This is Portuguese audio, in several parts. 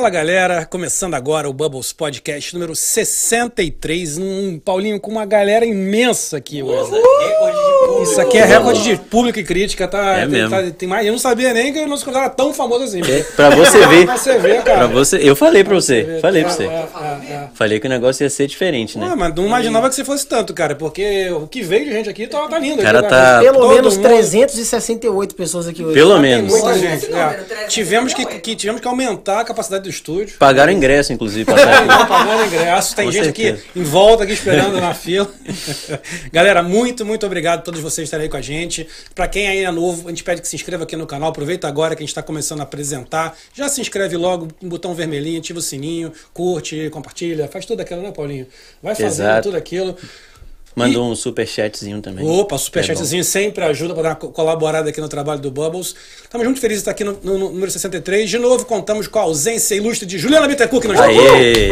Fala galera, começando agora o Bubbles Podcast número 63. Um Paulinho com uma galera imensa aqui hoje. Isso aqui é recorde de público e crítica, tá? É tem, mesmo. tá- tem mais, eu não sabia nem que o nosso canal era tão famoso assim. É, pra você ver. Pra você ver, cara. Pra você, eu falei pra você, falei pra você. é, é, é. Falei que o negócio ia ser diferente, né? mas não imaginava que você fosse tanto, cara, porque o que veio de gente aqui tá, tá lindo. O cara aqui, tá-? Pelo Todo menos mundo- 368 pessoas aqui hoje. Pelo menos. muita gente. número. 368. Tivemos que, que- tivemos que aumentar a capacidade do estúdio. Pagaram ingresso, inclusive, pra pagando ingresso, tem Com gente certeza. aqui em volta aqui esperando na fila. Galera, muito, muito obrigado a todos vocês estarem aí com a gente. Pra quem ainda é novo, a gente pede que se inscreva aqui no canal. Aproveita agora que a gente está começando a apresentar. Já se inscreve logo, um botão vermelhinho, ativa o sininho, curte, compartilha, faz tudo aquilo, né, Paulinho? Vai fazendo Exato. tudo aquilo. Mandou um superchatzinho também. Opa, É superchatzinho sempre ajuda para dar uma co- colaborada aqui no trabalho do Bubbles. Estamos muito felizes de estar aqui no, no- no número 63. De novo, contamos com a ausência ilustre de Juliana Bittencourt, que está Aê!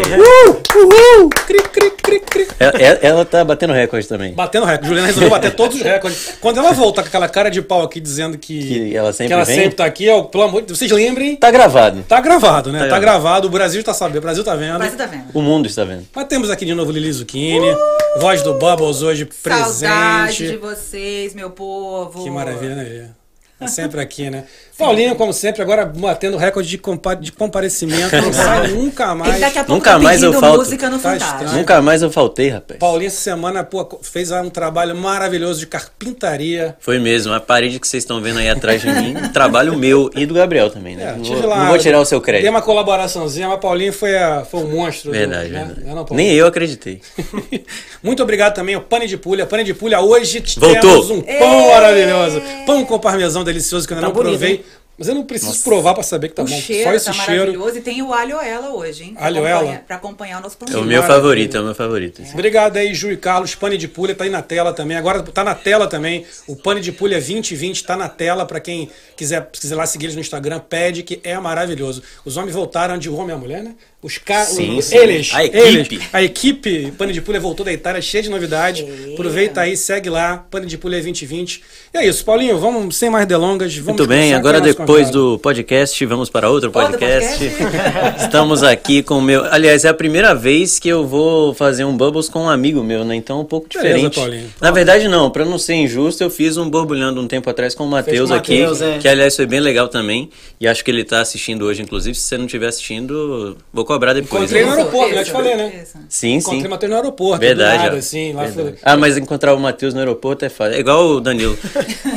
Uhul! Cri, cri, cri, cri. Ela, ela- tá batendo recorde também. Batendo recorde. Juliana resolveu bater todos os recordes. Quando ela voltar com aquela cara de pau aqui dizendo que, Que ela sempre que ela vem? sempre tá aqui, ó, pelo amor de Deus, vocês lembrem. Tá gravado. Tá gravado, né? Tá, Tá gravado. O Brasil tá sabendo, o Brasil tá vendo. Mas você tá vendo? O mundo está vendo. Mas temos aqui de novo Lili Zucchini, voz do Bubbles hoje Saudade de presente. vocês, meu povo. Que maravilha, né? É sempre aqui, né? Paulinho, como sempre, agora batendo recorde de, compa de comparecimento. Não sai nunca Ele mais. daqui a pouco Nunca tá mais eu falto. música no Tá Fantástico. Nunca mais eu faltei, rapaz. Paulinho, essa semana, pô, fez um trabalho maravilhoso de carpintaria. Foi mesmo. A parede que vocês estão vendo aí atrás de mim, trabalho meu e do Gabriel também, né? É, não, vou, lá- não vou tirar o seu crédito. uma colaboraçãozinha, mas Paulinho foi, a, foi um monstro. do- Verdade, né? verdade. Não é não? Nem eu acreditei. Muito obrigado também ao Pane de Pulha. Pane de Pulha, hoje Voltou. temos um pão maravilhoso. Pão com parmesão delicioso que eu ainda Tá não bonito, provei. hein? Mas eu não preciso provar pra saber que tá o bom. cheiro Só esse tá cheiro. maravilhoso e tem o alho ela hoje, hein? Alho ela? Pra acompanhar o nosso É o meu favorito, é o meu favorito. Obrigado aí, Ju e Carlos. Pane de Pulha tá aí na tela também. Agora tá na tela também. O Pane de Pulha 2020 tá na tela pra quem quiser, quiser lá seguir eles no Instagram. Pede que é maravilhoso. Os homens voltaram de o homem e a mulher, né? Os caras, eles, A eles, equipe. a equipe Pane de Pulha voltou da Itália, cheia de novidades. Aproveita aí, segue lá, Pane de Pulha 2020. E é isso, Paulinho, vamos sem mais delongas, vamos Muito bem, agora depois convidado. do podcast, vamos para outro Outro podcast. podcast? Estamos aqui com o meu. Aliás, é a primeira vez que eu vou fazer um Bubbles com um amigo meu, né? Então é um pouco Beleza, diferente. Paulinho. Na verdade, não, para não ser injusto, eu fiz um borbulhando um tempo atrás com o Matheus aqui, é. que aliás foi bem legal também. E acho que ele tá assistindo hoje, inclusive. Se você não estiver assistindo, vou cobrar depois. Encontrei né? no aeroporto, já te falei, né? isso. Sim, Encontrei sim. o Matheus no aeroporto, Verdade. do nada, ó. assim, lá Verdade. foi... Ah, mas encontrar o Matheus no aeroporto é fácil. É igual o Danilo.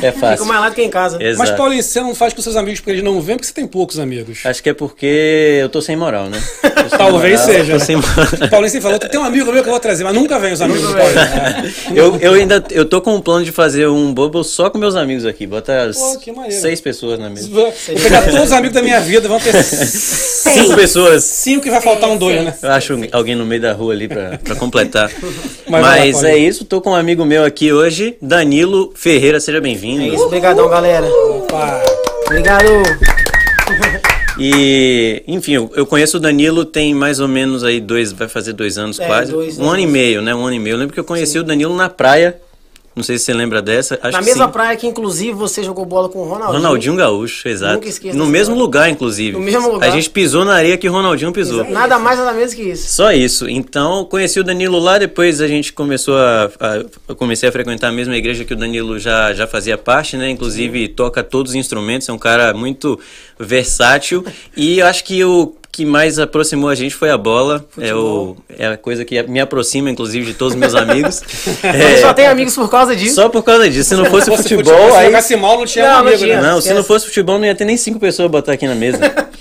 É Fica fácil. mais lá do que em casa. Exato. Mas, Paulinho, você não faz com seus amigos porque eles não vêm, porque você tem poucos amigos. Acho que é porque eu tô sem moral, né? Sem Talvez moral, seja. tô sem moral. Paulinho sempre falou, tem um amigo meu que eu vou trazer, mas nunca vem os amigos do Paulinho. É. Eu, eu ainda eu tô com um plano de fazer um bubble só com meus amigos aqui. Botar Pô, seis pessoas na mesa. Vou pegar todos os amigos da minha vida, vão ter Cinco pessoas. cinco que vai faltar um doido, né? Eu acho alguém no meio da rua ali pra, pra completar. Mas Mas, lá, é isso, tô com um amigo meu aqui hoje, Danilo Ferreira, seja É bem-vindo. isso, obrigadão, galera. Opa. Obrigado. E, enfim, eu, eu conheço o Danilo tem mais ou menos aí dois, vai fazer dois anos É, quase. dois um ano e meio, né? Um ano e meio. Eu lembro que eu conheci o Danilo na praia. Não sei se você lembra dessa. Acho Na mesma sim. praia que, inclusive, você jogou bola com o Ronaldinho. Ronaldinho Gaúcho, exato. Nunca esqueço No mesmo lugar, inclusive. No mesmo lugar. A gente pisou na areia que o Ronaldinho pisou. Nada mais, nada menos que isso. Só isso. Então, conheci o Danilo lá, depois a gente começou a, a- eu comecei a frequentar a mesma igreja que o Danilo já, já fazia parte, né? Inclusive toca todos os instrumentos, é um cara muito versátil. e eu acho que o que mais aproximou a gente foi a bola. É, o, é a coisa que me aproxima, inclusive, de todos os meus amigos. É, só tem amigos por causa disso. só por causa disso. Se não fosse, fosse futebol, futebol, se aí jogasse mal, não tinha Não, um não amigo, tinha. né? não, se não fosse futebol, não ia ter nem cinco pessoas pra botar aqui na mesa.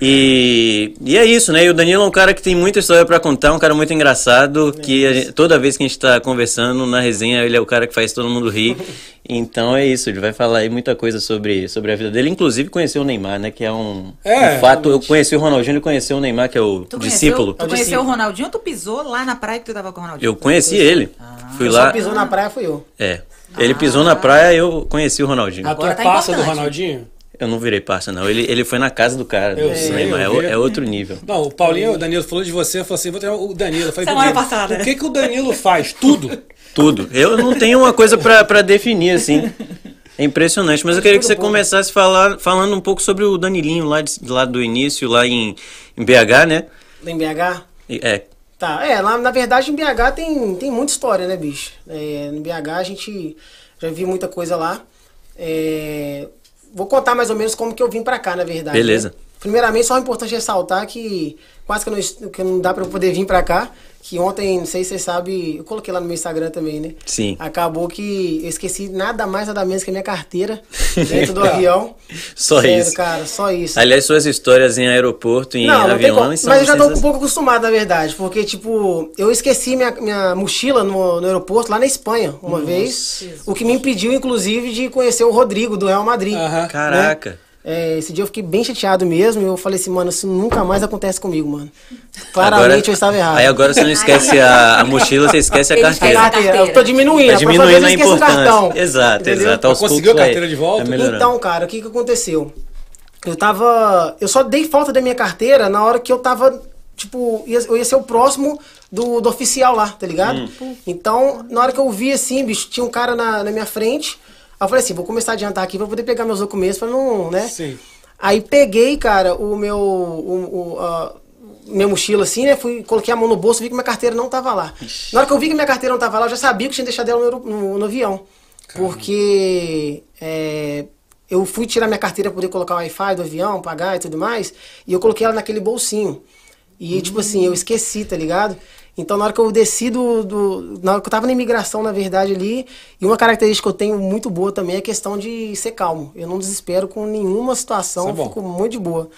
E, e é isso, né? E o Danilo é um cara que tem muita história pra contar, um cara muito engraçado, que a gente- toda vez que a gente tá conversando na resenha, ele é o cara que faz todo mundo rir. Então é isso, ele vai falar aí muita coisa sobre, sobre a vida dele, inclusive conheceu o Neymar, né? Que é um, É, um fato. Eu conheci o Ronaldinho, ele conheceu o Neymar, que é o Tu discípulo. Conheceu, tu conheceu o Ronaldinho ou tu pisou lá na praia que tu tava com o Ronaldinho? Eu conheci ele. Fui Quem lá. só pisou na praia fui eu. É. Ele pisou na praia e eu conheci o Ronaldinho. A tua Agora tá passa do. Ronaldinho? Eu não virei parça, não. Ele, ele foi na casa do cara. Eu do sei, Neymar. eu É, é outro nível. Não, o Paulinho, o Danilo falou de você, eu falei assim, vou ter o Danilo. Eu falei, Semana passada. O que, que o Danilo faz? Tudo. Tudo. Eu não tenho uma coisa pra, pra definir, assim. É impressionante, mas eu queria que você bom. começasse falar, falando um pouco sobre o Danilinho lá, de- lá do início, lá em, em BH, né? Lá em BH. É, Tá, é, lá, na verdade em BH tem, tem muita história, né, bicho? É, no BH a gente já viu muita coisa lá. É, vou contar mais ou menos como que eu vim pra cá, na verdade. Beleza. né? Primeiramente, só é importante ressaltar que quase que não, que não dá pra eu poder vir pra cá. Que ontem, não sei se vocês sabem, eu coloquei lá no meu Instagram também, né? Sim. Acabou que eu esqueci nada mais, nada menos que a minha carteira dentro do avião. Só Sério, isso. cara, só isso. Aliás, suas histórias em aeroporto, em Não, não tem avião, como. são Mas eu já tô um pouco acostumado, na verdade. Porque, tipo, eu esqueci minha, minha mochila no, no aeroporto lá na Espanha, uma vez. O que me impediu, inclusive, de conhecer o Rodrigo, do Real Madrid. Aham. Caraca. É, esse dia eu fiquei bem chateado mesmo. e Eu falei assim, mano, isso nunca mais acontece comigo, mano. Claramente eu estava errado. Aí agora você não esquece a, a mochila, você esquece a carteira. a carteira. Eu tô diminuindo. Tá diminuindo a vez eu esqueço o importância. cartão. Exato, Entendeu? exato. Aos Conseguiu a carteira vai- de volta? melhorando. Então, cara, o que que aconteceu? Eu tava. Eu só dei falta da minha carteira na hora que eu tava. Tipo, ia- eu ia ser o próximo do, do oficial lá, tá ligado? Hum. Então, na hora que eu vi assim, bicho, tinha um cara na, na minha frente. Aí eu falei assim, vou começar a adiantar aqui pra poder pegar meus documentos pra não, né? Sim. Aí peguei, cara, o meu. O, o, a- minha mochila assim, né? Fui, coloquei a mão no bolso, vi que minha carteira não tava lá. Na hora que eu vi que minha carteira não tava lá, eu já sabia que tinha deixado ela no, no- no avião. Porque é, eu fui tirar minha carteira pra poder colocar o Wi-Fi do avião, pagar e tudo mais, e eu coloquei ela naquele bolsinho. E, tipo assim, eu esqueci, tá ligado? Então, na hora que eu desci do, do- Na hora que eu tava na imigração, na verdade, ali, e uma característica que eu tenho muito boa também é a questão de ser calmo. Eu não desespero com nenhuma situação, é fico muito de boa.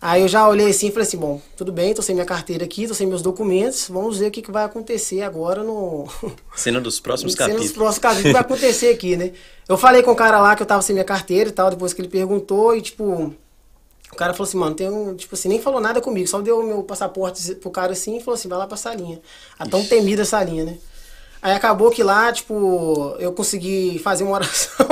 Aí eu já olhei assim e falei assim, bom, tudo bem, tô sem minha carteira aqui, tô sem meus documentos, vamos ver o que, que vai acontecer agora no... Cena dos próximos capítulos. os próximos capítulos, o que vai acontecer aqui, né? Eu falei com o cara lá que eu tava sem minha carteira e tal, depois que ele perguntou, e tipo, o cara falou assim, mano, tem um, tipo assim, nem falou nada comigo, só deu o meu passaporte pro cara assim e falou assim, vai lá pra salinha. A tão temida salinha, né? Aí acabou que lá, tipo, eu consegui fazer uma oração.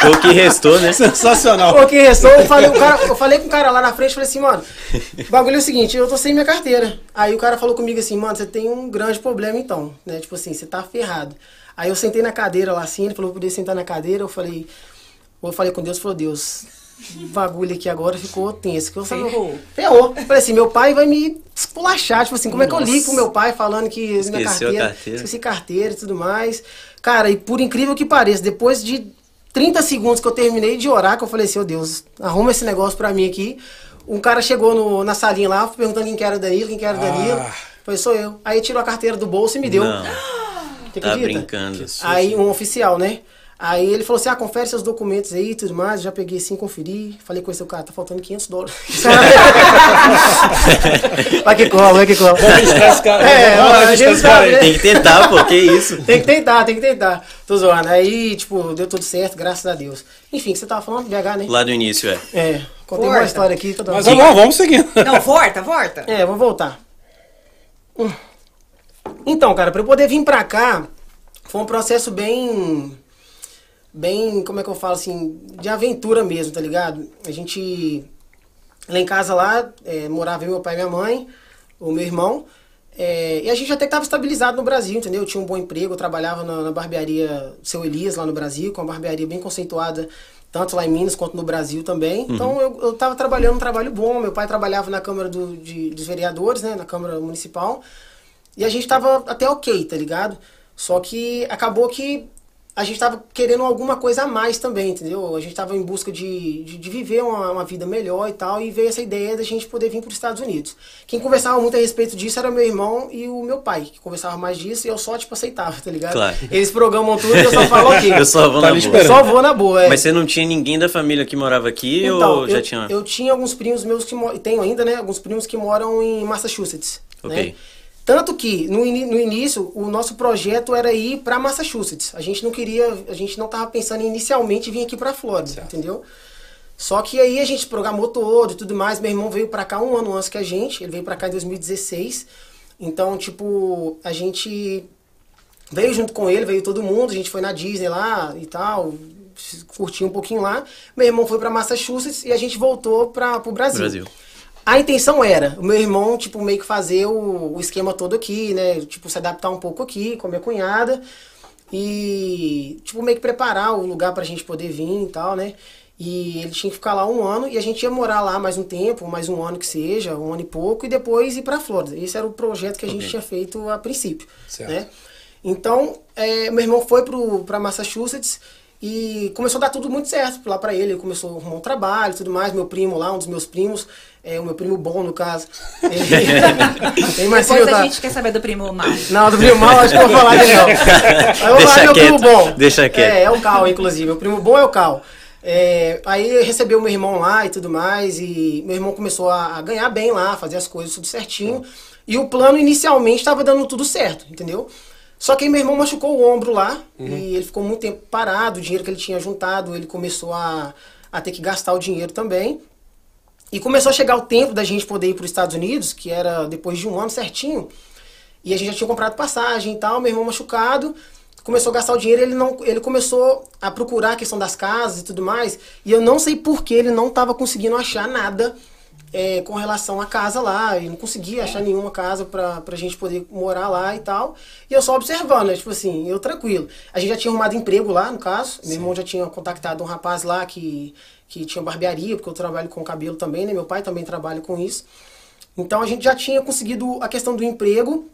Foi o que restou, né? Sensacional. Pô, que restou, eu falei, o cara- eu falei com o cara lá na frente, falei assim, mano, o bagulho é o seguinte, eu tô sem minha carteira. Aí o cara falou comigo assim, mano, você tem um grande problema então, né? Tipo assim, você tá ferrado. Aí eu sentei na cadeira lá assim, ele falou que eu podia sentar na cadeira, eu falei, eu falei com Deus, falou, Deus, o bagulho aqui agora ficou tenso. Que eu falei, Ferrou. Falei assim, meu pai vai me esculachar, tipo assim, como é que eu ligo pro meu pai falando que minha Esqueceu a carteira, carteira. esqueci carteira e tudo mais. Cara, e por incrível que pareça, depois de 30 segundos que eu terminei de orar, que eu falei assim, ô Deus, arruma esse negócio pra mim aqui. Um cara chegou no- na salinha lá, perguntando quem que era o Danilo, quem que era o Danilo. Ah. Falei, sou eu. Aí tirou a carteira do bolso e me deu. Não, Você tá acredita? brincando. Aí um oficial, né? Aí ele falou assim, ah, confere seus documentos aí e tudo mais. Já peguei assim, conferi. Falei com esse cara, tá faltando 500 dólares. vai que cola, vai que cola. Vamos. É, Vamos a gente sabe, né? Tem que tentar, pô, que isso. Tem que tentar, tem que tentar. Tô zoando. Aí, tipo, deu tudo certo, graças a Deus. Enfim, o que você tava falando? BH, né? Lá do início, é. É, contei uma história aqui. Que eu tô... Mas vamos, vamos seguindo. Não, volta, volta. É, vou voltar. Hum. Então, cara, pra eu poder vir pra cá, foi um processo bem. Bem, como é que eu falo assim? De aventura mesmo, tá ligado? A gente. Lá em casa, lá, é, morava eu, meu pai e minha mãe, o meu irmão. é, e a gente até estava estabilizado no Brasil, entendeu? Eu tinha um bom emprego, eu trabalhava na, na barbearia Seu Elias, lá no Brasil, com uma barbearia bem conceituada, tanto lá em Minas quanto no Brasil também. Então eu, eu tava trabalhando um trabalho bom. Meu pai trabalhava na Câmara do- de- dos Vereadores, né? Na Câmara Municipal. E a gente tava até ok, tá ligado? Só que acabou que a gente tava querendo alguma coisa a mais também, entendeu? A gente tava em busca de, de, de viver uma, uma vida melhor e tal, e veio essa ideia da gente poder vir para os Estados Unidos. Quem conversava muito a respeito disso era meu irmão e o meu pai, que conversava mais disso, e eu só, tipo, aceitava, tá ligado? Claro. Eles programam tudo e eu só falo ok. Eu só vou Tá na boa. Eu só vou na boa, é. Mas você não tinha ninguém da família que morava aqui Então, ou já eu, tinha? eu tinha alguns primos meus que moram, tenho ainda, né? Alguns primos que moram em Massachusetts. Ok. Né? Tanto que no, ini- no início o nosso projeto era ir para Massachusetts. A gente não queria, a gente não tava pensando em inicialmente vir aqui para Flórida, entendeu? Só que aí a gente programou todo e tudo mais. Meu irmão veio para cá um ano antes que a gente. Ele veio para cá em 2016. Então, tipo, a gente veio junto com ele, veio todo mundo, a gente foi na Disney lá e tal, curtiu um pouquinho lá. Meu irmão foi para Massachusetts e a gente voltou para o Brasil. Brasil. A intenção era o meu irmão, tipo, meio que fazer o, o esquema todo aqui, né? Tipo, se adaptar um pouco aqui com a minha cunhada. e, tipo, meio que preparar o lugar pra gente poder vir e tal, né? E ele tinha que ficar lá um ano e a gente ia morar lá mais um tempo, mais um ano que seja, um ano e pouco, e depois ir pra Flórida. Esse era o projeto que a gente tinha feito a princípio, Certo. né? Então, é, meu irmão foi pro, pra Massachusetts e começou a dar tudo muito certo lá pra ele. Ele começou a arrumar um trabalho e tudo mais. Meu primo lá, um dos meus primos, é, o meu primo bom no caso. Ele, tem mais Depois a tá? gente quer saber do primo mal. Não, do primo mal acho que eu vou falar dele não. Aí eu vou falar do meu primo bom. deixa quieto. É, é o Cal, inclusive. O primo bom é o Cal. É, aí recebeu meu irmão lá e tudo mais, e meu irmão começou a, a ganhar bem lá, fazer as coisas tudo certinho. E o plano inicialmente estava dando tudo certo, entendeu? Só que aí meu irmão machucou o ombro lá e ele ficou muito tempo parado, o dinheiro que ele tinha juntado, ele começou a, a ter que gastar o dinheiro também. E começou a chegar o tempo da gente poder ir para os Estados Unidos, que era depois de um ano certinho. E a gente já tinha comprado passagem e tal, meu irmão machucado, começou a gastar o dinheiro, ele não, ele começou a procurar a questão das casas e tudo mais, e eu não sei por que ele não estava conseguindo achar nada é, com relação à casa lá, ele não conseguia achar nenhuma casa pra, pra gente poder morar lá e tal, e eu só observando, né, tipo assim, eu tranquilo. A gente já tinha arrumado emprego lá, no caso, meu irmão já tinha contactado um rapaz lá que, que tinha barbearia, porque eu trabalho com cabelo também, né, meu pai também trabalha com isso. Então a gente já tinha conseguido a questão do emprego,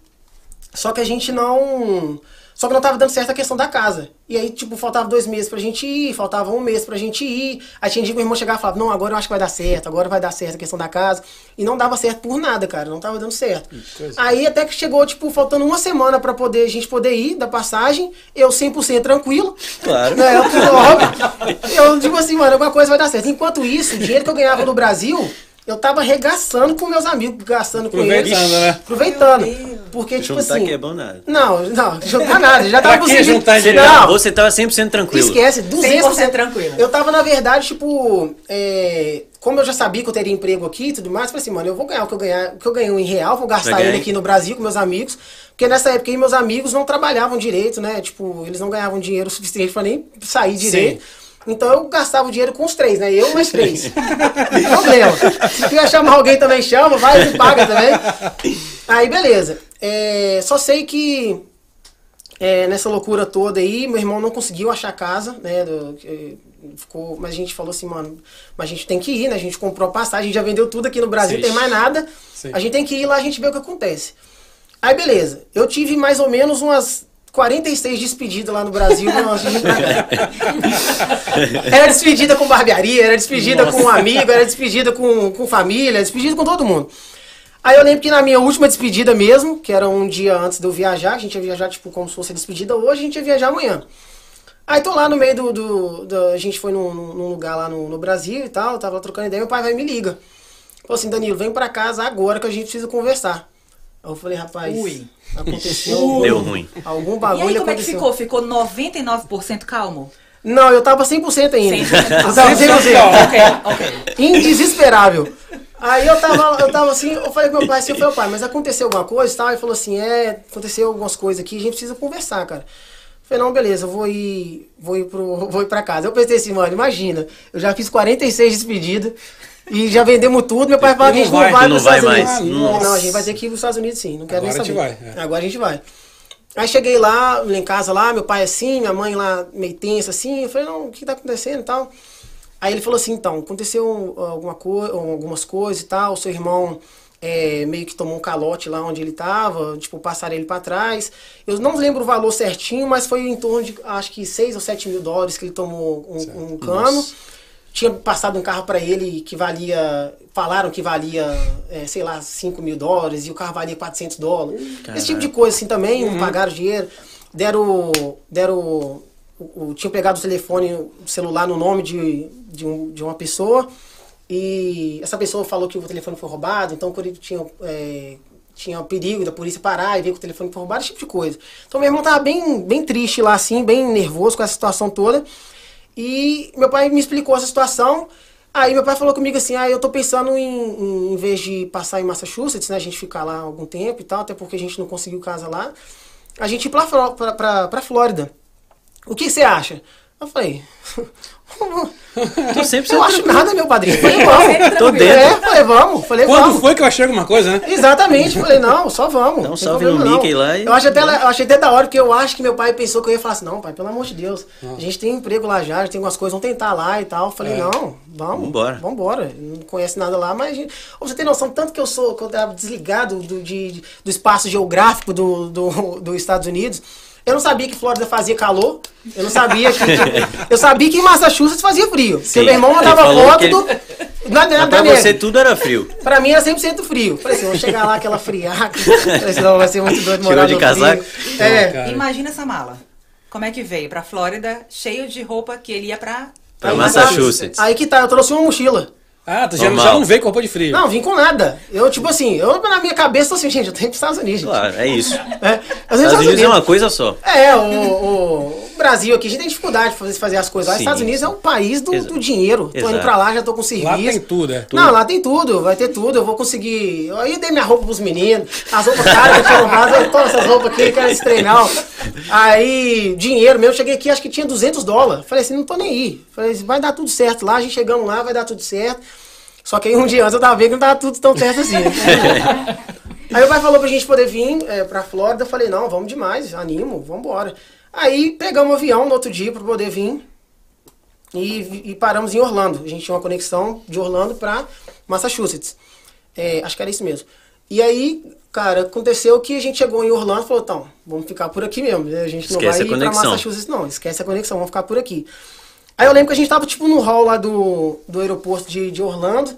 só que a gente não. Só que não tava dando certo a questão da casa. E aí, tipo, faltava dois meses pra gente ir, faltava um mês pra gente ir. Aí tinha dia que meu irmão chegava e falava, não, agora eu acho que vai dar certo, agora vai dar certo a questão da casa. E não dava certo por nada, cara, não tava dando certo. Aí até que chegou, tipo, faltando uma semana pra poder, a gente poder ir da passagem, eu 100% tranquilo. Claro. Né, eu, óbvio. eu digo assim, mano, alguma coisa vai dar certo. Enquanto isso, o dinheiro que eu ganhava no Brasil, eu tava regaçando com meus amigos, gastando com eles. Aproveitando, né? Aproveitando. Porque, tipo Juntar assim. que é bom nada. Não, não, juntar nada. Já tava conseguindo. juntar Você, dinheiro? Não, você tava 100% tranquilo. esquece, 200%. 100% tranquilo. Eu tava, na verdade, tipo, é, como eu já sabia que eu teria emprego aqui e tudo mais, eu falei assim, mano, eu vou ganhar o que eu ganhar, o que eu ganho em real, vou gastar ele aqui no Brasil com meus amigos. Porque nessa época aí meus amigos não trabalhavam direito, né? Tipo, eles não ganhavam dinheiro suficiente pra nem sair direito. Então eu gastava o dinheiro com os três, né? Eu mais três. Problema. Se quiser chamar alguém também, chama, vai e paga também. Aí, beleza. É, só sei que é, nessa loucura toda aí, meu irmão não conseguiu achar casa, né? do- ficou, mas a gente falou assim, mano, mas a gente tem que ir, né? A gente comprou a passagem, a gente já vendeu tudo aqui no Brasil, Sim. não tem mais nada. Sim. A gente tem que ir lá, a gente vê o que acontece. Aí, beleza. Eu tive mais ou menos umas 46 despedidas lá no Brasil cá. Era despedida com barbearia, era despedida com um amigo, era despedida com, com família, despedida com todo mundo. Aí eu lembro que na minha última despedida mesmo, que era um dia antes de eu viajar, a gente ia viajar tipo como se fosse a despedida hoje, a gente ia viajar amanhã. Aí tô lá no meio do. do- do- a gente foi num, num- lugar lá no, no Brasil e tal, tava trocando ideia, meu pai vai e me liga. Falou assim, Danilo, vem pra casa agora que a gente precisa conversar. Aí eu falei, rapaz, Ui. Aconteceu. Deu ruim. Algum E bagulho aí, como é que aconteceu. ficou? Ficou 99% calmo? Não, eu tava 100% ainda. 100%. Eu tava 100%. ok, ok. Indesesperável. Aí eu tava, eu tava assim, eu falei com meu pai assim, eu falei, pai, mas aconteceu alguma coisa e tal? Ele falou assim, é, aconteceu algumas coisas aqui, a gente precisa conversar, cara. Eu falei, não, beleza, eu vou ir, vou ir, pro, vou ir pra casa. Eu pensei assim, mano, imagina, eu já fiz 46 despedidas e já vendemos tudo, meu pai fala que a gente não vai, vai, não vai Estados mais. Unidos. Nossa. Não, a gente vai ter que ir pros Estados Unidos sim, não quero Agora a nem gente saber. vai, é. Agora a gente vai. Aí cheguei lá, em casa lá, meu pai assim, minha mãe lá meio tensa assim. Eu falei, não, o que tá acontecendo e tal? Aí ele falou assim, então, aconteceu alguma co algumas coisas e tal, seu irmão é, meio que tomou um calote lá onde ele tava, tipo, passaram ele pra trás. Eu não lembro o valor certinho, mas foi em torno de, acho que 6 ou 7 mil dólares que ele tomou um, um cano. Nossa. Tinha passado um carro pra ele que valia, falaram que valia, é, sei lá, 5 mil dólares, e o carro valia 400 dólares. Esse tipo de coisa assim também, não pagaram dinheiro. Deram, deram o, o- tinham pegado o telefone, o celular no nome de, de, um- de uma pessoa, e essa pessoa falou que o telefone foi roubado, então quando ele tinha, é, tinha perigo da polícia parar e ver que o telefone foi roubado, esse tipo de coisa. Então meu irmão tava bem, bem triste lá, assim, bem nervoso com essa situação toda. E meu pai me explicou essa situação. Aí meu pai falou comigo assim, ah, eu tô pensando em, em, em vez de passar em Massachusetts, né, a gente ficar lá algum tempo e tal, até porque a gente não conseguiu casa lá, a gente ir pra, pra, pra, pra Flórida. O que você acha? Eu falei, Tu sempre eu acho nada, meu padrinho. Falei, vamos. Tô dentro. É, falei, vamos. Falei, Quando vamos. foi que eu achei alguma coisa, né? Exatamente, falei, não, só vamos. Tem salve no não. Mickey lá e- Eu, acho até, eu achei até da hora, porque eu acho que meu pai pensou que eu ia falar assim, não, pai, pelo amor de Deus, a gente tem emprego lá já, a gente tem algumas coisas, vamos tentar lá e tal. Falei, É. não, vamos. Vambora. Vambora. Não conhece nada lá, mas gente... Você tem noção, tanto que eu sou, que eu tava desligado do, de, do espaço geográfico do, do, dos Estados Unidos. Eu não sabia que Flórida fazia calor. Eu não sabia que. eu sabia que em Massachusetts fazia frio. Porque Sim. meu irmão mandava foto ele- do. Na, na, pra neve. você tudo era frio. Pra mim era 100% frio. Falei assim, vou chegar lá aquela friaca. Falei assim, não, vai ser muito doido morar Chegou de no casaco? frio. É. Imagina essa mala. Como é que veio pra Flórida, cheio de roupa que ele ia pra... Pra Aí Massachusetts. Tá, aí que tá, eu trouxe uma mochila. Ah, tu já, já não veio com roupa de frio. Não, vim com nada. Eu, tipo assim, eu na minha cabeça tô assim, gente, eu tenho que ir pros Estados Unidos. gente. Claro, é isso. É, Estados Unidos é uma coisa só. É, o, o- Brasil aqui, a gente tem dificuldade de fazer, fazer as coisas lá. Os Estados Unidos é o país do, Exato. do dinheiro. Tô indo Exato. pra lá, já tô com serviço. Lá tem tudo, é. Não, lá tem tudo, vai ter tudo. Eu vou conseguir. Aí eu dei minha roupa pros meninos, as roupas caras que eu tinha comprado, eu tomo essas roupas aqui, quero esse treinar. Aí, dinheiro mesmo, cheguei aqui, acho que tinha 200 dólares. Falei assim, não tô nem aí. Falei assim, vai dar tudo certo lá, a gente chegamos lá, vai dar tudo certo. Só que aí um dia antes eu tava vendo que não tava tudo tão certo assim. Aí o pai falou pra gente poder vir é, pra Flórida. Eu falei, não, vamos demais, animo, vamos embora. Aí pegamos o avião no outro dia pra poder vir e, e paramos em Orlando. A gente tinha uma conexão de Orlando pra Massachusetts. É, acho que era isso mesmo. E aí, cara, aconteceu que a gente chegou em Orlando e falou, então, vamos ficar por aqui mesmo. A gente não Esquece vai ir pra. Massachusetts, não. Esquece a conexão, vamos ficar por aqui. Aí eu lembro que a gente tava, tipo, no hall lá do, do aeroporto de, de Orlando.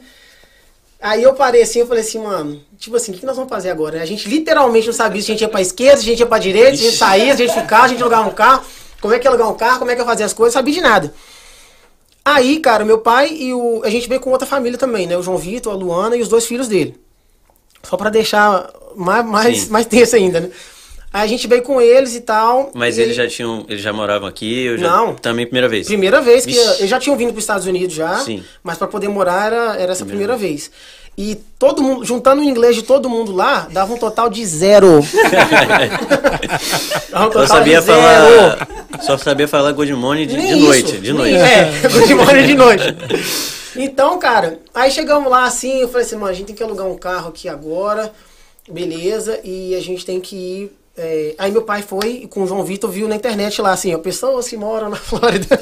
Aí eu parei assim, eu falei assim, mano, tipo assim, o que nós vamos fazer agora? A gente literalmente não sabia se a gente ia pra esquerda, se a gente ia pra direita, se a gente saía, se a gente ficava, se a gente alugava um carro, como é que ia alugar um carro, como é que ia fazer as coisas, sabia de nada. Aí, cara, meu pai e o. A gente veio com outra família também, né? O João Vitor, a Luana e os dois filhos dele. Só pra deixar mais, mais, Sim. mais tenso ainda, né? Aí a gente veio com eles e tal. Mas e eles já tinham. Eles já moravam aqui? Eu já, Não. Também primeira vez. Primeira vez que eles já tinham vindo para os Estados Unidos já, Sim. mas para poder morar era, era essa primeira vez. E todo mundo, juntando o inglês de todo mundo lá, dava um total de zero. dava um Só total sabia de zero. falar. Só sabia falar good morning de, de noite. De noite. É, good morning de noite. Então, cara, aí chegamos lá assim, eu falei assim, mano, a gente tem que alugar um carro aqui agora, beleza, e a gente tem que ir. É, Aí meu pai foi e com o João Vitor viu na internet lá assim, ó, pessoas que moram na Flórida.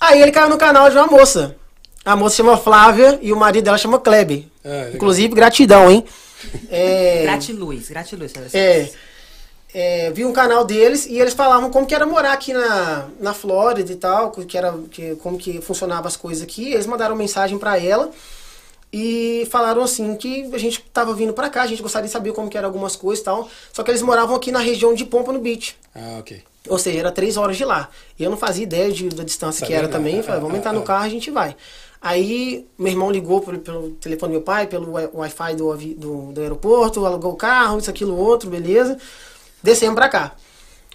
aí ele caiu no canal de uma moça. A moça chama Flávia e o marido dela chama Kleber. Ah. Inclusive, gratidão, hein? É, Gratiluz, gratiluz. é, é, vi um canal deles e eles falavam como que era morar aqui na, na Flórida e tal, que era, que, como que funcionava as coisas aqui. Eles mandaram mensagem pra ela e falaram assim que a gente tava vindo pra cá, a gente gostaria de saber como que eram algumas coisas e tal. Só que eles moravam aqui na região de Pompano Beach. Ah, ok. Ou seja, era três horas de lá. E eu não fazia ideia de, da distância que era não. também. Ah, Falei, vamos ah, entrar no ah. carro e a gente vai. Aí, meu irmão ligou pelo, pelo telefone do meu pai, pelo wi- Wi-Fi do, do, do aeroporto, alugou o carro, isso, aquilo, outro, beleza. Descemos pra cá.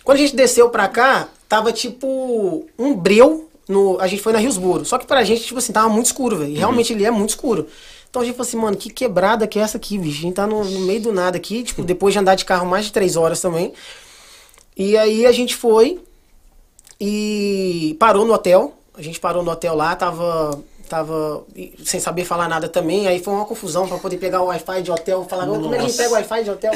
Quando a gente desceu pra cá, tava tipo um breu. No, a gente foi na Riosboro. Só que pra gente, tipo assim, tava muito escuro, velho. E Realmente ele é muito escuro. Então a gente falou assim, mano, que quebrada que é essa aqui, bicho? A gente tá no, no meio do nada aqui, tipo, depois de andar de carro mais de três horas também. E aí a gente foi e parou no hotel. A gente parou no hotel lá, tava, tava sem saber falar nada também. Aí foi uma confusão pra poder pegar o Wi-Fi de hotel. Falar, "Ô, como é que a gente pega o Wi-Fi de hotel?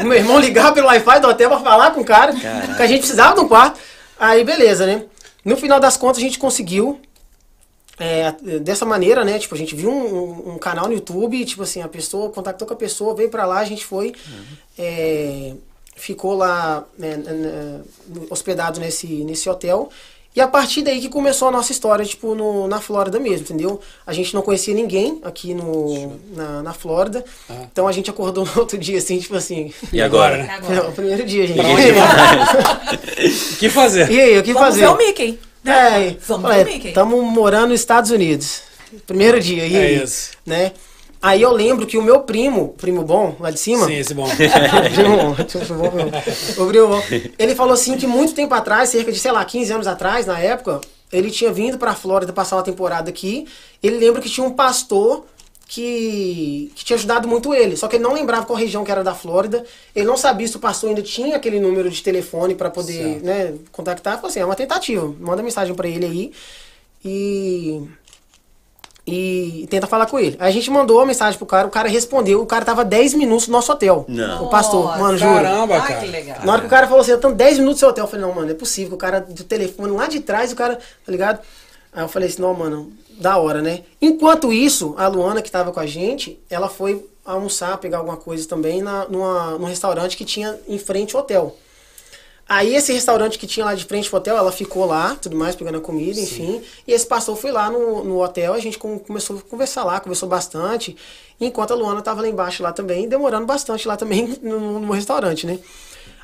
o meu irmão ligava pelo Wi-Fi do hotel pra falar com o cara, que a gente precisava de um quarto. Aí beleza, né? No final das contas a gente conseguiu. é, dessa maneira, né? Tipo, a gente viu um, um- canal no YouTube, tipo assim, a pessoa contactou com a pessoa, veio pra lá, a gente foi. é, ficou lá né, né, hospedado nesse, nesse hotel. E a partir daí que começou a nossa história, tipo, no, na Flórida mesmo, entendeu? A gente não conhecia ninguém aqui no, na, na Flórida. Ah. Então a gente acordou no outro dia, assim, tipo assim. E agora? né? Agora. o primeiro dia, gente. O que fazer? E aí, o que Vamos fazer? ver o Mickey. né? É, Vamos ver o Mickey. estamos morando nos Estados Unidos. Primeiro dia, e É aí? isso. Né? Aí eu lembro que o meu primo, primo bom, lá de cima, Sim, esse bom. primo bom. O primo bom. ele falou assim que muito tempo atrás, cerca de, sei lá, 15 anos atrás, na época, ele tinha vindo pra Flórida passar uma temporada aqui. Ele lembra que tinha um pastor que, que tinha ajudado muito ele. Só que ele não lembrava qual região que era da Flórida. Ele não sabia se o pastor ainda tinha aquele número de telefone para poder Certo. né, contactar. Falou assim, é uma tentativa. Manda mensagem para ele aí e e tenta falar com ele. Aí a gente mandou a mensagem pro cara, o cara respondeu, o cara tava 10 minutos no nosso hotel. Não. O pastor, Nossa. mano, juro. Caramba, Ai, cara. que legal. Na hora que o cara falou assim, eu tô 10 minutos no seu hotel, eu falei, não, mano, é possível, que o cara do telefone lá de trás, o cara, tá ligado? Aí eu falei assim, não, mano, da hora, né? Enquanto isso, a Luana, que tava com a gente, ela foi almoçar, pegar alguma coisa também na, numa, num restaurante que tinha em frente ao hotel. Aí esse restaurante que tinha lá de frente pro hotel, ela ficou lá, tudo mais, pegando a comida, enfim. E esse pastor foi lá no, no hotel, a gente com- começou a conversar lá, conversou bastante. Enquanto a Luana tava lá embaixo lá também, demorando bastante lá também no, no restaurante, né?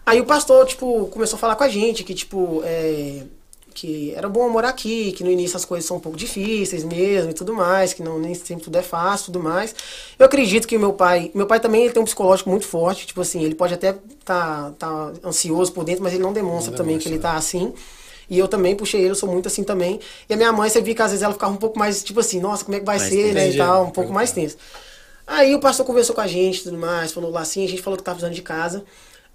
Aí o pastor, tipo, começou a falar com a gente que, tipo, é, que era bom morar aqui, que no início as coisas são um pouco difíceis mesmo e tudo mais, que não nem sempre tudo é fácil tudo mais. Eu acredito que o meu pai, meu pai também tem um psicológico muito forte, tipo assim, ele pode até tá, tá ansioso por dentro, mas ele não demonstra Não também demonstra, que ele tá assim. E eu também puxei ele, eu sou muito assim também. E a minha mãe, você via que às vezes ela ficava um pouco mais, tipo assim, nossa, como é que vai Mais ser, né, e tal, um pouco Perguntar. mais tenso. Aí o pastor conversou com a gente e tudo mais, falou lá assim, a gente falou que tava precisando de casa.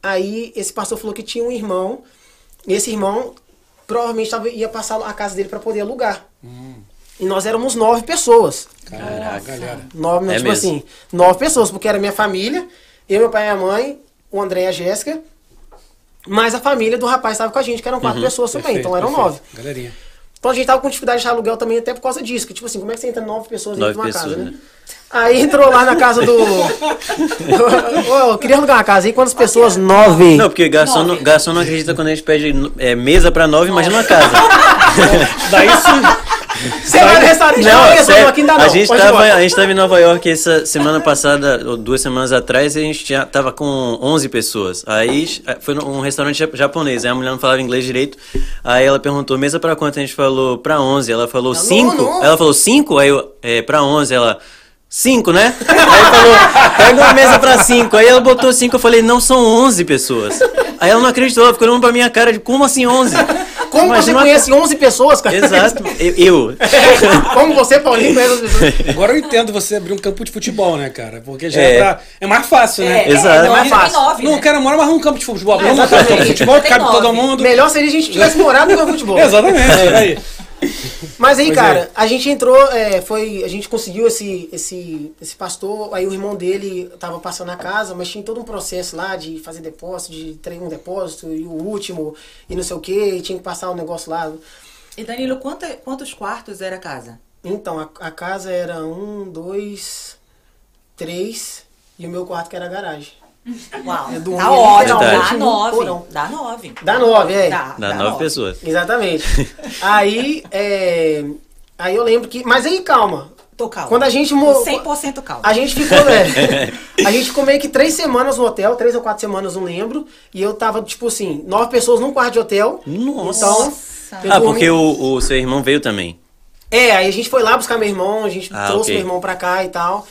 Aí esse pastor falou que tinha um irmão, e esse irmão provavelmente tava, ia passar a casa dele para poder alugar. E nós éramos nove pessoas. Caraca, galera. Nove, É tipo mesmo? assim, nove pessoas, porque era minha família, eu, meu pai e minha mãe, o André e a Jéssica, mais a família do rapaz estava com a gente, que eram quatro pessoas também, Perfeito, então eram perfeito. nove. Galerinha. Então a gente tava com dificuldade de achar aluguel também até por causa disso. Que, tipo assim, como é que você entra nove pessoas dentro de uma pessoas, casa, né? né? Aí entrou lá na casa do. Ô, eu queria alugar uma casa aí, quantas pessoas? Nove. Não, porque garçom, Nove. não, garçom não acredita quando a gente pede é, mesa pra nove, imagina uma casa. Daí sim. Você vai no restaurante, não, Não, sério, aqui ainda não. a, gente pode tava, embora. a gente tava em Nova York essa semana passada, ou duas semanas atrás, e a gente tinha, tava com 11 pessoas. Aí foi num restaurante jap- japonês, aí a mulher não falava inglês direito. Aí ela perguntou, mesa pra quanto? A gente falou, pra 11. Ela falou, Não, 5? não. Ela falou, 5? Aí eu, é, pra 11. Ela, 5, né? Aí falou, pega uma mesa pra 5. Aí ela botou 5, eu falei, não, são 11 pessoas. Aí ela não acreditou, ela ficou olhando pra minha cara de, como assim 11? Como você Imagina uma- conhece 11 pessoas, cara? Exato, eu. eu. Como você, Paulinho, conhece 11 pessoas? Agora eu entendo você abrir um campo de futebol, né, cara? Porque já É. é, pra- é mais fácil, né? É, Exato. não, É é fácil. nove, Não, né? o cara mora mais um campo de futebol. É, Vamos montar um campo de futebol, Tem cabe todo mundo. Melhor seria a gente tivesse morado no futebol. Exatamente, é aí. Mas aí, Pois cara, é. a gente entrou, é, foi, a gente conseguiu esse, esse, esse pastor, aí o irmão dele tava passando a casa, mas tinha todo um processo lá de fazer depósito, de treinar um depósito, e o último, e não sei o que, e tinha que passar um negócio lá. E Danilo, quanta- quantos quartos era a casa? Então, a, a casa era um, dois, três, e o meu quarto que era a garagem. Uau, Eu dormia tá ótimo, dá no nove. porão. Dá nove. Dá nove, é. Dá, Dá nove pessoas. Exatamente. aí, é, aí eu lembro que, mas aí calma, Tô calmo. Quando a gente Tô mo- 100% calmo. A gente ficou, né? A gente ficou meio que três semanas no hotel, três ou quatro semanas, não lembro. E eu tava, tipo assim, nove pessoas num quarto de hotel. Nossa. Então, Ah, dormi- porque o, o seu irmão veio também. É, aí a gente foi lá buscar meu irmão, a gente Ah, trouxe ok. meu irmão pra cá e tal.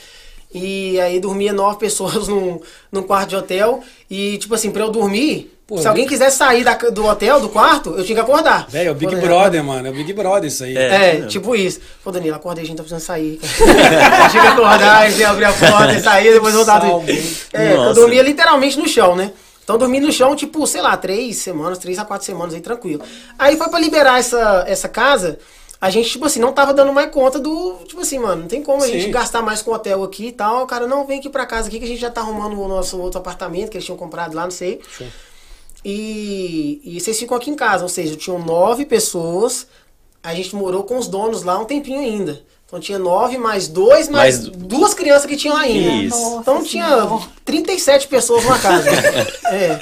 E aí dormia nove pessoas num, num quarto de hotel. E, tipo assim, pra eu dormir, Pô, se alguém quisesse sair da- do hotel, do quarto, eu tinha que acordar. Velho, é o Big Quando- Brother, mano. É o Big Brother isso aí. É. É, tipo isso. Pô, Danilo, acordei, a gente tá precisando sair. cara. Chega a acordar, e abrir a porta e sair, depois voltar. Salve. É, eu Nossa. dormia literalmente no chão, né? Então dormi no chão, tipo, sei lá, três semanas, três a quatro semanas aí, tranquilo. Aí foi pra liberar essa, essa casa, a gente, tipo assim, não tava dando mais conta do. Tipo assim, mano, não tem como a Sim. gente gastar mais com o hotel aqui e tal. O cara, não, vem aqui pra casa aqui que a gente já tá arrumando o nosso outro apartamento que eles tinham comprado lá, não sei. Show. E, e vocês ficam aqui em casa, ou seja, tinham nove pessoas. A gente morou com os donos lá um tempinho ainda. Então tinha nove mais dois, mais, Mais- duas crianças que tinham ainda. Isso. Então tinha 37 pessoas numa casa. é.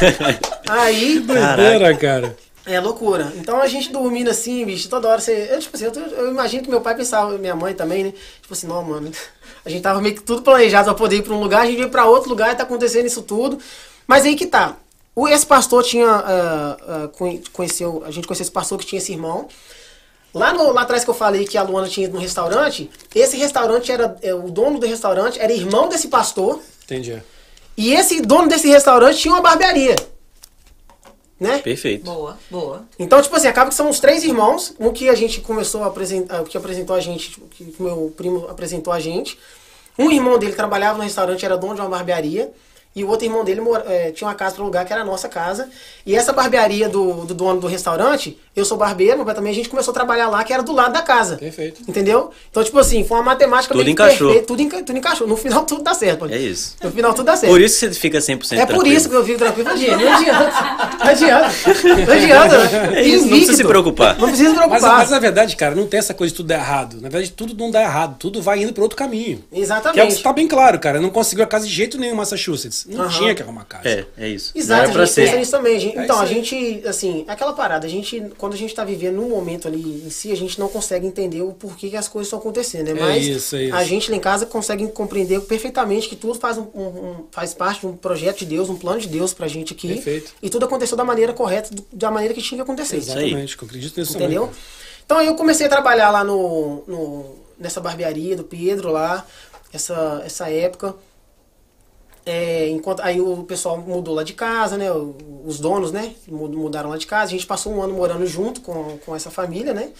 Aí. Doideira, cara. É loucura. Então a gente dormindo assim, bicho, toda hora você. Eu, tipo assim, eu, eu imagino que meu pai pensava, minha mãe também, né? Tipo assim, não, mano. A gente tava meio que tudo planejado pra poder ir pra um lugar, a gente veio pra outro lugar e tá acontecendo isso tudo. Mas aí que tá. O, esse pastor tinha. ah, conhe- conheceu, a gente conheceu esse pastor que tinha esse irmão. Lá, no- lá atrás que eu falei que a Luana tinha ido no restaurante, esse restaurante era. é, o dono do restaurante era irmão desse pastor. Entendi. E esse dono desse restaurante tinha uma barbearia. Né? Perfeito. Boa, boa. Então, tipo assim, acaba que são os três irmãos, o que a gente começou a apresentar, o que apresentou a gente, tipo, que meu primo apresentou a gente. Um irmão dele trabalhava no restaurante, era dono de uma barbearia. E o outro irmão dele mora- eh, tinha uma casa para lugar que era a nossa casa. E essa barbearia do, do dono do restaurante, eu sou barbeiro, mas também a gente começou a trabalhar lá, que era do lado da casa. Perfeito. Entendeu? Então, tipo assim, foi uma matemática Tudo meio que encaixou. perfeita, Tudo, enca, tudo encaixou. No final, tudo dá certo. É isso. No final, tudo dá certo. Por isso que você fica 100% É por tranquilo. isso que eu vivo tranquilo. Não adianta. Não adianta. Não adianta. Não adianta. É isso, não precisa se preocupar. Não precisa se Mas, preocupar. mas na verdade, cara, não tem essa coisa de tudo dar errado. Na verdade, tudo não dá errado. Tudo vai indo para outro caminho. Que é o Exatamente. que tá bem claro, cara. Não conseguiu a casa de jeito nenhum em Massachusetts. Não Aham. tinha que arrumar casa. É, é isso. Exato, Não é a pra gente pensa ser. nisso também. gente. É então, a aí. gente, assim, aquela parada, a gente, quando a gente tá vivendo num momento ali em si, a gente não consegue entender o porquê que as coisas estão acontecendo, né? É Mas isso, é isso. a gente lá em casa consegue compreender perfeitamente que tudo faz, um, um- um- faz parte de um projeto de Deus, um plano de Deus pra gente aqui. Perfeito. E tudo aconteceu da maneira correta, da maneira que tinha que acontecer. Isso aí. Exatamente, que eu acredito nisso Entendeu? também. Então eu comecei a trabalhar lá no, no- nessa barbearia do Pedro lá, essa, essa época. É, enquanto aí o pessoal mudou lá de casa, né? Os donos, né? mu- Mudaram lá de casa. A gente passou um ano morando junto com, com essa família, né?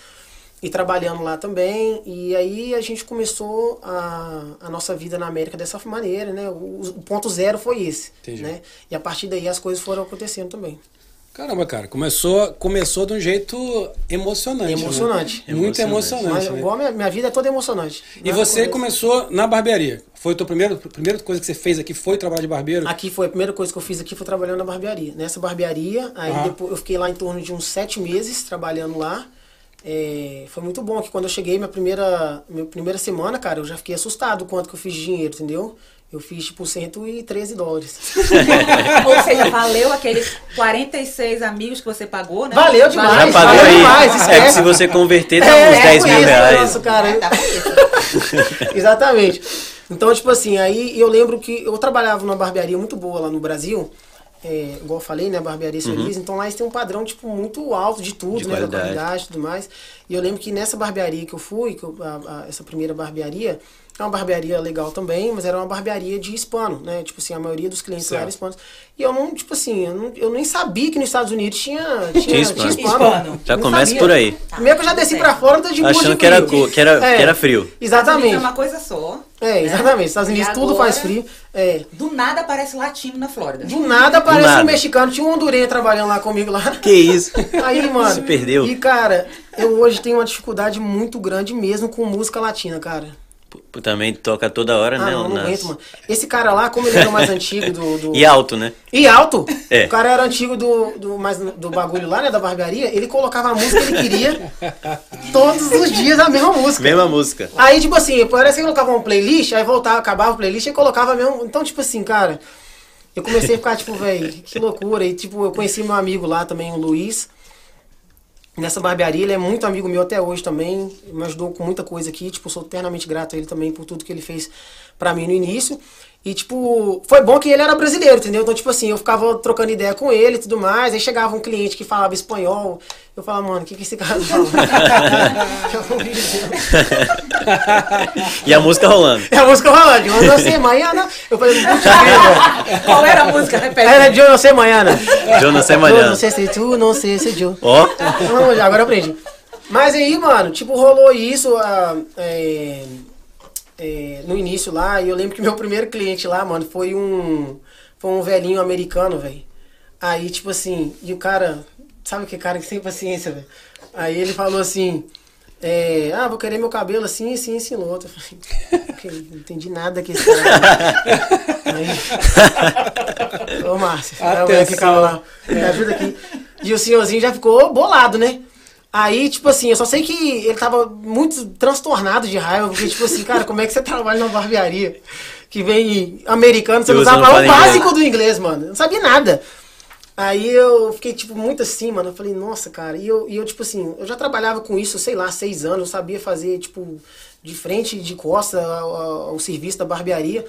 E trabalhando lá também. E aí a gente começou a, a nossa vida na América dessa maneira, né? O, o ponto zero foi esse. Entendi. Né? E a partir daí as coisas foram acontecendo também. Caramba, cara, começou, começou de um jeito emocionante. né? Emocionante. Muito Emocionante. Mas né? igual a minha, minha vida é toda emocionante. E Nada você começa- começou na barbearia. Foi a tua primeira, primeira coisa que você fez aqui foi trabalhar de barbeiro? Aqui foi a primeira coisa que eu fiz aqui foi trabalhando na barbearia. Nessa barbearia, aí Ah. depois eu fiquei lá em torno de uns sete meses trabalhando lá. É, foi muito bom que quando eu cheguei minha primeira, minha primeira semana, cara, eu já fiquei assustado com quanto que eu fiz de dinheiro, entendeu? Eu fiz tipo 113 dólares. Ou seja, valeu aqueles 46 amigos que você pagou, né? Valeu demais. Já pagou aí. demais, é esquece. que se você converter, dá É, uns 10 com mil isso, reais. nossa, cara. Tá com isso. Exatamente. Então, tipo assim, aí eu lembro que eu trabalhava numa barbearia muito boa lá no Brasil. É, igual eu falei, né? Barbearia Feliz. Então lá eles têm um padrão, tipo, muito alto de tudo, Uhum. De né? Da qualidade. qualidade e tudo mais. E eu lembro que nessa barbearia que eu fui, que eu- a- a- essa primeira barbearia, é uma barbearia legal também, mas era uma barbearia de hispano, né? Tipo assim, a maioria dos clientes lá eram Certo. hispanos. E eu não, tipo assim, eu, não- eu nem sabia que nos Estados Unidos tinha, tinha, Tinha hispano. Hispano. Já Não começa sabia. por aí. Primeiro que eu já desci pra fora, tô de boa Achando de que era que era- que era frio. Exatamente. É uma coisa só. É, exatamente. Estados E Unidos tudo agora- faz frio. É. Do nada aparece latino na Flórida. Do nada aparece nada. um mexicano, tinha um hondurenho trabalhando lá comigo lá. Que isso? Aí, mano. Se perdeu. E, cara, eu hoje tenho uma dificuldade muito grande mesmo com música latina, cara. Pô, Também toca toda hora, Ah, né? não, não aguento, mano. Esse cara lá, como ele era o mais antigo do. do- E alto, né? E alto. É. O cara era antigo do, do, mais, do bagulho lá, né? Da barbearia. Ele colocava a música que ele queria todos os dias a mesma música. Mesma música. Aí, tipo assim, parece que ele colocava uma playlist, aí voltava, acabava a playlist e colocava mesmo. Então, tipo assim, cara, eu comecei a ficar, tipo, velho, que loucura. E, tipo, eu conheci meu amigo lá também, o Luiz. Nessa barbearia, ele é muito amigo meu até hoje também. Me ajudou com muita coisa aqui. Tipo, sou eternamente grato a ele também por tudo que ele fez pra mim no início. E, tipo, foi bom que ele era brasileiro, entendeu? Então, tipo assim, eu ficava trocando ideia com ele e tudo mais. Aí chegava um cliente que falava espanhol. Eu falava, mano, o que, que esse cara fala? De Deus. E a música rolando. É a música rolando. Eu não sei, Maiana. Eu falei. Qual era a música? Repete. Era de eu não sei, Maiana. Eu não sei Eu malhando. não sei se tu, não sei se eu. Ó, Não, agora eu aprendi. Mas aí, mano, tipo, rolou isso ah, é, é, no início lá. E eu lembro que meu primeiro cliente lá, mano, foi um, foi um velhinho americano, velho. Aí, tipo assim, e o cara, sabe que cara que sem paciência, velho? Aí ele falou assim. É, ah, vou querer meu cabelo assim, assim, assim, no outro. Eu falei, "Ok, não entendi nada que esse cara. Aí, Ô, Márcio, me ajuda aqui. E o senhorzinho já ficou bolado, né? Aí, tipo assim, eu só sei que ele tava muito transtornado de raiva, porque, tipo assim, cara, como é que você trabalha numa barbearia que vem americano, você não sabe falar o básico do inglês, mano. Eu não sabia nada. Aí eu fiquei, tipo, muito assim, mano. Eu falei, nossa, cara. E eu, e eu, tipo assim, eu já trabalhava com isso, sei lá, seis anos. Eu sabia fazer, tipo, de frente e de costa ao- ao serviço da barbearia.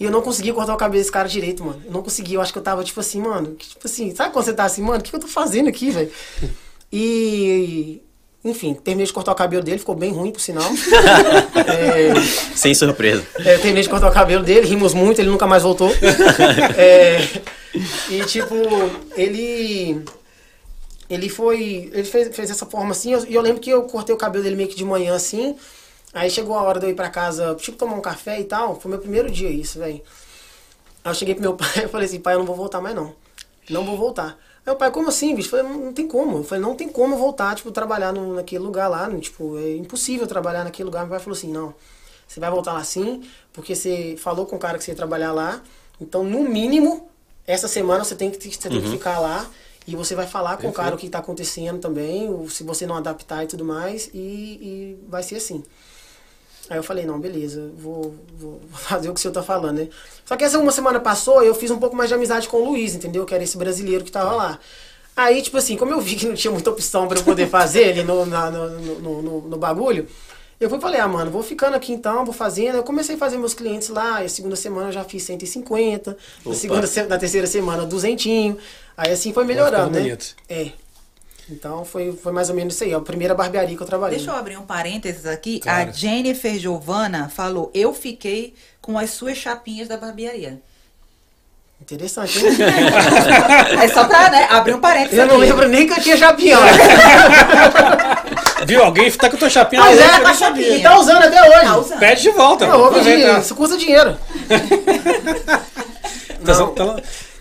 E eu não conseguia cortar o cabelo desse cara direito, mano. Eu não conseguia. Eu acho que eu tava, tipo assim, mano. que, Tipo assim, sabe quando você tá assim, mano? O que, que eu tô fazendo aqui, velho? E. Enfim, terminei de cortar o cabelo dele, ficou bem ruim, por sinal. é, sem surpresa. é, eu terminei de cortar o cabelo dele, rimos muito, ele nunca mais voltou. É, e tipo, ele. Ele foi. Ele fez, fez essa forma assim, eu- e eu, lembro que eu cortei o cabelo dele meio que de manhã assim. Aí chegou a hora de eu ir pra casa, tipo, tomar um café e tal. Foi meu primeiro dia isso, velho. Aí eu cheguei pro meu pai e falei assim, pai, eu não vou voltar mais não. Não vou voltar. O pai, como assim, bicho? Eu falei, não, não tem como. Eu falei, não tem como eu voltar, tipo, trabalhar no, naquele lugar lá. no- Tipo, é impossível trabalhar naquele lugar. Meu pai falou assim, não. Você vai voltar lá sim, porque você falou com o cara que você ia trabalhar lá. Então, no mínimo, essa semana você tem que, você tem que ficar lá. E você vai falar com o cara o que está acontecendo também, se você não adaptar e tudo mais. E, e vai ser assim. Aí eu falei, não, beleza, vou, vou fazer o que o senhor tá falando, né? Só que essa uma semana passou, eu fiz um pouco mais de amizade com o Luiz, entendeu? Que era esse brasileiro que tava lá. Aí, tipo assim, como eu vi que não tinha muita opção pra eu poder fazer ali no, na- no, no, no- no- bagulho, eu fui e falei, ah, mano, vou ficando aqui então, vou fazendo. Eu comecei a fazer meus clientes lá, e a segunda semana eu já fiz 150, na, segunda, se- na terceira semana, duzentinho. Aí assim foi melhorando, né? bonito. É. Então foi, foi mais ou menos isso aí, ó, a primeira barbearia que eu trabalhei. Deixa eu abrir um parênteses aqui. Claro. A Jennifer Giovana falou: Eu fiquei com as suas chapinhas da barbearia. Interessante, hein? É só pra né, abrir um parênteses. eu não aqui. lembro nem que eu tinha chapião. Viu? Alguém tá com a tua chapinha Mas lá é, tá, não sabia. e tá usando até hoje. Tá usando. Pede de volta. Não, vou pedir, aproveitar. isso custa dinheiro. Tá- Não. tá-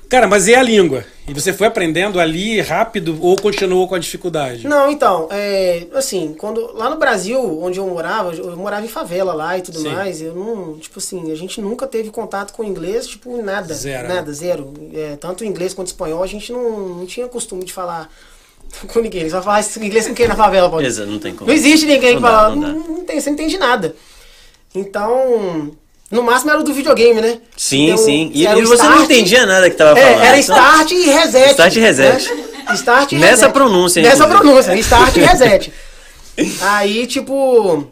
Cara, mas e a língua? E você foi aprendendo ali rápido ou continuou com a dificuldade? Não, então, é, assim, quando lá no Brasil, onde eu morava, eu morava em favela lá e tudo Sim. mais, eu não, tipo assim, a gente nunca teve contato com inglês, tipo, nada. Zero? Nada, zero. É, tanto inglês quanto espanhol, a gente não, não tinha costume de falar com ninguém. Eles vão falar inglês com quem na favela, pode? Exa- não tem como. Não existe ninguém que Não dá, fala, não não, não tem, você não entende nada. Então, no máximo era o do videogame, né? Sim, Então, sim. E, e você não start, entendia nada que tava É, falando. era start e reset. Start e reset. né? Start e Nessa reset. pronúncia, Nessa inclusive. pronúncia, start e reset. Aí, tipo.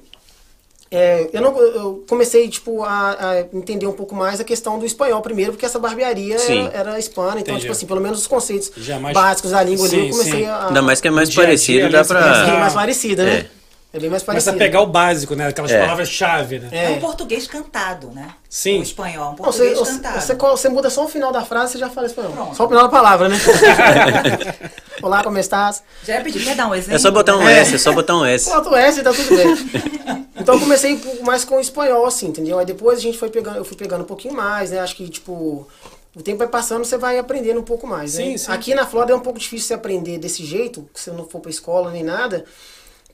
é, eu, não, eu comecei, tipo, a, a entender um pouco mais a questão do espanhol primeiro, porque essa barbearia era, era hispana, então, Entendi. tipo assim, pelo menos os conceitos é mais- básicos da língua ali, Sim, eu comecei sim. a. Ainda mais que é mais parecido, dia, dá ali, você É pra. bem mais parecida, né? É. É bem mais Começa parecida. a pegar o básico, né? Aquelas É. palavras-chave, né? É um português cantado, né? Sim. O espanhol, um Não, você, português você, cantado. você, você muda só o final da frase, você já fala espanhol. Pronto. Só o final da palavra, né? Olá, como estás? Já ia pedir, quer dar um exemplo? É só botar um É. S, é só botar um S. Bota o S e tá tudo bem. Então eu comecei um mais com o espanhol, assim, entendeu? Aí depois a gente foi pegando, eu fui pegando um pouquinho mais, né? Acho que, tipo, o tempo vai passando, você vai aprendendo um pouco mais, né? Sim, sim. Aqui na Flórida é um pouco difícil você aprender desse jeito, se você não for pra escola nem nada,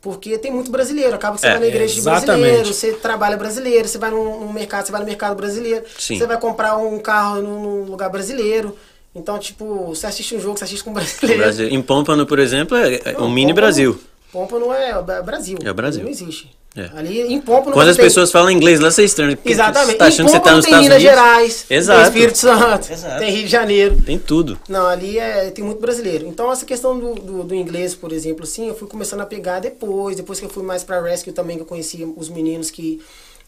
porque tem muito brasileiro. Acaba que você É, vai na igreja de exatamente. brasileiro, você trabalha brasileiro, você vai num mercado, você vai no mercado brasileiro, Sim. você vai comprar um carro num, lugar brasileiro. Então, tipo, você assiste um jogo, você assiste com um brasileiro. Brasil. Em Pompano, por exemplo, é é Não, um mini Pompa- Brasil. Pompa não é, é Brasil. É o Brasil. Não existe. É. Ali em Pompa Quando as tem- pessoas falam inglês lá, você é estranho. Exatamente. Você tá achando em que você Pompa tá nos tem Estados Minas Unidos? Gerais, Exato. tem Espírito Santo, Exato. tem Rio de Janeiro. Tem tudo. Não, ali é, tem muito brasileiro. Então, essa questão do, do, do inglês, por exemplo, assim, eu fui começando a pegar depois. Depois que eu fui mais pra Rescue também, que eu conheci os meninos que,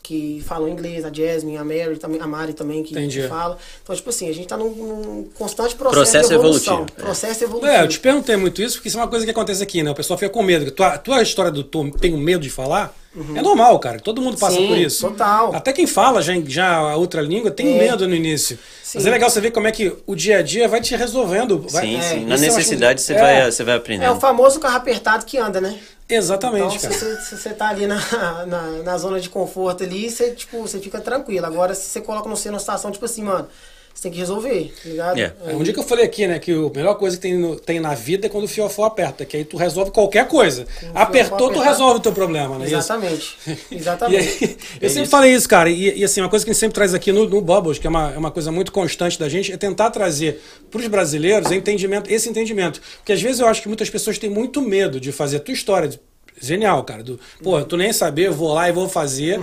que falam inglês, a Jasmine, a Mary, também, a Mari também, que, que fala. Então, tipo assim, a gente tá num, num constante processo, Processo de evolução. evolutivo, é. Processo evolutivo. É, eu te perguntei muito isso, porque isso é uma coisa que acontece aqui, né? O pessoal fica com medo. Tua, tua história do Tom, tenho medo de falar, é normal, cara. Todo mundo passa Uhum. Sim, por isso. total. Até quem fala já, já a outra língua tem É. medo no início. Mas Sim. é legal você ver como é que o dia a dia vai te resolvendo. Vai, Sim, é, sim. Na acho- necessidade você, é, vai, você vai É o aprendendo. famoso carro apertado que anda, né? Exatamente, Então, cara. você, se você tá ali na, na, na zona de conforto ali, você, tipo, você fica tranquilo. Agora, se você coloca você numa situação, tipo assim, mano, você tem que resolver, tá ligado? É. É, um dia que eu falei aqui, né, que a melhor coisa que tem, no- tem na vida é quando o fiofó aperta, que aí tu resolve qualquer coisa. Apertou, tu resolve o teu problema, né? Isso. Exatamente. Exatamente. aí, eu sempre falei isso, cara. E, e, assim, uma coisa que a gente sempre traz aqui no, no Bubbles, que é uma, é uma coisa muito constante da gente, é tentar trazer para os brasileiros entendimento, esse entendimento. Porque às vezes eu acho que muitas pessoas têm muito medo de fazer a tua história. Genial, cara. Do, pô, tu nem saber, eu vou lá e vou fazer.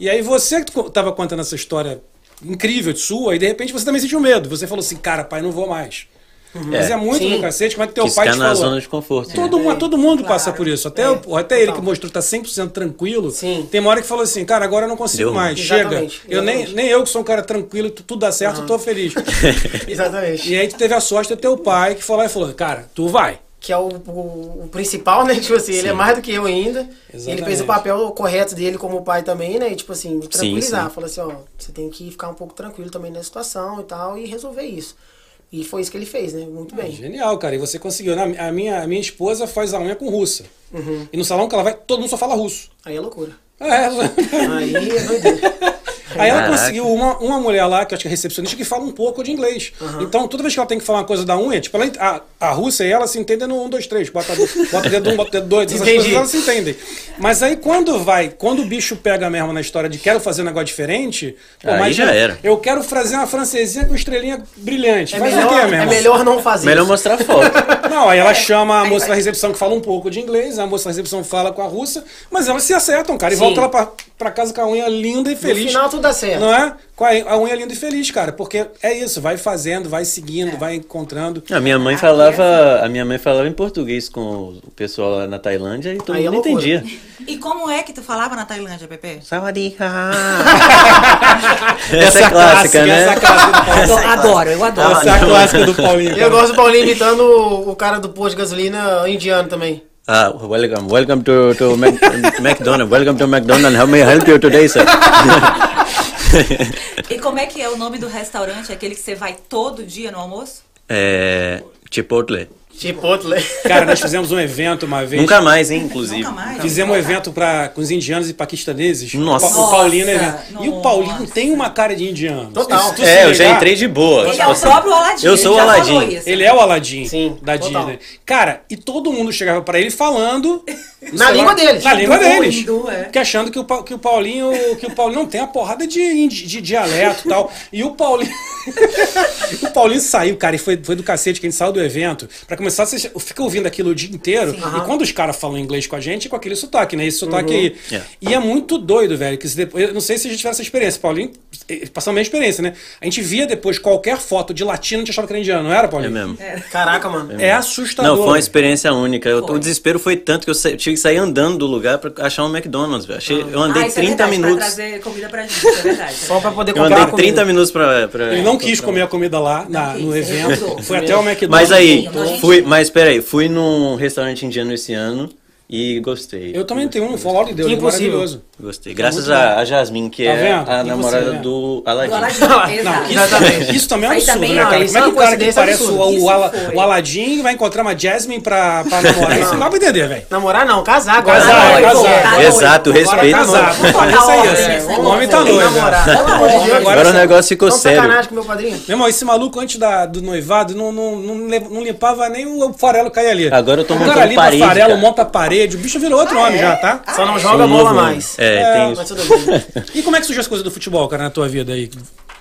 E aí você que co- tava contando essa história incrível de sua, e de repente você também sentiu medo. Você falou assim, cara, pai, não vou mais. Mas é muito Sim. no cacete, como é que teu Quis pai te na falou? zona de conforto. né? Todo, mundo, todo mundo passa por isso. Até, É, até ele que mostrou que tá 100% tranquilo. Sim. Tem uma hora que falou assim, cara, agora eu não consigo Deu mais. Chega. Exatamente, Eu nem, nem eu que sou um cara tranquilo, tu- tudo dá certo, eu tô feliz. Exatamente. e aí tu teve a sorte do teu pai que falou e falou, cara, tu vai. Que é o, o, o principal, né? Tipo assim, ele é mais do que eu ainda. Ele Exatamente. fez o papel correto dele como pai também, né? E tipo assim, tranquilizar. sim. Falou assim, ó, você tem que ficar um pouco tranquilo também nessa situação e tal, e resolver isso. E foi isso que ele fez, né? Muito bem. Genial, cara. E você conseguiu. né? A minha, a minha esposa faz a unha com russa. Uhum. E no salão que ela vai, todo mundo só fala russo. Aí é loucura. É. Aí é doideira. Aí ela conseguiu uma, uma mulher lá, que eu acho que é recepcionista, que fala um pouco de inglês. Então, toda vez que ela tem que falar uma coisa da unha, tipo, ela, a, a Rússia e ela se entendem no 1, 2, 3. Bota, bota o dedo 1, bota o dedo 2, essas Entendi. coisas elas se entendem. Mas aí quando vai, quando o bicho pega mesmo na história de quero fazer um negócio diferente, pô, Aí mas já era. Eu quero fazer uma francesinha com estrelinha brilhante. É Faz melhor, o quê, meu é melhor não fazer Melhor isso. mostrar foto. Não, aí ela chama a moça vai- da recepção que fala um pouco de inglês, a moça da recepção fala com a russa, mas elas se acertam, cara, e Sim. volta ela pra, pra casa com a unha linda e No feliz. final tudo dá certo. Não é? Com a, unha linda e feliz, cara, porque é isso, vai fazendo, vai seguindo, vai encontrando. A minha mãe é falava, a minha mãe falava em português com o pessoal lá na Tailândia e todo Aí é mundo loucura. entendia. E como é que tu falava na Tailândia, Pepe? Sawadika. Essa é clássica, né? Essa é clássica do Paulinho. Adoro, adoro, eu adoro. Essa é a clássica do Paulinho. Eu cara. gosto do Paulinho imitando o, cara do posto de gasolina indiano também. Ah, welcome, welcome to, to Mac, McDonald's, welcome to McDonald's, how may I help you today, sir? E como é que é o nome do restaurante, aquele que você vai todo dia no almoço? é, Chipotle. Chipotle. Cara, nós fizemos um evento uma vez. Nunca mais, hein, inclusive. Nunca mais? Fizemos um evento pra, com os indianos e paquistaneses. Nossa. O, Pa- o Paulinho, né? Nossa, E o Paulinho nossa. tem uma cara de indiano. Total. É, eu já entrei de boa. Ele tipo é o assim. próprio Aladdin. Eu sou o falou isso. Ele é o Aladdin Sim, da total. Disney. Cara, e todo mundo chegava pra ele falando. Na língua lá, deles. Na língua deles. hindu, é. Que achando que o, que o Paulinho. Que o Paulinho não tem a porrada de, de dialeto e tal. E o Paulinho. o Paulinho saiu, cara, e foi, foi do cacete que a gente saiu do evento. Pra começar, você fica ouvindo aquilo o dia inteiro. E quando os caras falam inglês com a gente, é com aquele sotaque, né? Esse sotaque aí. É. E é muito doido, velho. Que se depois, eu não sei se a gente tiver essa experiência. Paulinho, eh, passando a minha experiência, né? A gente via depois qualquer foto de latino, a gente achava que era indiano, não era, É Paulinho? mesmo. Caraca, mano. É assustador. Não, foi uma experiência única. Eu- o desespero foi tanto que eu sa- tive que sair andando do lugar pra achar um McDonald's, velho. Achei- Eu andei ah, isso é 30 verdade, minutos. Pra trazer comida pra gente, é verdade. Só pra poder Eu comprar andei a comida. 30 minutos pra. pra Ele não quis comer a comida lá na- no evento. Foi até o McDonald's. Mas aí, nojentinho. Fui, mas peraí, fui num restaurante indiano esse ano e gostei. Eu também tenho um, falou de Deus, Que é impossível. Gostei. Graças a, a Jasmine, que Tá é vendo? a E namorada você, né? do Do Aladdin. Aladdin, Não, isso, Exatamente. isso também é um absurdo, também né, cara? isso Como é é que o cara que parece o, o, Ala- o Aladdin vai encontrar uma Jasmine pra, pra namorar? Isso não dá pra entender, velho. Namorar não, casar agora. Casar, é, casar. Exato, Agora respeito. botar É isso aí, ordem é. nesse O homem tá noivo. namorar. né? Pelo amor de Deus. Agora Agora o negócio ficou sério. sacanagem com meu padrinho. Meu irmão, esse maluco antes da, do noivado não, não, não, limpava nem o farelo cair ali. Agora eu tô o montando cara limpa parede, farelo, monta parede, o bicho virou outro homem já, tá? Só não Sou joga um bola mais. homem. É, É, tem Mas isso. tudo bem. E como é que surgiu as coisas do futebol, cara, na tua vida aí?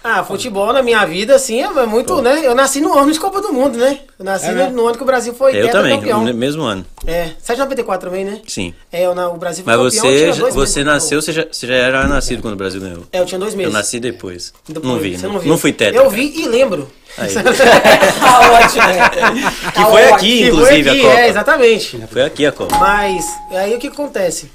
Ah, futebol na minha vida, assim, é muito, né? Eu nasci no ano de Copa do Mundo, né? Eu nasci É no, ano que o Brasil foi Eu também, campeão. no mesmo ano. É, 794 também, né? Sim. É, eu, na- o Brasil foi Mas campeão, eu você, já- você nasceu, você já, você já era nascido quando o Brasil ganhou. É, eu tinha dois meses. Eu nasci depois. Depois, não vi, você não, não, não fui tetra. Eu vi e lembro. Aí. Tá ótimo. Que foi aqui, Que foi inclusive, aqui, a Copa. É, exatamente. Foi aqui a Copa. Mas, aí o que acontece?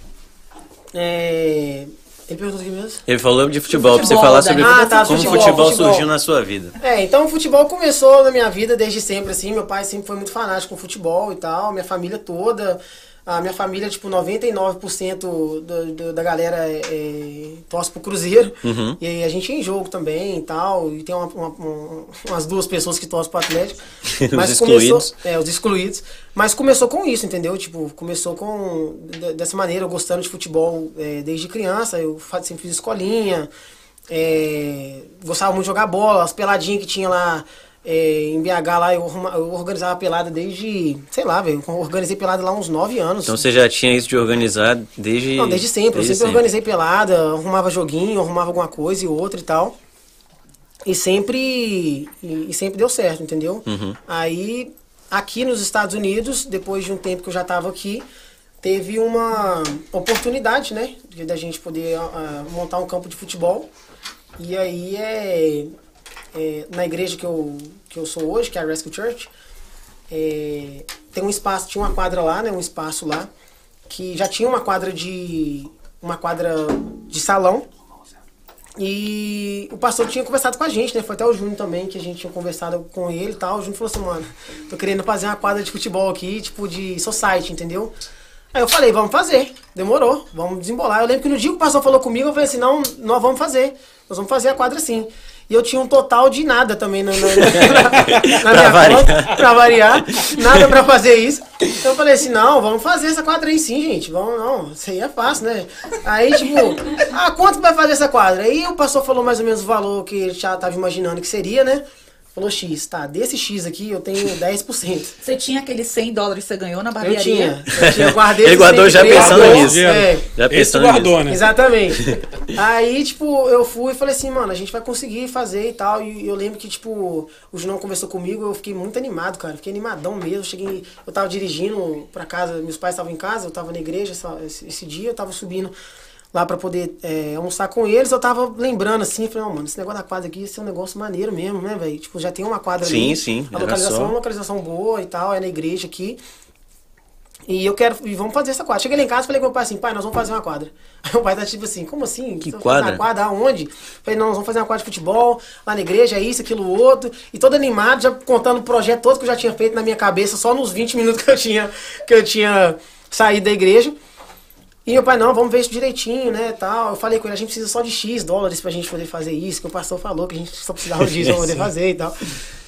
É... Ele perguntou o que mesmo? Ele falou de futebol, pra você Futebol, falar sobre. Ah, tá, como o futebol, futebol, futebol. surgiu na sua vida. É, então o futebol começou na minha vida desde sempre, assim. Meu pai sempre foi muito fanático com futebol e tal, minha família toda. A minha família, tipo, 99% do, do, da galera é, é, torce pro Cruzeiro. Uhum. E aí a gente é em jogo também e tal. E tem uma, uma- uma- umas duas pessoas que torcem pro Atlético. Os excluídos. Começou, é, os excluídos. Mas começou com isso, entendeu? Tipo, começou com de- dessa maneira, eu gostando de futebol é, desde criança. Eu sempre fiz escolinha. é, gostava muito de jogar bola, as peladinhas que tinha lá é, em BH lá, eu, eu organizava pelada desde, sei lá, velho, organizei pelada lá uns 9 anos. Então você já tinha isso de organizar desde. Não, desde sempre. desde eu sempre, organizei pelada, arrumava joguinho, arrumava alguma coisa e outra e tal. E sempre, e, e sempre deu certo, entendeu? Uhum. Aí, aqui nos Estados Unidos, depois de um tempo que eu já estava aqui, teve uma oportunidade, né? de- Da gente poder ah, montar um campo de futebol. E aí, é, é, na igreja que eu, que eu sou hoje, que é a Rescue Church, é, tem um espaço, tinha uma quadra lá, né? Um espaço lá que já tinha uma quadra de uma quadra de salão e o pastor tinha conversado com a gente, né? Foi até o Júnior também que a gente tinha conversado com ele e tal. O Júnior falou assim, mano, tô querendo fazer uma quadra de futebol aqui, tipo de society, entendeu? Aí eu falei, vamos fazer. Demorou, vamos desembolar. Eu lembro que no dia que o pastor falou comigo, eu falei assim, não, nós vamos fazer. Nós vamos fazer a quadra sim. E eu tinha um total de nada também na, na, na, na minha variar. conta, pra variar. Nada pra fazer isso. Então eu falei assim, não, vamos fazer essa quadra aí sim, gente. Vamos, não, isso aí é fácil, né? Aí, tipo, ah, quanto vai fazer essa quadra? Aí o pastor falou mais ou menos o valor que ele já tava imaginando que seria, né? Falou X, tá, desse X aqui eu tenho 10%. Você tinha aqueles 100 dólares que você ganhou na Eu barbearia? tinha, eu tinha, eu guardei Ele guardou já 103, pensando guardou, nisso. É, Já Esse pensando guardou, nisso. né? Exatamente. Aí, tipo, eu fui e falei assim, mano, a gente vai conseguir fazer e tal. E eu lembro que, tipo, o Junão conversou comigo, eu fiquei muito animado, cara. Fiquei animadão mesmo. Cheguei, eu tava dirigindo pra casa, meus pais estavam em casa, eu tava na igreja essa- esse, esse dia, eu tava subindo lá pra poder é, almoçar com eles. Eu tava lembrando assim, falei, não, mano, esse negócio da quadra aqui, esse é um negócio maneiro mesmo, né, velho? Tipo, já tem uma quadra Sim, ali. sim, A era localização só- é uma localização boa e tal, é na igreja aqui. E eu quero, e vamos fazer essa quadra. Cheguei lá em casa e falei com meu pai assim, pai, nós vamos fazer uma quadra. Aí o pai tá tipo assim, como assim? Que quadra? Uma quadra aonde? Falei, não, nós vamos fazer uma quadra de futebol, lá na igreja, é isso, aquilo, outro. E todo animado, já contando o projeto todo que eu já tinha feito na minha cabeça, só nos 20 minutos que eu tinha, que eu tinha saído da igreja. E meu pai, não, vamos ver isso direitinho, né, tal. Eu falei com ele, a gente precisa só de X dólares pra gente poder fazer isso, que o pastor falou que a gente só precisava disso pra poder fazer e tal.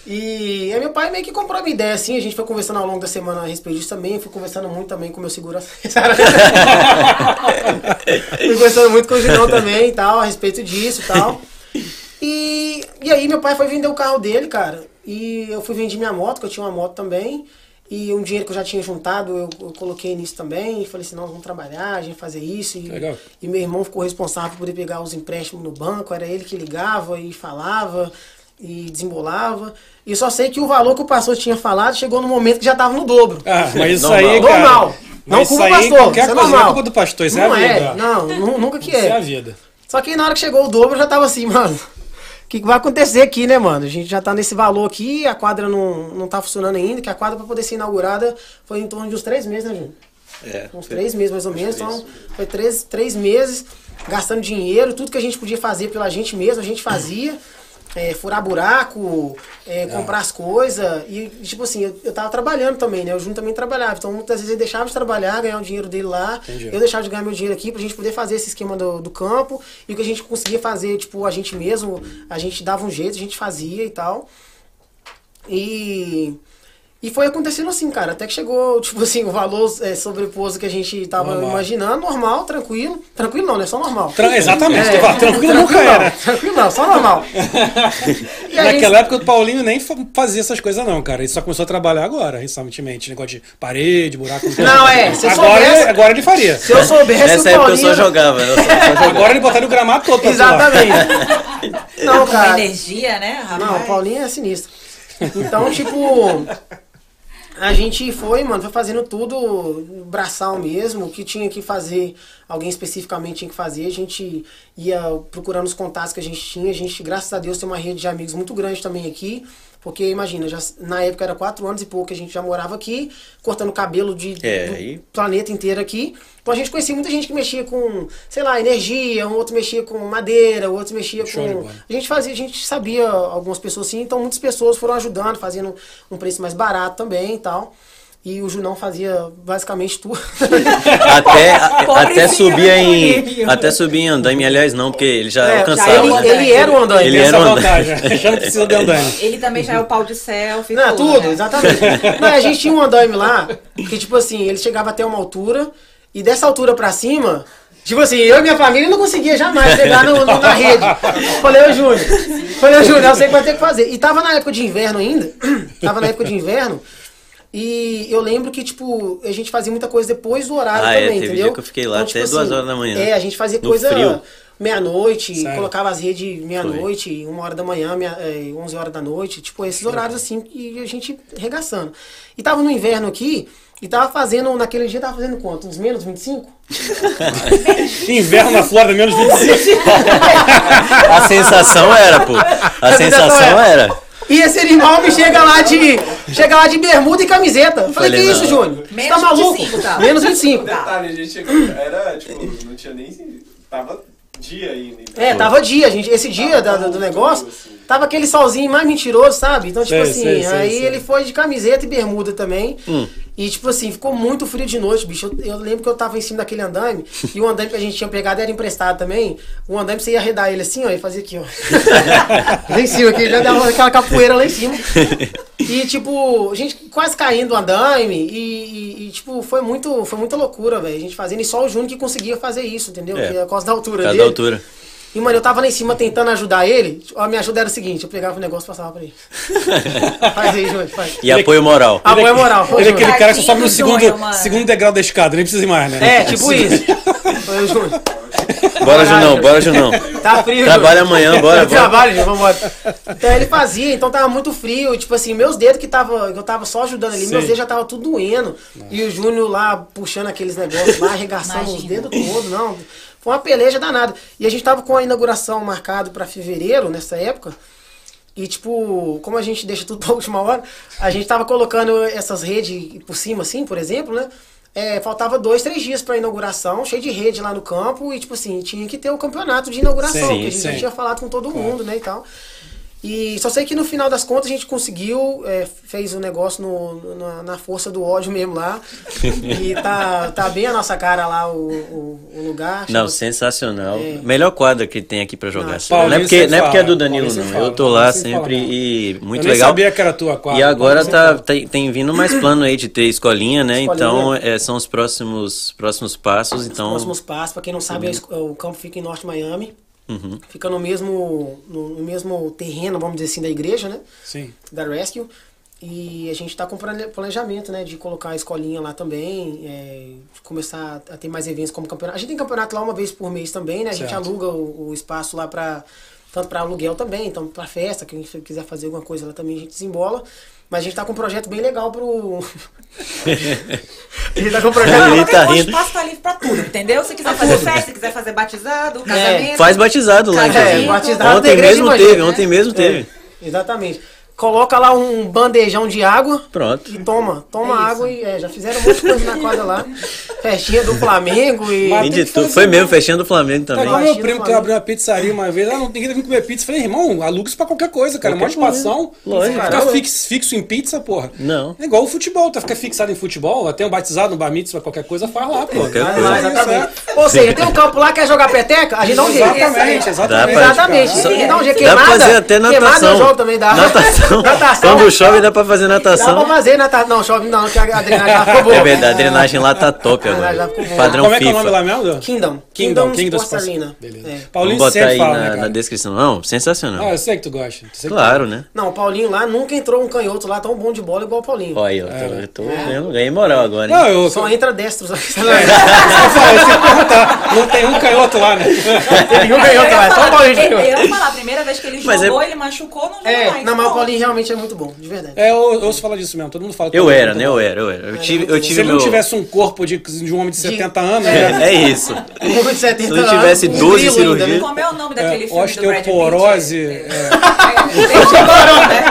E aí meu pai meio que comprou a minha ideia, assim, a gente foi conversando ao longo da semana a respeito disso também, fui conversando muito também com o meu segurança. fui conversando muito com o Junão também e tal, a respeito disso e tal. E, e aí meu pai foi vender o carro dele, cara. E eu fui vender minha moto, que eu tinha uma moto também. E um dinheiro que eu já tinha juntado, eu, eu coloquei nisso também. E falei assim, nós vamos trabalhar, a gente fazer isso. E, Legal. e meu irmão ficou responsável por poder pegar os empréstimos no banco. Era ele que ligava e falava e desembolava. E só sei que o valor que o pastor tinha falado chegou no momento que já estava no dobro. Ah, mas isso Normal. aí, cara. normal. Não mas culpa o aí, pastor. Qualquer isso é coisa não é normal. culpa do pastor, isso não é a vida. Não, nu- nunca que Isso é a é. vida. Só que na hora que chegou o dobro, eu já tava assim, mano. O que, vai acontecer aqui, né, mano? A gente já tá nesse valor aqui, a quadra não, não tá funcionando ainda, que a quadra pra poder ser inaugurada foi em torno de uns três meses, né, Júnior? É. Uns três meses mais ou menos. Então, foi três, três meses gastando dinheiro, tudo que a gente podia fazer pela gente mesmo, a gente fazia. É, furar buraco, é, comprar as coisas. E, tipo assim, eu, eu tava trabalhando também, né? O Júnior também trabalhava. Então, muitas vezes ele deixava de trabalhar, ganhar o dinheiro dele lá. Entendi. Eu deixava de ganhar meu dinheiro aqui pra gente poder fazer esse esquema do, do campo. E o que a gente conseguia fazer, tipo, a gente mesmo, a gente dava um jeito, a gente fazia e tal. E. E foi acontecendo assim, cara, até que chegou, tipo assim, o valor é, sobreposto que a gente tava Normal. imaginando, normal, tranquilo. Tranquilo não, né? Só normal. Tra- exatamente, É, fala, tranquilo nunca não, era. Tranquilo não, só normal. E Naquela época o Paulinho nem fa- fazia essas coisas, não, cara. Ele só começou a trabalhar agora, recentemente. Negócio de parede, buraco. Não, é, se eu agora, soubesse- ele, agora ele faria. Se eu soubesse Nessa o época eu Paulinho... só jogava. Eu só, só jogava. Agora ele botaria o gramado todo pra. Exatamente. Não, Com cara. energia, né, rapaz? Não, o Paulinho é sinistro. Então, tipo, a gente foi, mano, foi fazendo tudo braçal mesmo, o que tinha que fazer, alguém especificamente tinha que fazer, a gente ia procurando os contatos que a gente tinha, a gente, graças a Deus, tem uma rede de amigos muito grande também aqui, porque imagina, já, na época era quatro anos e pouco que a gente já morava aqui, cortando cabelo de, É, do aí- planeta inteiro aqui. Então a gente conhecia muita gente que mexia com, sei lá, energia, um outro mexia com madeira, o outro mexia Show com. A gente fazia, a gente sabia algumas pessoas assim, então muitas pessoas foram ajudando, fazendo um preço mais barato também e tal. E o Junão fazia basicamente tudo. Até, a- até subia em. Até subia em andaime, aliás, não, porque ele já É, alcançava. ele, né? ele era o andaime. Ele era um- vantagem. Já não precisa de andaime. Ele também já é o pau de selfie. Não, tudo, tudo, né? exatamente. Não, a gente tinha um andaime lá, que tipo assim, ele chegava até uma altura, e dessa altura pra cima, tipo assim, eu e minha família não conseguia jamais chegar no, no- na rede. Falei, ô Júnior, falei, ô Júnior, eu sei que vai ter que fazer. E tava na época de inverno ainda, tava na época de inverno, e eu lembro que, tipo, a gente fazia muita coisa depois do horário Ah, é, também, teve entendeu? dia que eu fiquei lá até duas horas da manhã. É, a gente fazia coisa frio. meia-noite, colocava as redes meia-noite, uma hora da manhã, meia, é, 11 horas da noite, tipo, esses horários assim, e a gente regaçando. E tava no inverno aqui, e tava fazendo, naquele dia tava fazendo quanto? Uns menos 25? Inverno na Flórida, menos 25. A sensação era, pô. A sensação era. E esse animal me chega lá de. Chega lá de bermuda e camiseta. Falei, Falei, que não. isso, Júnior? Você tá maluco? 25, tá. Menos 25. Detalhe, a gente chegou. Era, tipo, não tinha nem. Tava dia ainda. então. É, tava dia, gente. Esse dia da- do, do negócio, tava aquele solzinho mais mentiroso, sabe? Então, tipo Sei, assim, sei, sei, aí ele foi de camiseta e bermuda também. Hum. E, tipo assim, ficou muito frio de noite, bicho. Eu, eu lembro que eu tava em cima daquele andaime, e o andaime que a gente tinha pegado era emprestado também. O andaime você ia arredar ele assim, ó, e fazia aqui, ó. lá em cima, aqui, já dava aquela capoeira lá em cima. E, tipo, a gente quase caindo do andaime, e, e- e, tipo, foi muito, foi muita loucura, velho. A gente fazendo, e só o Júnior que conseguia fazer isso, entendeu? É. É por causa da altura causa dele. da altura. E, mano, eu tava lá em cima tentando ajudar ele. A minha ajuda era o seguinte: eu pegava o negócio e passava pra ele. faz aí, Júnior, faz. E apoio moral. Apoio é moral. Ele é aquele cara que só sobe no segundo, segundo degrau da escada, nem precisa ir mais, né? É, tipo isso. Foi o Júnior. Bora, Junão, bora, Junão. Tá frio, Trabalha Júnior. amanhã, bora. Trabalho, Júnior, vambora. Então ele fazia, então tava muito frio. Tipo assim, meus dedos que tava, que eu tava só ajudando ali, Sim. meus dedos já tava tudo doendo. E o Júnior lá puxando aqueles negócios lá, arregaçando os Imagina. dedos todos, não. Foi uma peleja danada. E a gente tava com a inauguração marcado pra fevereiro, nessa época. E, tipo, como a gente deixa tudo pra última hora, a gente tava colocando essas redes por cima, assim, por exemplo, né? É, faltava dois, três dias pra inauguração, cheio de rede lá no campo, e, tipo assim, tinha que ter o campeonato de inauguração, Sim, que a gente já sim. tinha falado com todo mundo, né, e tal. E só sei que no final das contas a gente conseguiu, é, fez o negócio no, na, na força do ódio mesmo lá. e tá, tá bem a nossa cara lá o, o, o lugar. Não, sensacional. É. Melhor quadra que tem aqui pra jogar. Nossa. não, é porque, sempre não é porque é do Danilo, Paulinho não. Eu tô fala, lá Paulinho sempre fala e muito legal. sabia que era a tua quadra. E agora tá, tem, tem vindo mais plano aí de ter escolinha, né? Escolinha. Então é, são os próximos, próximos passos. Então, próximos passos. Pra quem não sabe, o campo fica em Norte Miami. Uhum. Fica no mesmo, no, mesmo terreno, vamos dizer assim, da igreja, né? Sim. Da Rescue. E a gente tá com plane- planejamento, né? De colocar a escolinha lá também. é, de começar a ter mais eventos como campeonato. A gente tem campeonato lá uma vez por mês também, né? A gente Certo. aluga o, o espaço lá pra... Tanto para aluguel também, então para festa, quem quiser fazer alguma coisa lá também a gente desembola. Mas a gente tá com um projeto bem legal pro. a gente tá com um projeto. Ele tá o rindo. espaço tá livre pra tudo, entendeu? Se quiser fazer festa, se quiser fazer batizado, casamento. faz batizado lá. É, batizado Ontem mesmo teve, né? ontem mesmo teve. É, exatamente. Coloca lá um bandejão de água. Pronto. E toma, toma É água e é, já fizeram um monte de coisa na quadra lá. Festinha do Flamengo e. Mas- Tem tem de que tudo. Foi mesmo, fechando o Flamengo É também. igual meu primo que abriu uma pizzaria uma vez, ah, não tem que vir comer pizza. Eu falei, irmão, aluga isso pra qualquer coisa, cara. Mó Qualquer coisa. espação. Lógico. Ficar fixo, fixo em pizza, porra. Não. É igual o futebol, tá? Fica fixado em futebol, até um batizado, no bar mitzvah, qualquer coisa, faz lá, pô. Qualquer coisa. É exatamente. é. Ou seja, tem um campo lá, quer jogar peteca? A gente dá um jeito. Exatamente, exatamente. pra- Exatamente. dá um jeito. Dá pra Queimada, fazer até queimada natação. eu jogo também, dá. Natação. Natação. Quando chove dá pra fazer Dá pra natação. fazer natação. Não, chove não, que a drenagem já ficou boa. É verdade, a drenagem lá tá top agora. ficou boa. Padrão Como é que é o FIFA. nome lá mesmo? Kingdom. Kingdom, Kingdom Sports Arena. Beleza. É. Paulinho Vamos botar aí fala, na, né, na descrição. Não, sensacional. Ah, eu sei que tu gosta. Que Claro, né? Não, o Paulinho lá nunca entrou um canhoto lá tão bom de bola igual o Paulinho. Olha aí, eu tô, eu tô vendo, ganhei moral agora, tu... hein? Não, eu... Só entra destros você perguntar, não tem um canhoto lá, né? Tem um Eu canhoto lá, só o Paulinho eu ia falar, a primeira vez que ele Mas jogou, é- ele machucou, não jogou É, mais. não, mas o Pô. Paulinho realmente é muito bom, de verdade. É, eu, eu ouço falar disso mesmo, todo mundo fala. que Eu é era, né? bom. Eu era, eu era. Eu tive, eu Se tive ele não meu... tivesse um corpo de, de um homem de 70 anos, né? É, é isso. Um homem de 70 Se não tivesse anos, 12 grilo ainda, né? cirurgias- Como é o nome daquele É, filme do Brad Pitt? osteoporose, É, é, é, ele chegou, né?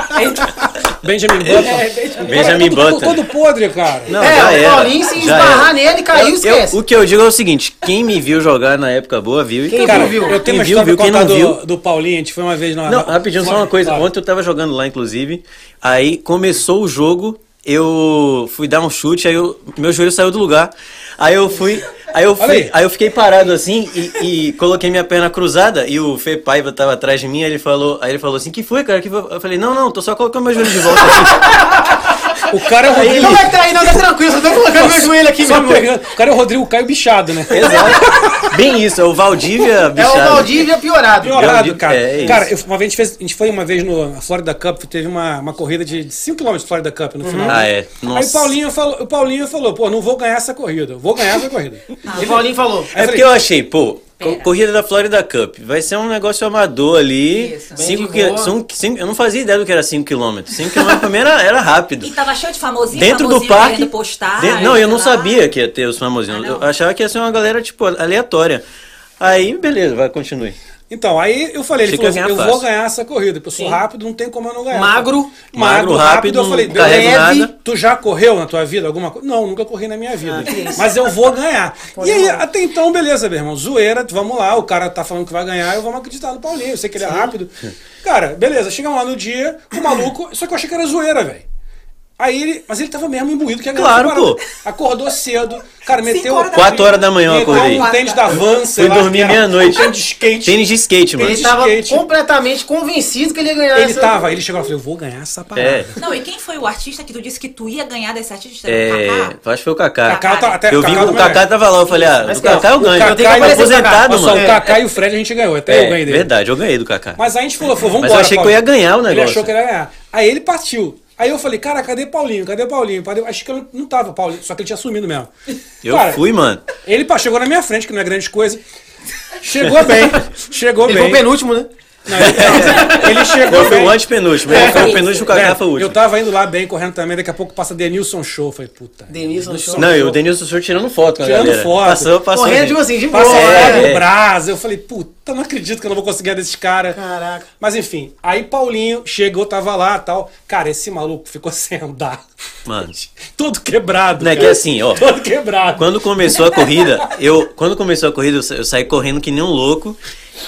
Benjamin Button. Benjamin todo, todo, Button. todo podre, cara. Não, É, já o. Paulinho se já esbarrar era. nele, caiu, Eu- esquece. o que eu digo é o seguinte: quem me viu jogar na época boa viu e Quem Cara, viu, eu tenho Quem uma viu, história viu, quem não do, viu. do Paulinho. A gente foi uma vez na. Não, rapidinho, só uma coisa. Claro. Ontem eu tava jogando lá, inclusive. Aí começou o jogo, eu fui dar um chute, aí eu- meu joelho saiu do lugar. Aí eu fui. Aí eu, fui, aí. aí eu fiquei parado assim e, e coloquei minha perna cruzada e o Fê Paiva tava atrás de mim, aí ele falou, aí ele falou assim, que foi, cara? Que foi? Eu falei, não, não, tô só colocando meu joelho de volta aqui. O cara é o Rodrigo. Não vai trair, não, tá tranquilo, só tô colocando meu joelho aqui, meu amor. pegando. O cara é o Rodrigo Caio Bichado, né? Exato. Bem isso, é o Valdívia É o bichado. Valdívia piorado. Piorado, cara. é isso. cara, eu- uma vez a gente, fez, a gente foi uma vez no na Florida Cup, teve uma, uma corrida de 5km de Florida Cup no final. Ah, é. Aí Nossa. o Paulinho, falou, o Paulinho falou, pô, não vou ganhar essa corrida, vou ganhar essa corrida. O Paulinho falou. É porque eu achei, pô, corrida da Florida Cup, vai ser um negócio amador ali. Isso. Cinco boa. são cinco- eu não fazia ideia do que era 5km. 5km pra mim era, era rápido. E tava cheio de famosinho, Dentro do famosinho parque. querendo postar. de- não, eu não lá. sabia que ia ter os famosinhos. Ah, eu achava que ia ser uma galera, tipo, aleatória. Aí, beleza, vai, continue. Então, aí eu falei, ele Achei falou, ia eu vou ganhar essa corrida, porque eu sou Sim. rápido, não tem como eu não ganhar. Magro. Magro, Magro, rápido, eu falei, nada. Tu já correu na tua vida alguma coisa? Não, nunca corri na minha vida. Ah. Mas eu vou ganhar. Pode e aí, até então, beleza, meu irmão. Zoeira, vamos lá, o cara tá falando que vai ganhar, eu vou acreditar no Paulinho. Eu sei que ele é rápido. Cara, beleza, chegamos lá no dia, o maluco, só que eu achei que era zoeira, velho. Aí ele, mas ele tava mesmo imbuído que ia ganhar Claro, parada. pô. Acordou cedo, cara, meteu horas da Quatro horas da manhã eu meteu acordei. um tênis da Van, sei Fui lá, dormir que era meia-noite. um Tênis de skate. Tênis de skate, mano. Tênis Ele de tava skate. completamente convencido que ele ia ganhar Ele essa- tava, ele chegou lá e falou, eu vou ganhar essa parada. É. Não, e quem foi o artista que tu disse que tu ia ganhar desse artista? É, o Kaká? acho que foi o Kaká. Kaká tá- até- Eu vi o Kaká tava lá, eu falei, ah, Mas do Kaká eu O ganho. Kaká Eu tenho que e- aposentado, mano. o Kaká e o Fred a gente ganhou, até eu ganhei É, dele. verdade, eu ganhei do Kaká. Mas aí a gente falou, falou, vambora. Mas eu achei que eu ia ganhar o Ele negócio. achou que ele ia ganhar. Aí ele partiu. Aí eu falei, cara, cadê Paulinho? Cadê Paulinho? Cadê- Acho que eu não tava Paulinho, só que ele tinha sumido mesmo. Eu Cara, fui, mano. Ele pá, chegou na minha frente, que não é grande coisa. Chegou bem, chegou Ele bem. foi o penúltimo, né? Não, ele, não, ele chegou Eu fui bem. o antepenúltimo. Ele foi o penúltimo, o Kaká Velho, foi o Eu tava indo lá bem, correndo também, daqui a pouco passa Denilson Show. Falei, puta. Denilson Show. Não, e o Denilson Senhor tirando foto com a Tirando galera. foto. Passou, passou. Correndo, tipo assim, de boa. Passa É, é. Braz. Eu falei, puta, não acredito que eu não vou conseguir desses caras. Caraca. Mas enfim, aí Paulinho chegou, tava lá tal. Cara, esse maluco ficou sem andar. Mano. Todo quebrado. Não, é que cara. assim, ó. Todo quebrado. Quando começou a corrida, eu quando começou a corrida, eu sa- eu saí correndo que nem um louco.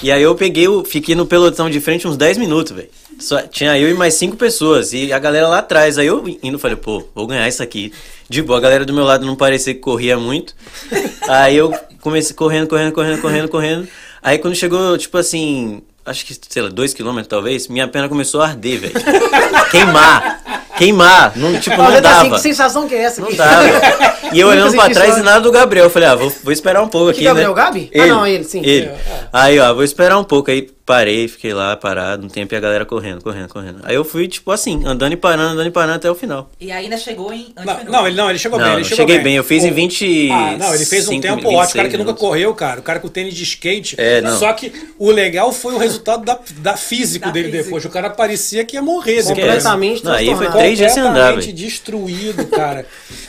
E aí eu peguei, o, fiquei no pelotão de frente uns 10 minutos, velho. Só tinha eu e mais cinco pessoas e a galera lá atrás. Aí eu indo falei, pô, vou ganhar isso aqui. De boa, a galera do meu lado não parecia que corria muito. Aí eu comecei correndo, correndo, correndo, correndo, correndo. Aí quando chegou, tipo assim, acho que, sei lá, dois quilômetros talvez, minha perna começou a arder, velho. Queimar. Queimar. Não, tipo, não dava. que sensação que é essa? Não aqui? dava. E eu olhando pra trás e nada do Gabriel. Eu falei, ah, vou, vou esperar um pouco Que aqui, Gabriel, né? o Gabi? Ah, não, ele, sim. Ele. Aí, ó, vou esperar um pouco. Aí parei, fiquei lá parado um tempo e a galera correndo, correndo, correndo. Aí eu fui, tipo assim, andando e parando, andando e parando até o final. E ainda chegou em Não, não, ele não, ele chegou Não, bem. Ele eu chegou cheguei bem, eu fiz em O- 20 Ah, não, ele fez um tempo 26 ótimo. O cara que nunca minutos. correu, cara. O cara com tênis de skate. É, não. Só que o legal foi o resultado da, da físico Da dele física. depois. O cara parecia que ia morrer. Completamente Não, aí foi três dias sem andar, destruído, cara.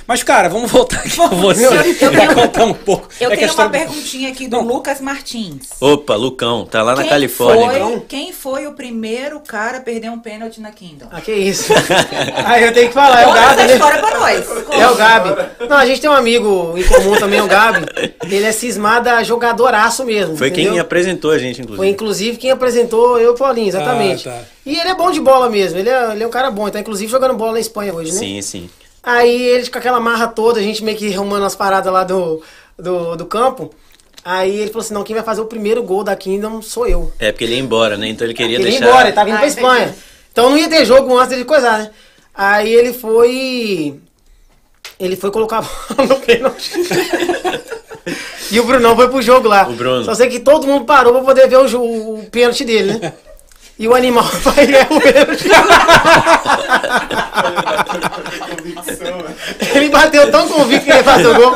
Mas, cara, vamos voltar aqui com você. eu tenho- contar um pouco. Eu É tenho uma perguntinha aqui do Não. Lucas Martins. Opa, Lucão, tá lá na Califórnia. Foi, então. quem foi o primeiro cara a perder um pênalti na Kingdom? Ah, que isso. Aí eu tenho que falar, é o Gabi, essa né? história pra nós. É o Gabi. Não, a gente tem um amigo em comum também, o Gabi. Ele é cismada jogadoraço mesmo. Foi entendeu? quem apresentou a gente, inclusive. Foi inclusive quem apresentou eu e o Paulinho, exatamente. Ah, tá. E ele é bom de bola mesmo, ele é, ele é um cara bom, ele tá inclusive jogando bola na Espanha hoje, né? Sim, sim. Aí eles com aquela marra toda, a gente meio que arrumando as paradas lá do, do, do campo. Aí ele falou assim: não, quem vai fazer o primeiro gol da Kingdom sou eu. É porque ele ia embora, né? Então ele queria Ele ia deixar. embora, ele tava indo Ah, pra Espanha. entendi. Então não ia ter jogo antes dele coisar, né? Aí ele foi. Ele foi colocar a bola no pênalti. e o Brunão foi pro jogo lá. O Bruno. Só sei que todo mundo parou pra poder ver o, o pênalti dele, né? E o animal vai ganhar o pênalti. Convicção, né? Ele bateu tão convicto que ele ia fazer o gol.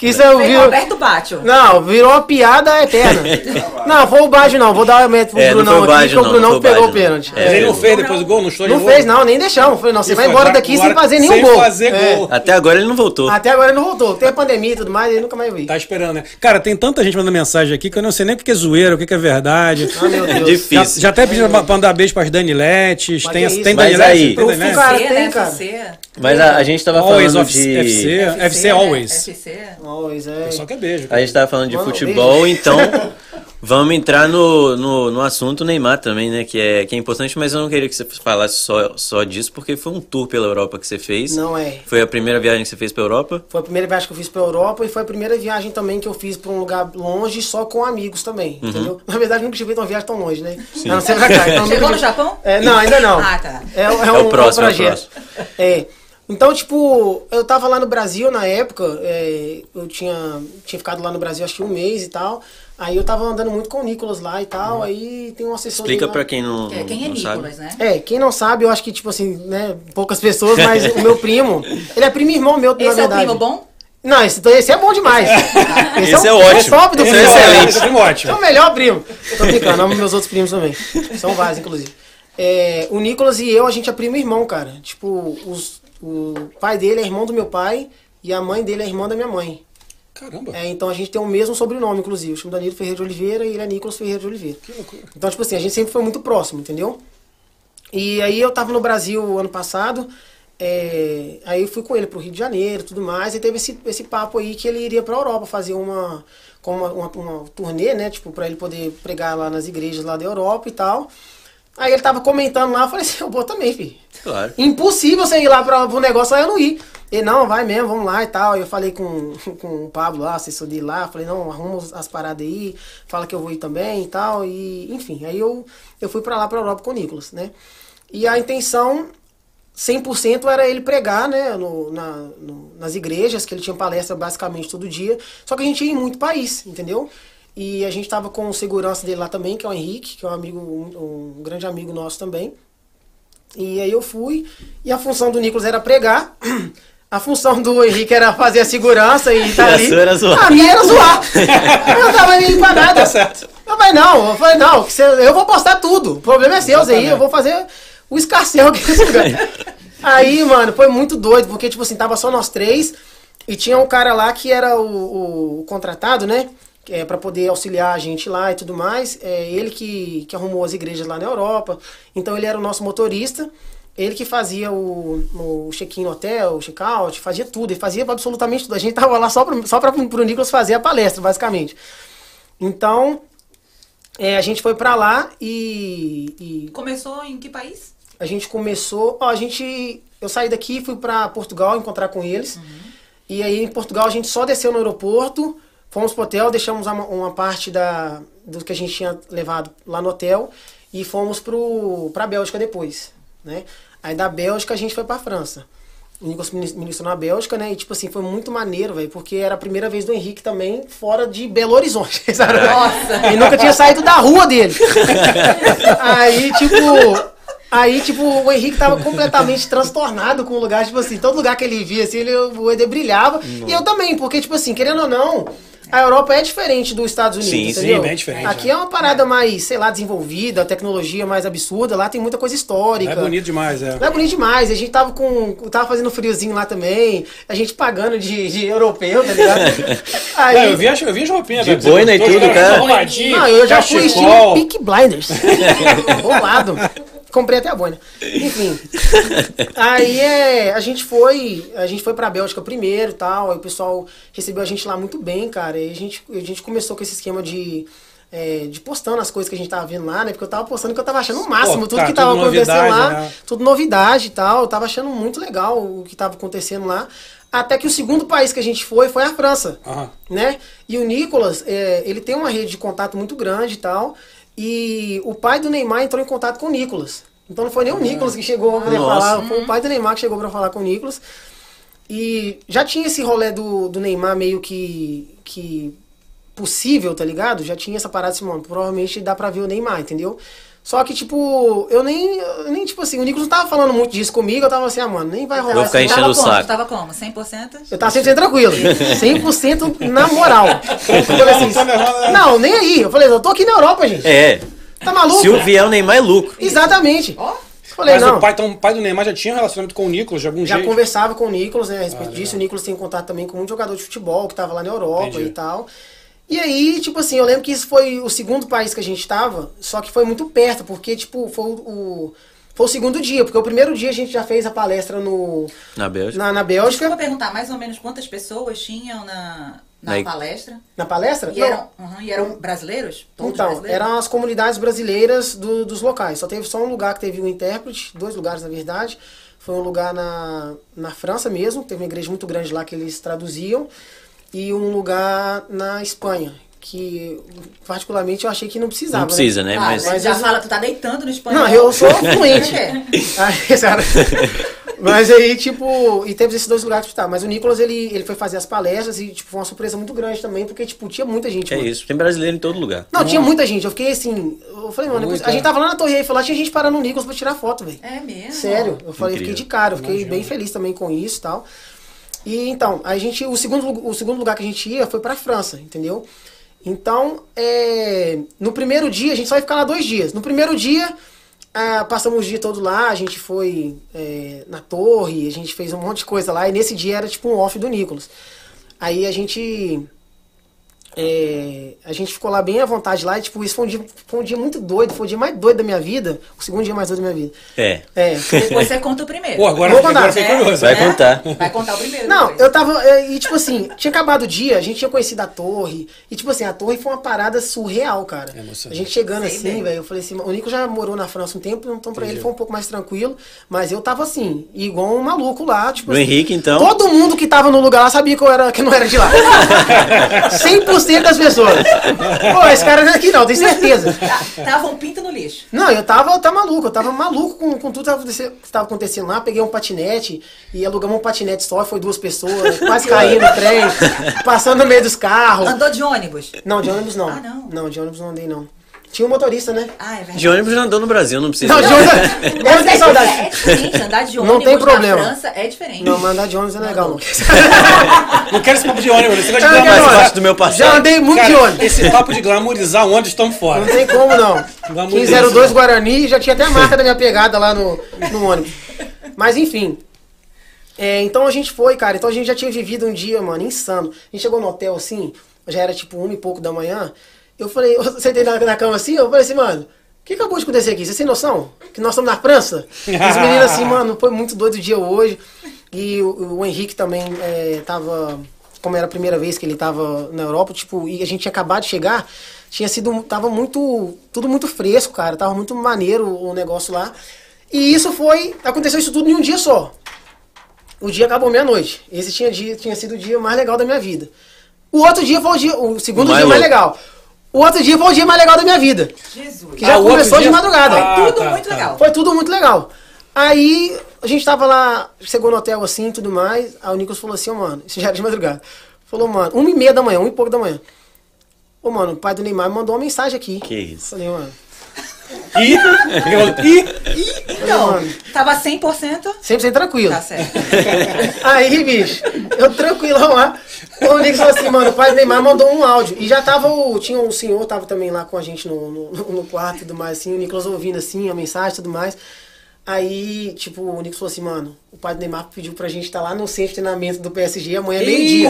Que isso eu Foi vi. Roberto Bátio. Não, virou uma piada eterna. não, foi o Baggio não. Vou dar o mérito pro É, não Brunão foi o aqui, o não, Brunão não o pegou o não. pênalti. É. Mas ele não fez Não. depois do gol? Não estou de Não fez, não, nem deixamos. Falei, não, você vai embora daqui sem fazer nenhum sem gol. fazer É. gol. Até agora ele não voltou. Até agora ele não voltou. Tem a pandemia e tudo mais, ele nunca mais vi. Tá esperando, né? Cara, tem tanta gente mandando mensagem aqui que eu não sei nem o que é zoeira, o que é verdade. Ah, meu É Deus. Difícil. já até pediram pra, pra mandar beijo pras Daniletes. Mas Tem, que isso? tem Mas aí- Tem Eu Danilete? fui, cara, FC, tem, né? cara. FC. Mas a, gente tava falando de. FC, FC né? always. FC. Pois é. Só que é beijo. A gente tava falando de um futebol, beijo. então vamos entrar no, no, no assunto Neymar também, né? Que é, que é importante, mas eu não queria que você falasse só, só disso, porque foi um tour pela Europa que você fez. Não é. Foi a primeira viagem que você fez pra Europa? Foi a primeira viagem que eu fiz pra Europa e foi a primeira viagem também que eu fiz pra um lugar longe, só com amigos também, Uhum. entendeu? Na verdade, nunca tinha feito uma viagem tão longe, né? A não ser pra cá. Então, nunca Chegou no Japão? É, não, ainda não. Ah, tá. É, é É um, o próximo, um é o projeto. É. Então, tipo, eu tava lá no Brasil na época, é, eu tinha, tinha ficado lá no Brasil acho que um mês e tal. Aí eu tava andando muito com o Nicolas lá e tal, aí tem um assessor Explica pra quem não, é- Quem é não Nicolas, sabe. né? É, quem não sabe, eu acho que, tipo assim, né, poucas pessoas, mas o meu primo, ele é primo irmão meu, na Esse é o verdade. primo bom? Não, esse, esse é bom demais. Esse é o- ótimo. o top do Esse primo. é excelente. Esse é primo ótimo. É o melhor primo. Tô brincando, amo meus outros primos também. São vários, inclusive. É, o Nicolas e eu, a gente é primo e irmão, cara. Tipo, os- o pai dele é irmão do meu pai e a mãe dele é irmã da minha mãe. Caramba. É, então a gente tem o mesmo sobrenome, inclusive. Eu chamo Danilo Ferreira de Oliveira e ele é Nicolas Ferreira de Oliveira. Que loucura. Então, tipo assim, a gente sempre foi muito próximo, entendeu? E aí eu tava no Brasil ano passado, é, aí eu fui com ele pro Rio de Janeiro e tudo mais, e teve esse, esse papo aí que ele iria pra Europa fazer uma, uma, uma, uma turnê, né? Tipo, pra ele poder pregar lá nas igrejas lá da Europa e tal. Aí ele tava comentando lá, eu falei assim, eu vou também, filho. Claro. Impossível você ir lá para o negócio lá eu não ir. Ele, não, vai mesmo, vamos lá e tal. Eu falei com, com o Pablo lá, assessor dele lá, falei, não, arruma as paradas aí, fala que eu vou ir também e tal. E, enfim, aí eu, eu fui para lá, pra Europa com o Nicolas, né? E a intenção, 100% era ele pregar, né, no, na, no- nas igrejas, que ele tinha palestra basicamente todo dia. Só que a gente ia em muito país, entendeu? E a gente tava com o segurança dele lá também, que é o Henrique, que é um amigo, um, um grande amigo nosso também. E aí eu fui, e a função do Nicolas era pregar, a função do Henrique era fazer a segurança e tá a ali. sua era zoar. A minha era zoar. eu não tava nem pra nada. Tá certo. Eu falei, não, eu falei, não, que eu vou postar tudo. O problema é seu aí, eu vou fazer o escarcel aqui nesse lugar. Aí, mano, foi muito doido, porque, tipo assim, tava só nós três, e tinha um cara lá que era o, o contratado, né? É, para poder auxiliar a gente lá e tudo mais. É ele que, que arrumou as igrejas lá na Europa. Então ele era o nosso motorista. Ele que fazia o, o check-in no hotel, o check-out, fazia tudo. Ele fazia absolutamente tudo. A gente tava lá só para só pra, pro Nicolas fazer a palestra, basicamente. Então, é, a gente foi pra lá e, e Começou em que país? a gente começou. Ó, a gente. Eu saí daqui e fui pra Portugal encontrar com eles. E aí em Portugal a gente só desceu no aeroporto, fomos pro hotel, deixamos uma, uma parte da, do que a gente tinha levado lá no hotel e fomos pro, pra Bélgica depois. Né? Aí da Bélgica a gente foi pra França. O Nicolas minis- ministrou na Bélgica, né? E tipo assim, foi muito maneiro, velho, porque era a primeira vez do Henrique também fora de Belo Horizonte. sabe? Nossa! Ele nunca tinha saído da rua dele. Aí, tipo. Aí, tipo, o Henrique tava completamente transtornado com o lugar, tipo assim, todo lugar que ele via, assim, ele, o Eder brilhava. E eu também, porque, tipo assim, querendo ou não, a Europa é diferente dos Estados Unidos, Sim, sim, entendeu? bem diferente, Aqui né? é uma parada mais, sei lá, desenvolvida, a tecnologia mais absurda, lá tem muita coisa histórica. É bonito demais, é. Lá é bonito demais. A gente tava com. Tava fazendo friozinho lá também. A gente pagando de, de europeu, tá ligado? Aí, Não, eu vi as, eu vi as roupinhas. De boina e tudo, cara. Não, eu já fui estilo. Peak Blinders. Bolado. Comprei até a boina. Enfim. Aí é, a gente foi, a gente foi pra Bélgica primeiro e tal. Aí o pessoal recebeu a gente lá muito bem, cara. E a gente, a gente começou com esse esquema de. é, de postando as coisas que a gente tava vendo lá, né? Porque eu tava postando que eu tava achando o máximo, Pô, tudo tá, que tava tudo acontecendo novidade, lá, né? tudo novidade e tal. Eu tava achando muito legal o que tava acontecendo lá. Até que o segundo país que a gente foi foi a França Aham. né? E o Nicolas, é, ele tem uma rede de contato muito grande e tal. E o pai do Neymar entrou em contato com o Nicolas. Então não foi nem o Nicolas que chegou Nossa. falar, foi o pai do Neymar que chegou pra falar com o Nicolas. E já tinha esse rolê do, do Neymar meio que, que possível, tá ligado? Já tinha essa parada assim, mano, provavelmente dá pra ver o Neymar, entendeu? Só que, tipo, eu nem, eu nem, tipo assim, o Nicolas não tava falando muito disso comigo, eu tava assim, ah, mano, nem vai rolar Vou ficar assim, enchendo tava o como? saco. Tava como? 100%? eu tava sempre tranquilo. 100% na moral. Eu falei assim, não, nem aí. Eu falei, eu tô aqui na Europa, gente. É. Tá maluco? Se o vier o Neymar é lucro. Exatamente. Ó. Falei, Mas não. o pai, então, o pai do Neymar já tinha um relacionamento com o Nicolas de algum Já jeito. conversava com o Nicolas, né, a respeito Ah, disso. legal. O Nicolas tem contato também com muito jogador de futebol que tava lá na Europa Entendi. e tal. E aí, tipo assim, eu lembro que isso foi o segundo país que a gente tava, só que foi muito perto, porque, tipo, foi o, foi o segundo dia, porque o primeiro dia a gente já fez a palestra no, Na Bélgica. na, na Desculpa Bélgica. perguntar, mais ou menos quantas pessoas tinham na, na Na- palestra? Na palestra? E eram, uhum, e eram brasileiros? Todos Então, brasileiros? eram as comunidades brasileiras do- dos locais. Só teve só um lugar que teve um intérprete, dois lugares na verdade. Foi um lugar na, na França mesmo, teve uma igreja muito grande lá que eles traduziam, e um lugar na Espanha, que particularmente eu achei que não precisava. Não precisa, né? Ah, Mas mas já eu- fala, tu tá deitando no espanhol. Não, eu sou fluente. É. Aí, Mas aí, tipo, e teve esses dois lugares que tá. Mas o Nicolas, ele, ele foi fazer as palestras e, tipo, foi uma surpresa muito grande também, porque, tipo, tinha muita gente. é mano. isso. Tem brasileiro em todo lugar. Não, tinha muita gente. Eu fiquei assim. Eu falei, mano, a gente tava lá na Torre Eiffel, lá tinha gente parando no Nicolas pra tirar foto, velho. É mesmo? Sério. Eu falei, Incrível. fiquei de cara, eu fiquei Imagino. bem feliz também com isso e tal. E então, a gente, o segundo, o segundo lugar que a gente ia foi pra França, entendeu? Então, é, no primeiro dia, a gente só ia ficar lá dois dias. No primeiro dia, ah, passamos o dia todo lá, a gente foi é, na torre, a gente fez um monte de coisa lá, e nesse dia era tipo um off do Nicolas. Aí a gente. É, a gente ficou lá bem à vontade lá, e, tipo, isso foi um, dia, foi um dia muito doido, foi o dia mais doido da minha vida, o segundo dia mais doido da minha vida. É. É. Depois você conta o primeiro. Pô, agora, Vou contar. agora fiquei É, curioso. Vai né? contar. Vai contar o primeiro. Não, depois. eu tava. é, E tipo assim, tinha acabado o dia, a gente tinha conhecido a torre. E tipo assim, a torre foi uma parada surreal, cara. É a gente chegando Sei assim, velho, eu falei assim, o Nico já morou na França um tempo, então pra ele foi um pouco mais tranquilo. Mas eu tava assim, igual um maluco lá, tipo Do assim, Henrique, então. Todo mundo que tava no lugar lá sabia que eu, era, que eu não era de lá. 100% das pessoas. Pô, esse cara não é aqui não, tenho certeza. Tá- Tava um pinto no lixo. Não, eu tava, tá maluco, eu tava maluco com, com tudo que tava acontecendo- tava lá. Peguei um patinete e alugamos um patinete só, foi duas pessoas, quase caí no trem, passando no meio dos carros. Andou de ônibus. Não, de ônibus não. Ah, não? de ônibus não andei não. Tinha um motorista, né? Ah, é verdade. De ônibus já andou no Brasil, não precisa. Não, de ônibus. Eu Mas tenho é, saudade. é diferente, andar de Não ônibus tem problema. na França é diferente. Não, mas andar de ônibus é legal, não. Não quero esse papo de ônibus, você gosta de quero- glamorizar. parte do meu passado. Já andei muito de Cara, ônibus. esse papo de glamorizar o ônibus, estamos fora. Não tem como não. Vamos 1502 Guarani, já tinha até a marca da minha pegada lá no, no ônibus. Mas enfim. É, então a gente foi, cara. Então a gente já tinha vivido um dia, mano, insano. A gente chegou no hotel assim, já era tipo uma e pouco da manhã. Eu falei, eu sentei na, na cama assim, eu falei assim, mano, o que acabou de acontecer aqui? Você tem noção? Que nós estamos na França? E os meninos assim, mano, foi muito doido o dia hoje. E o, o Henrique também é, tava. Como era a primeira vez que ele tava na Europa, tipo, e a gente tinha acabado de chegar, tinha sido. Tava muito. Tudo muito fresco, cara. Tava muito maneiro o negócio lá. E isso foi. Aconteceu isso tudo em um dia só. O dia acabou meia-noite. Esse tinha, dia, tinha sido o dia mais legal da minha vida. O outro dia foi o dia. O segundo Mais dia mais legal. O outro dia foi o dia mais legal da minha vida. Jesus. Que já Ah, começou de dia- madrugada. Ah, Tudo tá, muito tá. legal. Foi tudo muito legal. Aí a gente tava lá, chegou no hotel assim e tudo mais. Aí o Nicolas falou assim, ô mano, isso já era de madrugada. Falou, mano, uma e meia da manhã, uma e pouco da manhã. Ô, mano, o pai do Neymar me mandou uma mensagem aqui. Que isso. Falei, mano. Ih, ih, Então, mano. tava 100%. 100% tranquilo. Tá certo. Aí, bicho, eu tranquilão lá. O Nicolas falou assim, mano, o pai do Neymar mandou um áudio. E já tava o. Tinha um senhor, tava também lá com a gente no, no, no quarto e tudo mais, assim, o Nicolas ouvindo assim, a mensagem e tudo mais. Aí, tipo, o Nicolas falou assim, mano, o pai do Neymar pediu pra gente estar lá no centro de treinamento do PSG amanhã, meio-dia.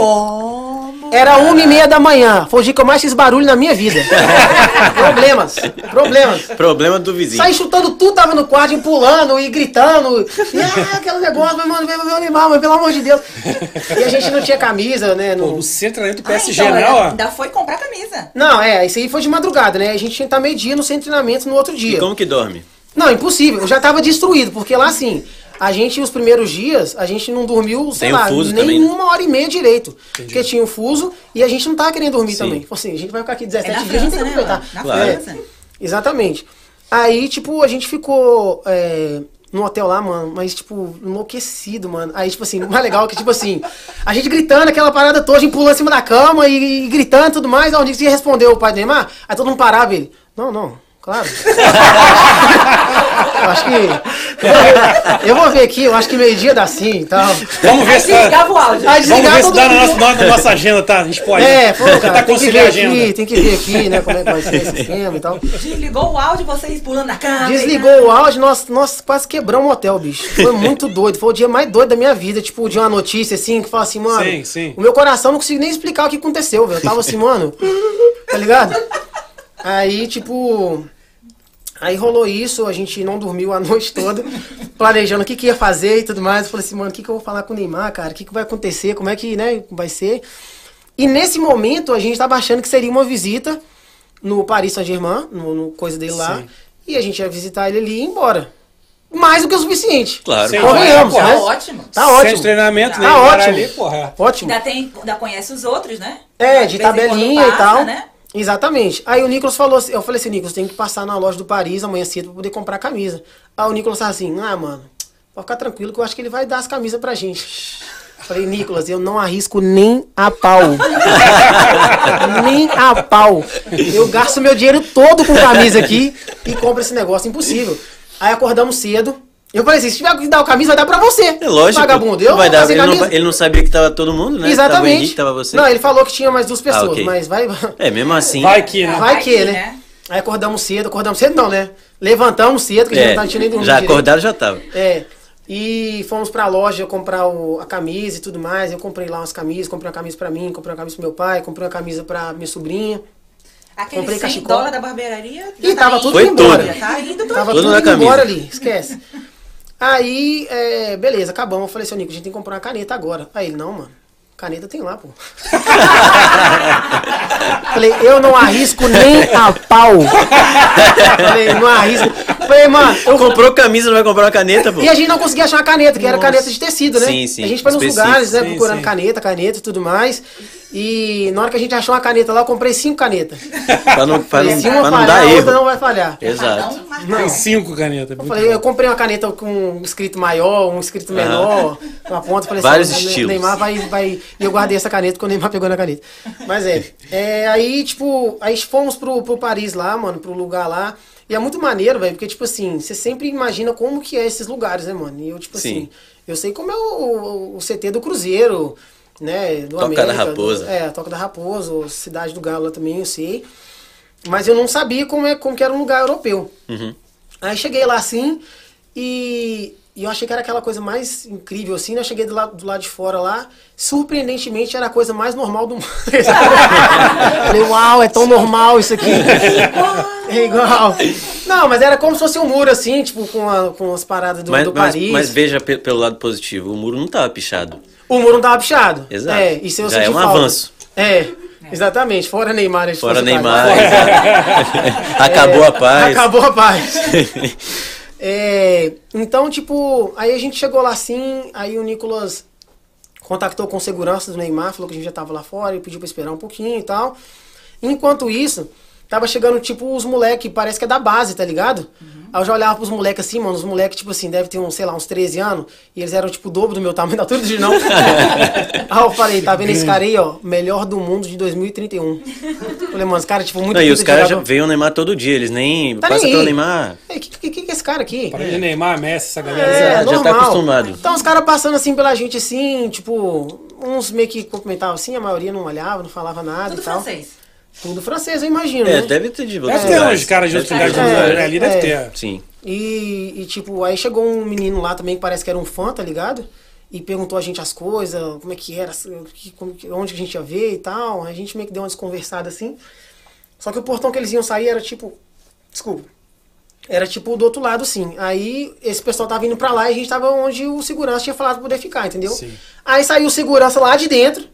Era uma e meia da manhã. Foi o dia que eu mais fiz barulho na minha vida. problemas. Problemas. Problema do vizinho. Saí chutando tudo, tava no quarto, pulando e gritando. E ah, aquele negócio, mas, mano, vem ver o Neymar, mas pelo amor de Deus. E a gente não tinha camisa, né? Pô, no- centro do Ah, PSG, então, né, ó. ainda foi comprar camisa. Não, é, isso aí foi de madrugada, né? A gente tinha que estar meio-dia no centro de treinamento no outro E dia. como que dorme? Não, impossível. Eu já tava destruído, porque lá assim, a gente, os primeiros dias, a gente não dormiu, sei Tem lá, nem também, né? uma hora e meia direito. Porque tinha o fuso e a gente não tava querendo dormir Sim. também. Falei assim, a gente vai ficar aqui É 17 na dias, a gente tem França, que né? aproveitar. Na Claro. França. Exatamente. Aí, tipo, a gente ficou é, no hotel lá, mano, mas, tipo, enlouquecido, mano. Aí, tipo assim, o mais legal é que, tipo assim, a gente gritando aquela parada toda, a gente pulando em cima da cama e, e gritando e tudo mais. Aí o Nick respondeu o pai do Neymar, aí todo mundo parava ele. Não, não, claro. eu acho que. Eu vou ver aqui, eu acho que meio-dia dá sim e tal. Vamos ver se desligava tá, o áudio. Aí vamos ver se dá na nossa, na nossa agenda, tá? A gente pode É, pô, tentar cara, tem que ver a aqui, agenda. tem que ver aqui, né, como é que vai ser esse esquema e tal. Desligou o áudio, vocês pulando na cama. Desligou o áudio, nós, nós quase quebramos o hotel, bicho. Foi muito doido. Foi o dia mais doido da minha vida. Tipo, de uma notícia assim, que fala assim, mano. Sim, sim. O meu coração não consigo nem explicar o que aconteceu, velho. Eu tava assim, mano. Tá ligado? Aí, tipo. Aí rolou isso, a gente não dormiu a noite toda, planejando o que, que ia fazer e tudo mais. Eu falei assim, mano, o que, que eu vou falar com o Neymar, cara? O que, que vai acontecer? Como é que, né, vai ser? E nesse momento a gente tava achando que seria uma visita no Paris Saint-Germain, no, no coisa dele lá. Sim. E a gente ia visitar ele ali e ir embora. Mais do que o suficiente. Claro. Sim. Convenhamos, Tá né? ótimo. Tá de ótimo. treinamento, Tá né? Vai ótimo. Ali, porra. Ótimo. Ainda, tem, ainda conhece os outros, né? É, de quando tabelinha e passa, tal. Né? Exatamente. Aí o Nicolas falou assim, eu falei assim, Nicolas, tem que passar na loja do Paris amanhã cedo pra poder comprar camisa. Aí o Nicolas falou assim, ah, mano, pode ficar tranquilo que eu acho que ele vai dar as camisas pra gente. Falei, Nicolas, eu não arrisco nem a pau. nem a pau. Eu gasto meu dinheiro todo com camisa aqui e compro esse negócio. Impossível. Aí acordamos cedo. Eu falei assim, se tiver que dar a camisa, vai dar pra você. É lógico. Vagabundo. Eu vai vou dar. Ele não, ele não sabia que tava todo mundo, né? Tava o Exatamente. Henrique, tava você. Não, ele falou que tinha mais duas pessoas, ok. mas vai. É, mesmo assim. Vai que, né? Vai que, né? né? Aí acordamos cedo, acordamos cedo não, né? Levantamos cedo, que a gente É, não tá tinha nem dormido já acordado já tava. É. E fomos pra loja comprar o- a camisa e tudo mais. Eu comprei lá umas camisas, comprei uma camisa pra mim, comprei uma camisa pro meu pai, comprei uma camisa pra minha sobrinha. Aquele Comprei 100 cachecol. dólares da barbearia. E tava tudo Foi indo embora. tá indo. Tava Tudo tudo na indo camisa. embora ali, esquece. Aí, é, beleza, acabamos. Eu falei, seu Nico, a gente tem que comprar uma caneta agora. Aí ele, não, mano, caneta tem lá, pô. falei, eu não arrisco nem a pau. falei, não arrisco. Falei, mano, eu Comprou camisa, não vai comprar uma caneta, pô? e a gente não conseguia achar uma caneta, que era caneta de tecido, né? Sim, sim, A gente foi nos lugares, né, Sim, procurando sim. caneta, caneta e tudo mais. E na hora que a gente achou uma caneta lá, eu comprei cinco canetas. Pra não, pra não, se uma pra não falhar, dar a outra erro. não vai falhar. Exato. Tem cinco canetas. Eu muito falei, eu comprei uma caneta com um escrito maior, um escrito menor, uma ponta. Falei Vários assim, o estilos. Neymar vai, vai. E eu guardei essa caneta quando o Neymar pegou na caneta. Mas é. é aí, tipo, aí fomos pro, pro Paris lá, mano, pro lugar lá. E é muito maneiro, velho, porque, tipo assim, você sempre imagina como que é esses lugares, né, mano? E eu, tipo Sim. assim, eu sei como é o, o- o CT do Cruzeiro, né? Do Toca da América, Raposa. Do, é, Toca da Raposa, Cidade do Galo também, eu sei. Mas eu não sabia como, é, como que era um lugar europeu. Uhum. Aí cheguei lá assim e, e eu achei que era aquela coisa mais incrível assim, né? Eu cheguei do lado, do lado de fora lá, surpreendentemente era a coisa mais normal do mundo. Falei, uau, é tão normal isso aqui. É igual. Não, mas era como se fosse um muro assim, tipo, com, a- com as paradas do, Mas, do mas, Paris. mas veja pe- pelo lado positivo, o muro não tava pichado. O muro não tava pichado. Exato. É, isso eu Já é um falta. avanço. É, exatamente. Fora Neymar. eles Fora fossem Neymar. exato. Acabou É, a paz. Acabou a paz. É, então, tipo, aí a gente chegou lá assim, aí o Nicolas contactou com segurança do Neymar, falou que a gente já tava lá fora e pediu pra esperar um pouquinho e tal. Enquanto isso, tava chegando, tipo, os moleques, parece que é da base, tá ligado? Aí eu já olhava pros moleques assim, mano, os moleques, tipo assim, deve ter uns, sei lá, uns 13 anos, e eles eram, tipo, o dobro do meu tamanho, da altura de não. aí eu falei, tá vendo esse cara aí, ó, melhor do mundo de 2031. Falei, mano, os caras, tipo, muito Não, e os caras já veem o Neymar todo dia, eles nem. Tá passa nem pelo. Neymar. O que, que, que é esse cara aqui? Para de Neymar, Messi, essa galera. É, já tá normal. acostumado. Então os caras passando assim pela gente assim, tipo, uns meio que cumprimentavam assim, a maioria não olhava, não falava nada Tudo e tal. francês. Tudo francês, eu imagino, É, né? deve ter de Deve ter uns caras de outros lugares É, ali, deve é. ter. Sim. E, e, tipo, aí chegou um menino lá também que parece que era um fã, tá ligado? E perguntou a gente as coisas, como é que era, como que- onde que a gente ia ver e tal. A gente meio que deu uma desconversada assim. Só que o portão que eles iam sair era tipo. Desculpa. Era tipo do outro lado, sim. Aí esse pessoal tava indo pra lá e a gente tava onde o segurança tinha falado pra poder ficar, entendeu? Sim. Aí saiu o segurança lá de dentro,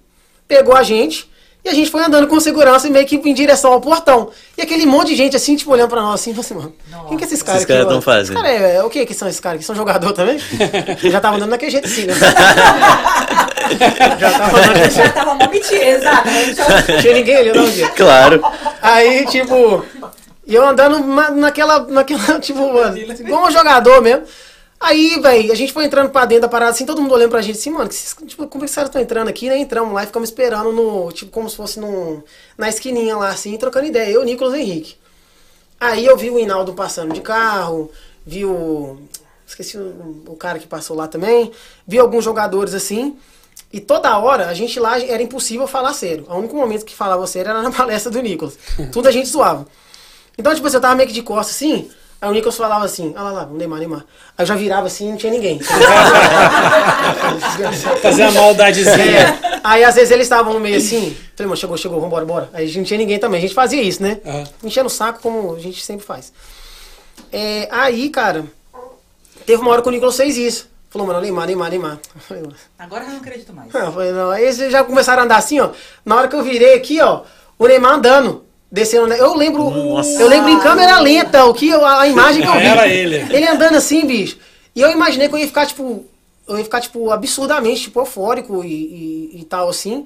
pegou a gente. E a gente foi andando com segurança meio que em direção ao portão. E aquele monte de gente assim, tipo, olhando pra nós assim, assim, mano. Quem que é esses caras Esses caras aqui, tão mano? fazendo. Cara, é, é, o que que são esses caras? Que são jogador também? Eu já tava andando daquele jeito assim, né? já tava andando daquele Já tava uma mentira, exato. Não tinha ninguém ali, não, dia. Claro. Aí, tipo, e eu andando naquela, naquela, tipo, mano, igual um jogador mesmo. Aí, velho, a gente foi entrando pra dentro da parada, assim, todo mundo olhando pra gente assim, mano, que esses- tipo, como é que caras estão entrando aqui, né? Entramos lá e ficamos esperando no, tipo, como se fosse num, na esquininha lá, assim, trocando ideia, eu, Nicolas Henrique. Aí eu vi o Hinaldo passando de carro, vi o. Esqueci o, o cara que passou lá também. Vi alguns jogadores assim. E toda hora, a gente lá era impossível falar sério. O único momento que falava sério era na palestra do Nicolas. Tudo a gente zoava. Então, tipo assim, eu tava meio que de costas assim. Aí o Nicolas falava assim: Ah lá, lá, Neymar, Neymar. Aí eu já virava assim e não tinha ninguém. Fazer a maldadezinha. É. Aí às vezes eles estavam meio assim, falei, mano, chegou, chegou, vambora, bora. Aí a gente não tinha ninguém também, a gente fazia isso, né? Aham. Enchendo o saco como a gente sempre faz. É, aí, cara, teve uma hora que o Nicolas fez isso. Falou, mano, Neymar, Neymar, Neymar. Eu falei, "Mano, Agora eu não acredito mais. não, falei, não. Aí eles já começaram a andar assim, ó. Na hora que eu virei aqui, ó, o Neymar andando. Descendo, né? Eu lembro. Eu lembro em câmera lenta o que eu- a, imagem que eu vi. Era ele. Ele andando assim, bicho. E eu imaginei que eu ia ficar, tipo. Eu ia ficar, tipo, absurdamente, tipo, eufórico e, e, e tal, assim.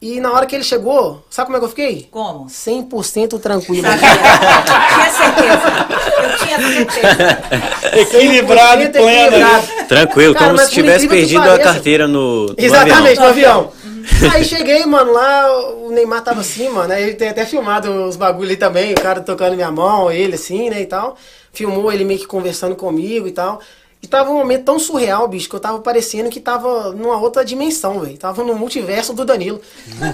E na hora que ele chegou, sabe como é que eu fiquei? Como? 100% tranquilo. Sabia. tinha certeza. Eu tinha certeza. Equilibrado e 100% pleno. equilibrado. Tranquilo, Cara, como se tivesse perdido a carteira no, no Exatamente, avião. no avião. Aí cheguei, mano, lá o Neymar tava assim, mano. Aí ele tem até filmado os bagulho ali também, o cara tocando minha mão, ele assim, né, e tal. Filmou ele meio que conversando comigo e tal. E tava um momento tão surreal, bicho, que eu tava parecendo que tava numa outra dimensão, velho. Tava no multiverso do Danilo.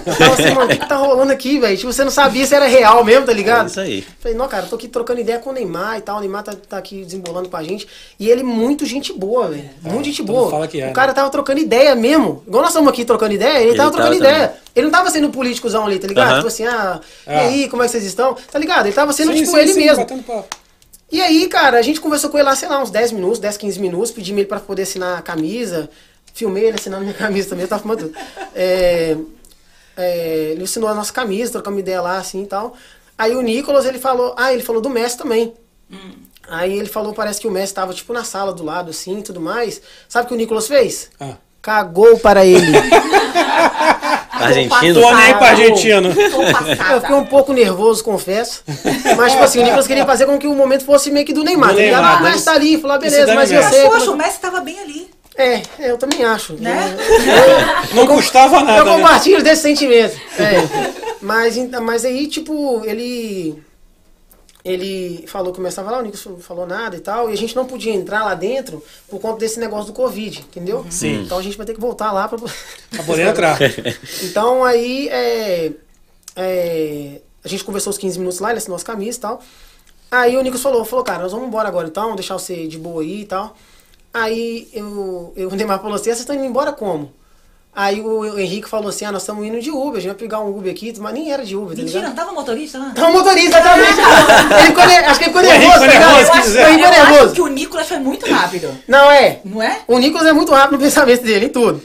Eu tava assim, mano, o que, que tá rolando aqui, velho? Tipo, você não sabia se era real mesmo, tá ligado? É isso aí. Falei, não, cara, tô aqui trocando ideia com o Neymar e tal. O Neymar tá, tá aqui desembolando com a gente. E ele, muito gente boa, velho. muito gente boa. fala que é, o cara tava trocando ideia mesmo. Igual nós estamos aqui trocando ideia, ele, Ele tava tava trocando também. ideia. Ele não tava sendo políticozão ali, tá ligado? Aham. Tipo assim, ah, e Ah. aí, como é que vocês estão? Tá ligado? Ele tava sendo, Sim, tipo, sim, ele sim, mesmo. E aí, cara, a gente conversou com ele lá, sei lá, uns 10 minutos, 10, 15 minutos, pedimos ele pra poder assinar a camisa. Filmei ele assinando minha camisa também, eu tava fumando tudo. É, é, ele assinou a nossa camisa, trocamos ideia lá, assim e tal. Aí o Nicolas, ele falou, ah, ele falou do Messi também. Aí ele falou, parece que o Messi tava, tipo, na sala do lado, assim, e tudo mais. Sabe o que o Nicolas fez? Ah. Cagou para ele. Argentino? Tô nem pra argentino. Eu fiquei um pouco nervoso, confesso. Mas, tipo assim, o Nicolas queria fazer com que o momento fosse meio que do Neymar. Do tá? Neymar, Ah, o né? Messi tá ali, falou, ah, beleza, mas e você? Mas, poxa, o Messi tava bem ali, É, eu também acho. né? Não custava Eu nada, né? compartilho desse sentimento. É. Mas, mas aí, tipo, ele. Ele falou que o Messi tava lá, o Nicolas não falou nada e tal, e a gente não podia entrar lá dentro por conta desse negócio do Covid, entendeu? Sim. Então a gente vai ter que voltar lá pra. Pra poder entrar. Então aí é, é, a gente conversou os 15 minutos lá, ele assinou as camisas e tal. Aí o Nicolas falou, falou, cara, nós vamos embora agora então, deixar você de boa aí e tal. Aí eu, eu, o Neymar falou assim, ah, vocês estão indo embora como? Aí o Henrique falou assim, ah, nós estamos indo de Uber, a gente vai pegar um Uber aqui, mas nem era de Uber, tá Mentira, não ligado? tava motorista lá? O motorista, exatamente. ele ficou, ne- acho que ele ficou nervoso, ficou tá ligado? nervoso, Eu acho- Henrique Eu ficou acho nervoso. que o Nicolas foi muito rápido, Não, é. não é? O Nicolas é muito rápido no pensamento dele, em tudo.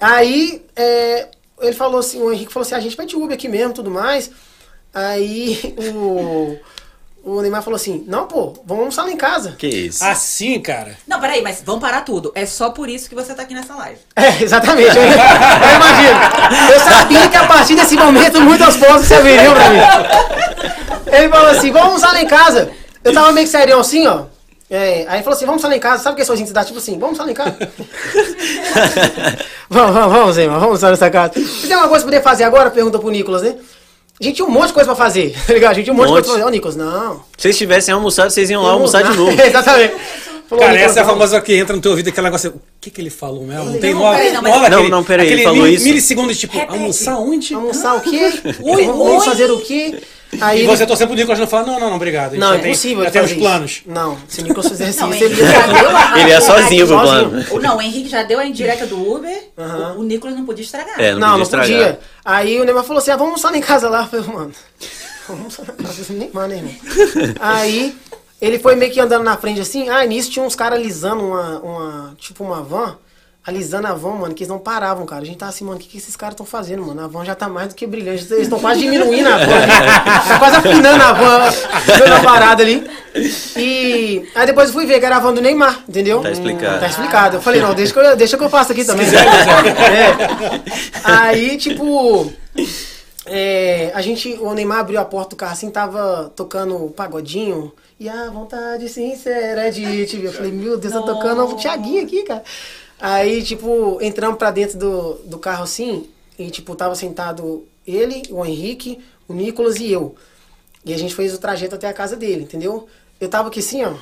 Aí, é, ele falou assim, o Henrique falou assim, a gente vai de Uber aqui mesmo, tudo mais. Aí, o, o Neymar falou assim, não, pô, vamos almoçar lá em casa. Que isso? Assim, cara. Não, peraí, mas vamos parar tudo. É só por isso que você tá aqui nessa live. É, exatamente. Eu, eu imagino. Eu sabia que a partir desse momento muitas fotos se abririam pra mim. Ele falou assim, vamos almoçar lá em casa. Eu tava meio que serião assim, ó. É, aí ele falou assim, vamos almoçar lá em casa. Sabe o que é sua gente dá? Tipo assim, vamos almoçar lá em casa. vamos, vamos, vamos, Zé, vamos almoçar nessa casa. Você tem uma coisa pra poder fazer agora? Pergunta pro Nicolas, né? A gente tinha um monte de coisa pra fazer, tá ligado? A gente tinha um monte, de coisa pra fazer. Ô, Nicolas, não. Se vocês tivessem almoçado, vocês iam lá almoçar de novo. Exatamente. Falou, Cara, essa é a famosa que entra no teu ouvido, aquele negócio. O que que ele falou mesmo? Não tem Não, nova. peraí, não, mas- rola Não, aquele- não, peraí, ele falou mili- isso? Milissegundos, tipo, Repete. almoçar onde? Almoçar o quê? Oi, vamos, fazer o quê? Aí E ele- você torcendo pro Nicolas não fala, não, não, não, obrigado. Não, é impossível Já ele temos planos. Não, se o Nicolas fizesse Não, isso, ele Henrique já deu a- Ele é sozinho pro plano. Não, o Henrique já deu a indireta do Uber, Aham. o, o Nicolas não podia estragar. É, não, Não, podia não estragar. podia. Aí o Neymar falou assim: ah, vamos almoçar lá em casa lá. Eu falei, mano, vamos almoçar na casa desse Neymar, né, irmão? Aí ele foi meio que andando na frente assim. Ah, nisso tinha uns caras alisando uma, uma. Tipo uma van. Alisando a van, mano, que eles não paravam, cara. A gente tava assim, mano, o que, que esses caras estão fazendo, mano? A van já tá mais do que brilhante. Eles estão quase diminuindo a van. tá quase afinando a van na parada ali. E aí depois eu fui ver que era a van do Neymar, entendeu? Tá explicado. Tá explicado. Eu falei, não, deixa que eu, deixa que eu faço aqui também. É. Aí, tipo. é, a gente, o Neymar abriu a porta do carro assim, tava tocando pagodinho. E a vontade sincera de te ver. Eu falei, meu Deus, tá tocando o Thiaguinho aqui, cara. Aí, tipo, entramos pra dentro do, do carro assim. E, tipo, tava sentado ele, o Henrique, o Nicolas e eu. E a gente fez o trajeto até a casa dele, entendeu? Eu tava aqui assim, ó.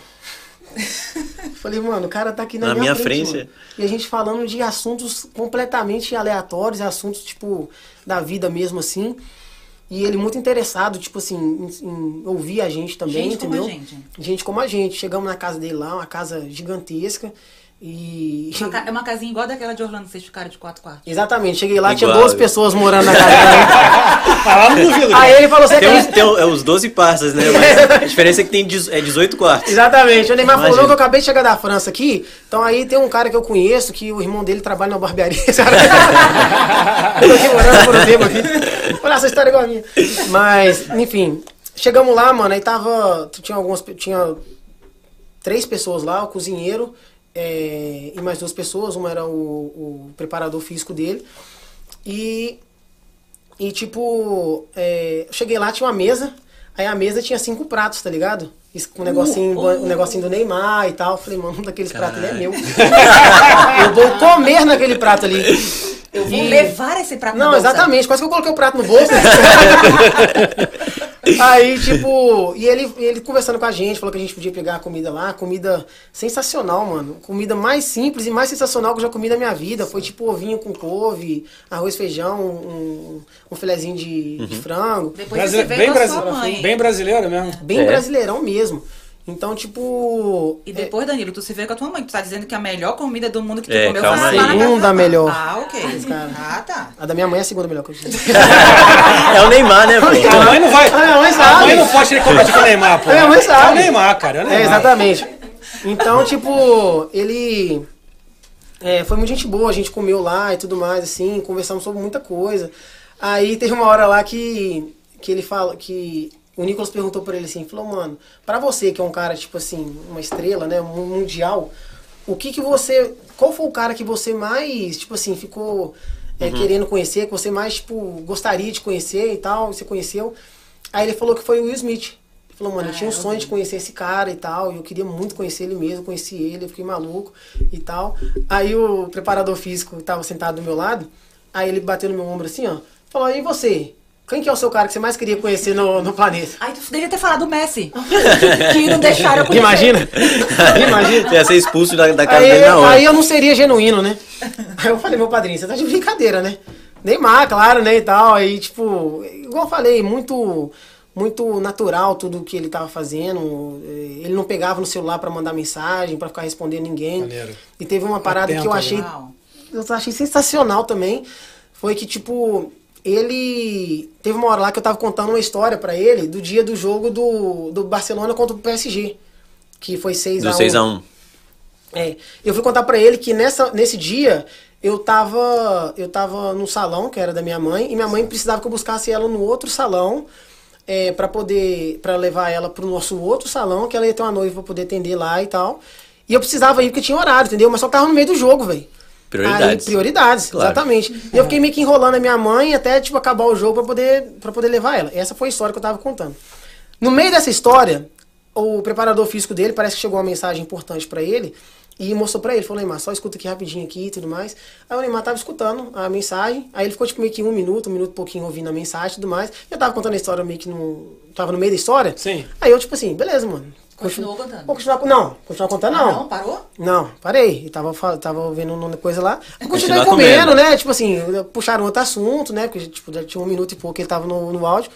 Falei, mano, o cara tá aqui na, Na minha, minha frente. frente. E a gente falando de assuntos completamente aleatórios, assuntos, tipo, da vida mesmo, assim. E ele muito interessado, tipo assim, em, em ouvir a gente também, Gente como entendeu? a gente. Gente como a gente. Chegamos na casa dele lá, uma casa gigantesca. E. É uma casinha igual daquela de Orlando, vocês ficaram de quatro quartos. Exatamente, cheguei lá, tinha Igual. 12 pessoas morando na casa não duvido. Aí ele falou, você Tem, quer tem o- é os 12 passas, né? Mas a diferença é que tem é 18 quartos. Exatamente. O Neymar falou, Imagina. não, que eu acabei de chegar da França aqui. Então aí tem um cara que eu conheço, que o irmão dele trabalha na barbearia. eu tô aqui morando por um tempo aqui. Olha, essa história é igual a minha. Mas, enfim, chegamos lá, mano, aí tava. Tinha algumas. Tinha três pessoas lá, o cozinheiro é, e mais duas pessoas. Uma era o, o preparador físico dele. E e tipo, é, eu cheguei lá, tinha uma mesa, aí a mesa tinha cinco pratos, tá ligado? Com um negocinho, Uh, uh. um negocinho do Neymar e tal. Eu falei, mano, um daqueles pratos ali é meu. eu vou comer naquele prato ali. Eu vou E- levar esse prato na Não, bolsa. exatamente, quase que eu coloquei o prato no bolso. Aí, tipo, e ele, ele conversando com a gente, falou que a gente podia pegar a comida lá, comida sensacional, mano. Comida mais simples e mais sensacional que eu já comi na minha vida. Foi tipo ovinho com couve, arroz, feijão, um, um filezinho de, de frango. Depois Brasile- você veio bem, com a brasi- sua mãe. bem brasileiro mesmo. Bem É. brasileirão mesmo. Então, tipo. E depois, Danilo, tu se veio com a tua mãe. Tu tá dizendo que a melhor comida do mundo que tu É, comeu foi aí. lá na casa Segunda da- melhor. Ah, ok. cara. Ah, tá. A da minha mãe é a segunda melhor que eu tive. É o Neymar, né, pô? A mãe não vai. A minha mãe A sabe. mãe não pode competir com o Neymar, pô. A minha mãe sabe. É o Neymar, cara. É, o É, Neymar. exatamente. Então, tipo, ele. é, foi muito gente boa, a gente comeu lá e tudo mais, assim, conversamos sobre muita coisa. Aí teve uma hora lá que, que ele fala que. O Nicolas perguntou pra ele assim, falou, mano, pra você que é um cara, tipo assim, uma estrela, né, um mundial, o que que você. Qual foi o cara que você mais, tipo assim, ficou é, querendo conhecer, que você mais, tipo, gostaria de conhecer e tal, você conheceu? Aí ele falou que foi o Will Smith. Ele falou, mano, eu tinha um sonho de conhecer esse cara e tal, e eu queria muito conhecer ele mesmo, conheci ele, eu fiquei maluco e tal. Aí o preparador físico tava sentado do meu lado, aí ele bateu no meu ombro assim, ó, falou, e você? Quem que é o seu cara que você mais queria conhecer no, no planeta? Aí tu deveria ter falado do Messi. que não deixaram eu conhecer. Imagina? Imagina. Você ia ser expulso da, da casa Aí, dele na hora. aí eu não seria genuíno, né? Aí eu falei, meu padrinho, você tá de brincadeira, né? Neymar, claro, né, e tal. Aí, tipo, igual eu falei, muito muito natural tudo que ele tava fazendo. Ele não pegava no celular pra mandar mensagem, pra ficar respondendo ninguém. Maneiro. E teve uma parada Atento, que eu né? achei Uau. eu achei sensacional também. Foi que, tipo, ele. Teve uma hora lá que eu tava contando uma história pra ele do dia do jogo do, do Barcelona contra o PSG. Que foi 6x1. Do 6x1. É, eu fui contar pra ele que nessa, nesse dia eu tava eu tava no salão que era da minha mãe e minha mãe precisava que eu buscasse ela no outro salão é, para poder para levar ela pro nosso outro salão que ela ia ter uma noiva pra poder atender lá e tal e eu precisava ir porque tinha horário entendeu mas só tava no meio do jogo velho Prioridades. Aí, prioridades Claro. exatamente e eu fiquei meio que enrolando a minha mãe até tipo acabar o jogo pra poder para poder levar ela essa foi a história que eu tava contando no meio dessa história, o preparador físico dele parece que chegou uma mensagem importante pra ele e mostrou pra ele, falou, Neymar, só escuta aqui rapidinho aqui e tudo mais. Aí o Neymar tava escutando a mensagem, aí ele ficou tipo meio que um minuto, um minuto e pouquinho ouvindo a mensagem e tudo mais. Eu tava contando a história meio que no... tava no meio da história. Sim. Aí eu tipo assim, beleza, mano. Continuou Continu- contando? Vou continuar, não, continuar contando Ah, não. não? Parou? Não, parei. E tava, tava vendo uma coisa lá. Eu continuei comendo, comendo. né? Tipo assim, puxaram outro assunto, né? Porque tipo, já tinha um minuto e pouco que ele tava no, no áudio.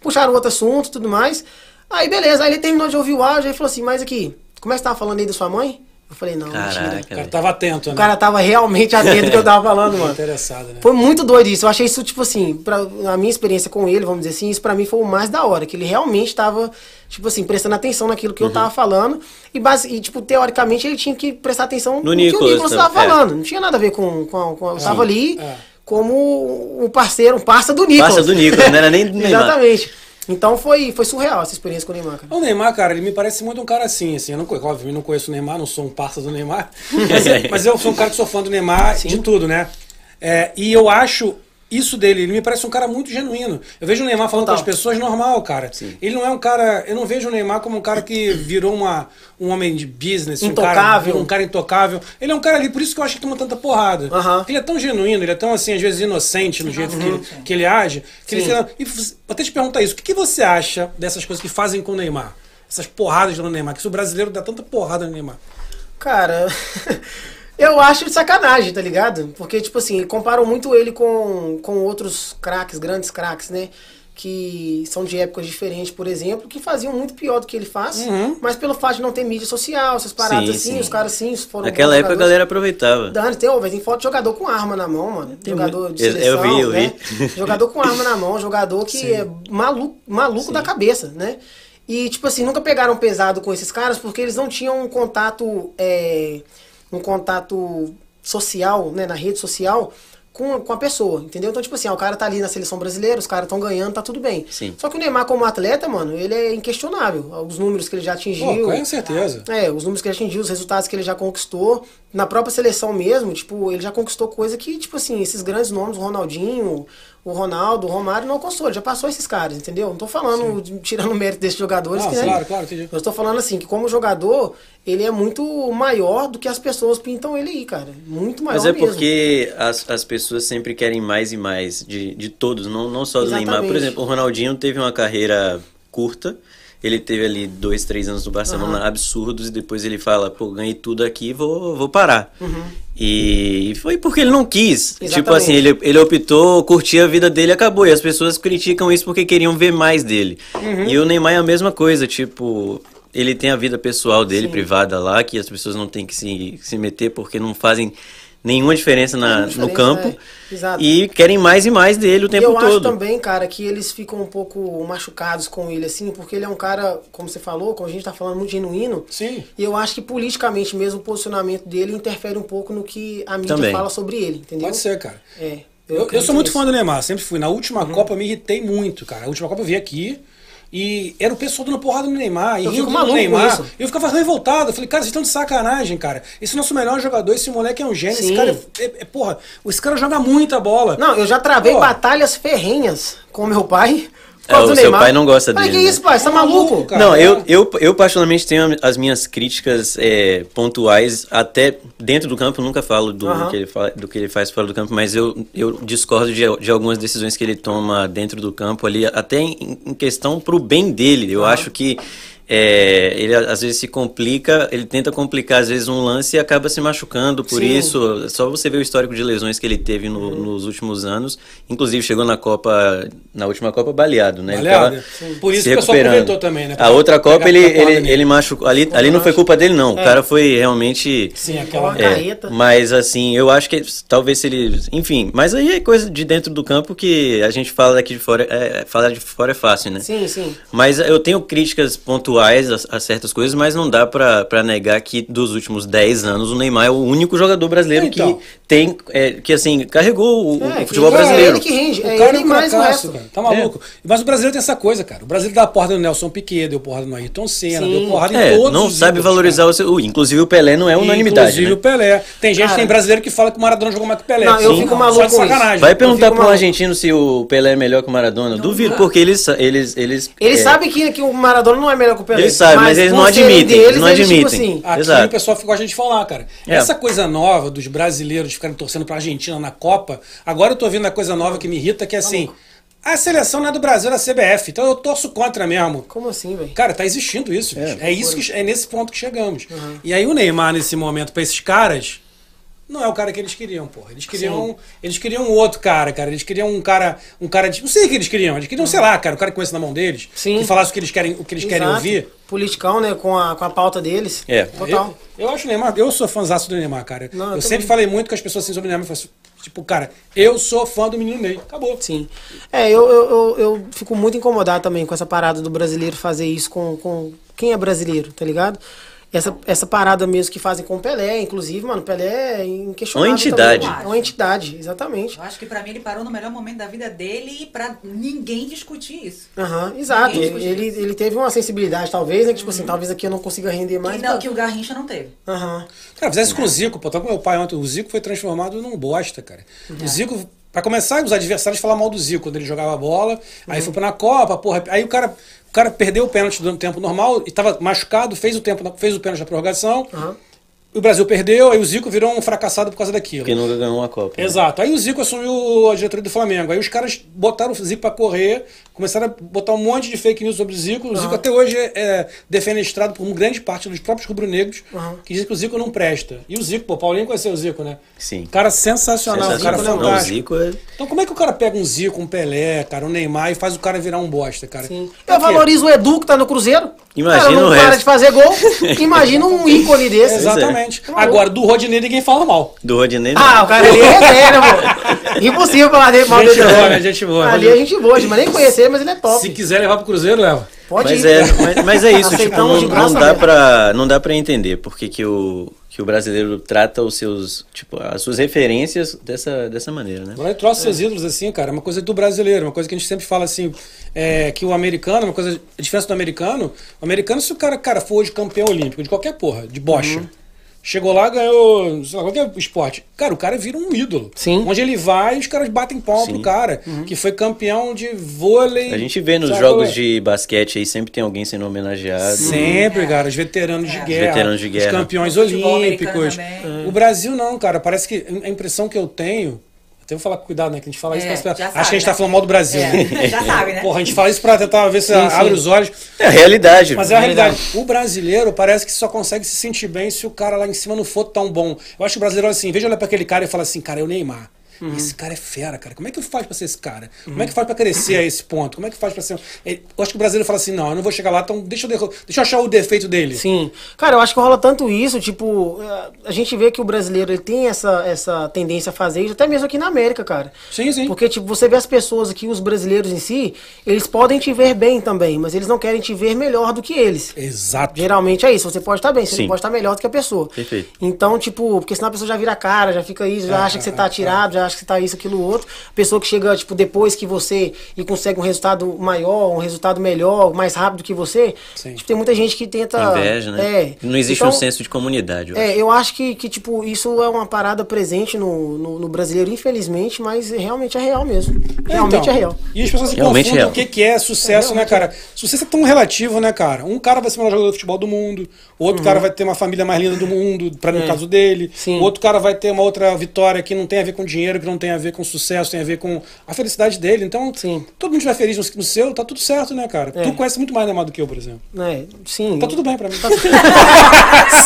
Puxaram outro assunto e tudo mais. Aí beleza, aí ele terminou de ouvir o áudio e falou assim, mas aqui, como é que você tava falando aí da sua mãe? Eu falei, não, mentira. O Caraca, cara tava atento, O né? cara tava realmente atento ao que eu tava falando, mano. Interessado, né? Foi muito doido isso. Eu achei isso, tipo assim, pra, a minha experiência com ele, vamos dizer assim, isso pra mim foi o mais da hora. Que ele realmente tava, tipo assim, prestando atenção naquilo que eu tava falando. E, base, e, tipo, teoricamente, ele tinha que prestar atenção no, que Nicolas, o Nicolas tava é. falando. Não tinha nada a ver com. com, com eu tava ali é. como um parceiro, um parça do Nicolas. Parça do Nicolas, não era nem do Neymar. Exatamente. Então foi, foi surreal essa experiência com o Neymar, cara. O Neymar, cara, ele me parece muito um cara assim, assim. Eu não, eu não conheço o Neymar, não sou um parça do Neymar. Mas, eu- mas eu sou um cara que sou fã do Neymar, de tudo, né? É, e eu acho isso dele, ele me parece um cara muito genuíno. Eu vejo o Neymar falando Total. com as pessoas normal, cara. Ele não é um cara. Eu não vejo o Neymar como um cara que virou uma, um homem de business, um cara, Intocável. um cara intocável. Ele é um cara ali, por isso que eu acho que toma tanta porrada. Aham. Ele é tão genuíno, ele é tão assim, às vezes inocente no jeito que, ele, que ele age. Que ele, Sim. e vou até te perguntar isso: o que, que você acha dessas coisas que fazem com o Neymar? Essas porradas no Neymar, que se o brasileiro dá tanta porrada no Neymar. Cara, eu acho de sacanagem, tá ligado? Porque, tipo assim, comparam muito ele com, com outros craques, grandes craques, né? Que são de épocas diferentes, por exemplo, que faziam muito pior do que ele faz, mas pelo fato de não ter mídia social, essas paradas Sim, assim, sim. os caras sim foram. Naquela época a galera aproveitava. Dani, tem, tem foto de jogador com arma na mão, mano. jogador de Eu- eu seleção, vi, eu né? vi. Jogador com arma na mão, jogador que é maluco, maluco da cabeça, né? E, tipo assim, nunca pegaram pesado com esses caras porque eles não tinham um contato, é, um contato social, né, na rede social com, com a pessoa, entendeu? Então, tipo assim, ah, o cara tá ali na seleção brasileira, os caras estão ganhando, tá tudo bem. Sim. Só que o Neymar como atleta, mano, ele é inquestionável. Os números que ele já atingiu. Pô, com certeza. É, os números que ele atingiu, os resultados que ele já conquistou. Na própria seleção mesmo, tipo, ele já conquistou coisa que, tipo assim, esses grandes nomes, o Ronaldinho, o Ronaldo, o Romário não alcançou, ele já passou esses caras, entendeu? Não tô falando, de- tirando o mérito desses jogadores. Não, que, né, claro, claro, entendi. Eu estou falando assim, que como jogador, ele é muito maior do que as pessoas pintam ele aí, cara. Muito maior Mas é mesmo. porque as, as pessoas sempre querem mais e mais de, de todos, não, não só do Neymar. Por Exatamente. exemplo, o Ronaldinho teve uma carreira curta. Ele teve ali dois, três anos no Barcelona absurdos e depois ele fala, pô, ganhei tudo aqui, vou, vou parar. E foi porque ele não quis. Tipo Uhum. Exatamente. assim, ele, ele optou, curtir a vida dele e acabou. E as pessoas criticam isso porque queriam ver mais dele. Uhum. E o Neymar é a mesma coisa, tipo, ele tem a vida pessoal dele, Sim. privada lá, que as pessoas não têm que se, se meter porque não fazem nenhuma diferença na, Nenhuma no diferença, campo. é. Exato. E querem mais e mais dele o tempo eu acho todo. também, cara, que eles ficam um pouco machucados com ele, assim, porque ele é um cara, como você falou, como a gente tá falando, muito genuíno. Sim. E eu acho que politicamente mesmo o posicionamento dele interfere um pouco no que a mídia Também. fala sobre ele, entendeu? Pode ser, cara. É. Eu, eu acredito sou muito nisso. fã do Neymar, sempre fui. Na última Uhum. Copa eu me irritei muito, cara. A última Copa eu vi aqui e era o pessoal dando porrada no Neymar. E Eu rindo do Neymar. Eu ficava revoltado. Eu falei, cara, vocês estão de sacanagem, cara. Esse é o nosso melhor jogador, esse moleque é um gênio. Esse Sim. cara é, é- é- Porra, esse cara joga muita bola. Não, eu já travei Pô. batalhas ferrenhas com meu pai. É, o seu pai não gosta dele, que né? isso, pai? Você tá maluco, cara? Não, eu, eu, eu particularmente tenho as minhas críticas é, pontuais, até dentro do campo, nunca falo do, que, ele fa- do que ele faz fora do campo, mas eu, eu discordo de, de algumas decisões que ele toma dentro do campo ali, até em, em questão pro bem dele. Eu acho que é, ele às vezes se complica, ele tenta complicar às vezes um lance e acaba se machucando por Sim. isso. Só você ver o histórico de lesões que ele teve no- nos últimos anos, inclusive chegou na Copa, na última Copa baleado, né? Baleado. Por isso que o pessoal aproveitou também, né? A outra Pra Copa ele, ele, ele machucou. Ali, ali não foi culpa dele, não. O É. cara foi realmente. Sim, aquela. É, carreta. mas assim, eu acho que talvez se ele. Enfim, mas aí é coisa de dentro do campo que a gente fala daqui de fora. É, falar de fora é fácil, né? Sim, sim. Mas eu tenho críticas pontuais a, a certas coisas, mas não dá pra, pra negar que dos últimos 10 anos o Neymar é o único jogador brasileiro Então. que tem. é, que assim, carregou o, É, o futebol é brasileiro. ele que rende. O É cara ele é mais o fracasso, cara. Tá maluco. Mas o brasileiro tem essa coisa, cara. O brasileiro dá porrada no Nelson Piquet, deu porrada no Ayrton Senna, Sim. deu porrada em É, todos não os sabe ídolos, valorizar cara. o seu. Inclusive o Pelé não é unanimidade. Inclusive né? o Pelé. Tem gente, Cara, tem brasileiro que fala que o Maradona jogou mais que o Pelé. Não, eu Sim. fico Só maluco com isso. sacanagem. Vai perguntar fico para um maluco. argentino se o Pelé é melhor que o Maradona. Duvido, porque eles. Eles, eles, Ele é, sabe que, que o Maradona não é melhor que o Eles sabem, mas eles não admitem, Deles, não eles, tipo admitem. assim, Aqui Exato. o pessoal gosta de falar, cara. É. Essa coisa nova dos brasileiros ficarem torcendo pra Argentina na Copa, agora eu tô vendo a coisa nova que me irrita, que é assim, a seleção não é do Brasil, é da CBF, então eu torço contra mesmo. Como assim, velho? Cara, tá existindo isso. bicho. É, isso que é nesse ponto que chegamos. E aí o Neymar nesse momento pra esses caras não é o cara que eles queriam, porra. Eles queriam, eles queriam um outro cara, cara. Eles queriam um cara, um cara de, não sei o que eles queriam. Eles queriam, sei lá, cara, o cara que conhece na mão deles, Sim. que falasse o que eles querem, o que eles querem Exato. ouvir. Politicão, né? Com a, com a pauta deles. É. Total. Eu, eu acho o Neymar, eu sou fãzaço do Neymar, cara. Não, eu eu sempre falei muito com as pessoas assim sobre o Neymar. eu falo assim, Tipo, cara, eu sou fã do menino Ney. Acabou. Sim. É, eu, eu, eu, eu fico muito incomodado também com essa parada do brasileiro fazer isso com, com quem é brasileiro, tá ligado? Essa, essa parada mesmo que fazem com o Pelé, inclusive, mano, o Pelé é inquestionável. Uma entidade. também. É uma entidade, exatamente. Eu acho que pra mim ele parou no melhor momento da vida dele e pra ninguém discutir isso. Aham, exato. Ninguém discute Ele, isso. ele teve uma sensibilidade, talvez, né? Que, tipo assim, talvez aqui eu não consiga render mais. Que, não, mas- que o Garrincha não teve. Aham. Cara, fizesse com o Zico, pô, tava com meu pai ontem. O Zico foi transformado num bosta, cara. O Zico, pra começar, os adversários falavam mal do Zico quando ele jogava bola. Aí foi pra na Copa, porra. Aí o cara, o cara perdeu o pênalti no tempo normal e tava machucado, fez o, tempo, fez o pênalti da prorrogação. Aham. O Brasil perdeu, aí o Zico virou um fracassado por causa daquilo. Porque nunca ganhou uma Copa. né? Exato. Aí o Zico assumiu a diretoria do Flamengo. Aí os caras botaram o Zico pra correr, começaram a botar um monte de fake news sobre o Zico. O Zico até hoje é, é defenestrado por uma grande parte dos próprios rubro-negros Aham. que dizem que o Zico não presta. E o Zico, pô, o Paulinho conheceu o Zico, né? Sim. Cara sensacional, um cara Sensacional. Não, o fantástico. Zico é. Então como é que o cara pega um Zico, um Pelé, cara, um Neymar e faz o cara virar um bosta, cara? Sim. Eu valorizo o Edu que tá no Cruzeiro. Imagina cara, não o para resto. de fazer gol. Imagina um ícone desse. Exatamente. Maluco. Agora, do Rodinei ninguém fala mal. Do Rodinei. não. Ah, o cara ali é resenha, pô. Impossível falar dele mal Gente dele. boa, né? Gente boa. Ali é gente boa, mas nem conhecer, mas ele é top. Se quiser levar pro Cruzeiro, leva. Pode mas, ir. é, mas, mas é isso, tipo, não, não dá pra, não dá pra entender porque que o, que o brasileiro trata os seus, tipo, as suas referências dessa, dessa maneira, né? Agora ele trouxe seus ídolos assim, cara, é uma coisa do brasileiro, uma coisa que a gente sempre fala assim, é, que o americano, uma coisa, a diferença do americano, o americano se o cara, cara for hoje campeão olímpico, de qualquer porra, de bocha, Chegou lá, ganhou, sei lá, qualquer esporte. Cara, o cara vira um ídolo. Sim. Onde ele vai, os caras batem palma pro cara, que foi campeão de vôlei. A gente vê nos sabe? jogos de basquete aí, sempre tem alguém sendo homenageado. Sempre, cara, os veteranos de É. guerra. Veteranos de guerra. Os campeões olímpicos. O Brasil não, cara. Parece que a impressão que eu tenho. Até vou falar com cuidado, né? Que a gente fala isso. É, parece- já acho sabe, que a gente tá né? falando mal do Brasil. né? É, já sabe, né? Porra, a gente fala isso pra tentar ver se Sim, abre sim. os olhos. É a realidade. Mas é a realidade. O brasileiro parece que só consegue se sentir bem se o cara lá em cima não for tão bom. Eu acho que o brasileiro, assim, veja olhar pra aquele cara e fala assim, cara, é o Neymar. Uhum. Esse cara é fera, cara. Como é que faz pra ser esse cara? Como é que faz pra crescer a esse ponto? Como é que faz pra ser. Eu acho que o brasileiro fala assim: não, eu não vou chegar lá, então deixa eu, derru- deixa eu achar o defeito dele. Sim. Cara, eu acho que rola tanto isso, tipo, eh, a gente vê que o brasileiro ele tem essa, essa tendência a fazer isso, até mesmo aqui na América, cara. Sim, sim. Porque, tipo, você vê as pessoas aqui, os brasileiros em si, eles podem te ver bem também, mas eles não querem te ver melhor do que eles. Exato. Geralmente é isso, você pode estar bem, você pode estar melhor do que a pessoa. Perfeito. Então, tipo, porque senão a pessoa já vira a cara, já fica isso, já É, acha que você é, tá tirado, já acha que você tá isso, aquilo, outro. Pessoa que chega, tipo, depois que você e consegue um resultado maior, um resultado melhor, mais rápido que você. Sim. Tipo, tem muita gente que tenta. Inveja, né? É. Não existe Então, um senso de comunidade. eu acho. É, eu acho que, que, tipo, isso é uma parada presente no, no, no brasileiro, infelizmente, mas realmente é real mesmo. Realmente Então, é real. E as pessoas se Realmente confundem real. o que, que é sucesso, né, cara? Sucesso é tão relativo, né, cara? Um cara vai ser o melhor jogador de futebol do mundo, outro cara vai ter uma família mais linda do mundo, pra, no Uhum. É. caso dele. Sim. Outro cara vai ter uma outra vitória que não tem a ver com dinheiro, que não tem a ver com sucesso, tem a ver com a felicidade dele. Então, Sim. todo mundo estiver feliz no, no seu, tá tudo certo, né, cara? É. Tu conhece muito mais Neymar do que eu, por exemplo. É, sim. Tá tudo bem pra mim.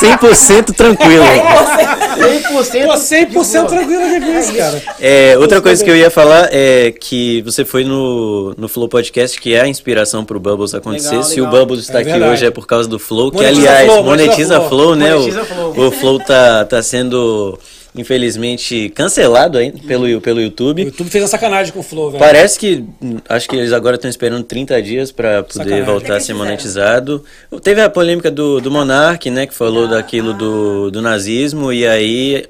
100% tranquilo. 100%. Pô, 100% tranquilo aqui com isso, cara. É, outra coisa que eu ia falar é que você foi no, no Flow Podcast, que é a inspiração pro Bubbles acontecer. Legal, Se o legal. Bubbles está É aqui verdade. hoje é por causa do Flow, que Monetiza aliás, Flow, monetiza, monetiza Flow, Flow. né? Monetiza o, Flow. o Flow tá, tá sendo, infelizmente, cancelado ainda pelo, pelo O YouTube. YouTube fez uma sacanagem com o Flow, velho. Parece que. Acho que eles agora estão esperando 30 dias para poder Sacanagem. voltar a ser monetizado. Teve a polêmica do, do Monark, né? Que falou daquilo do, do nazismo, e aí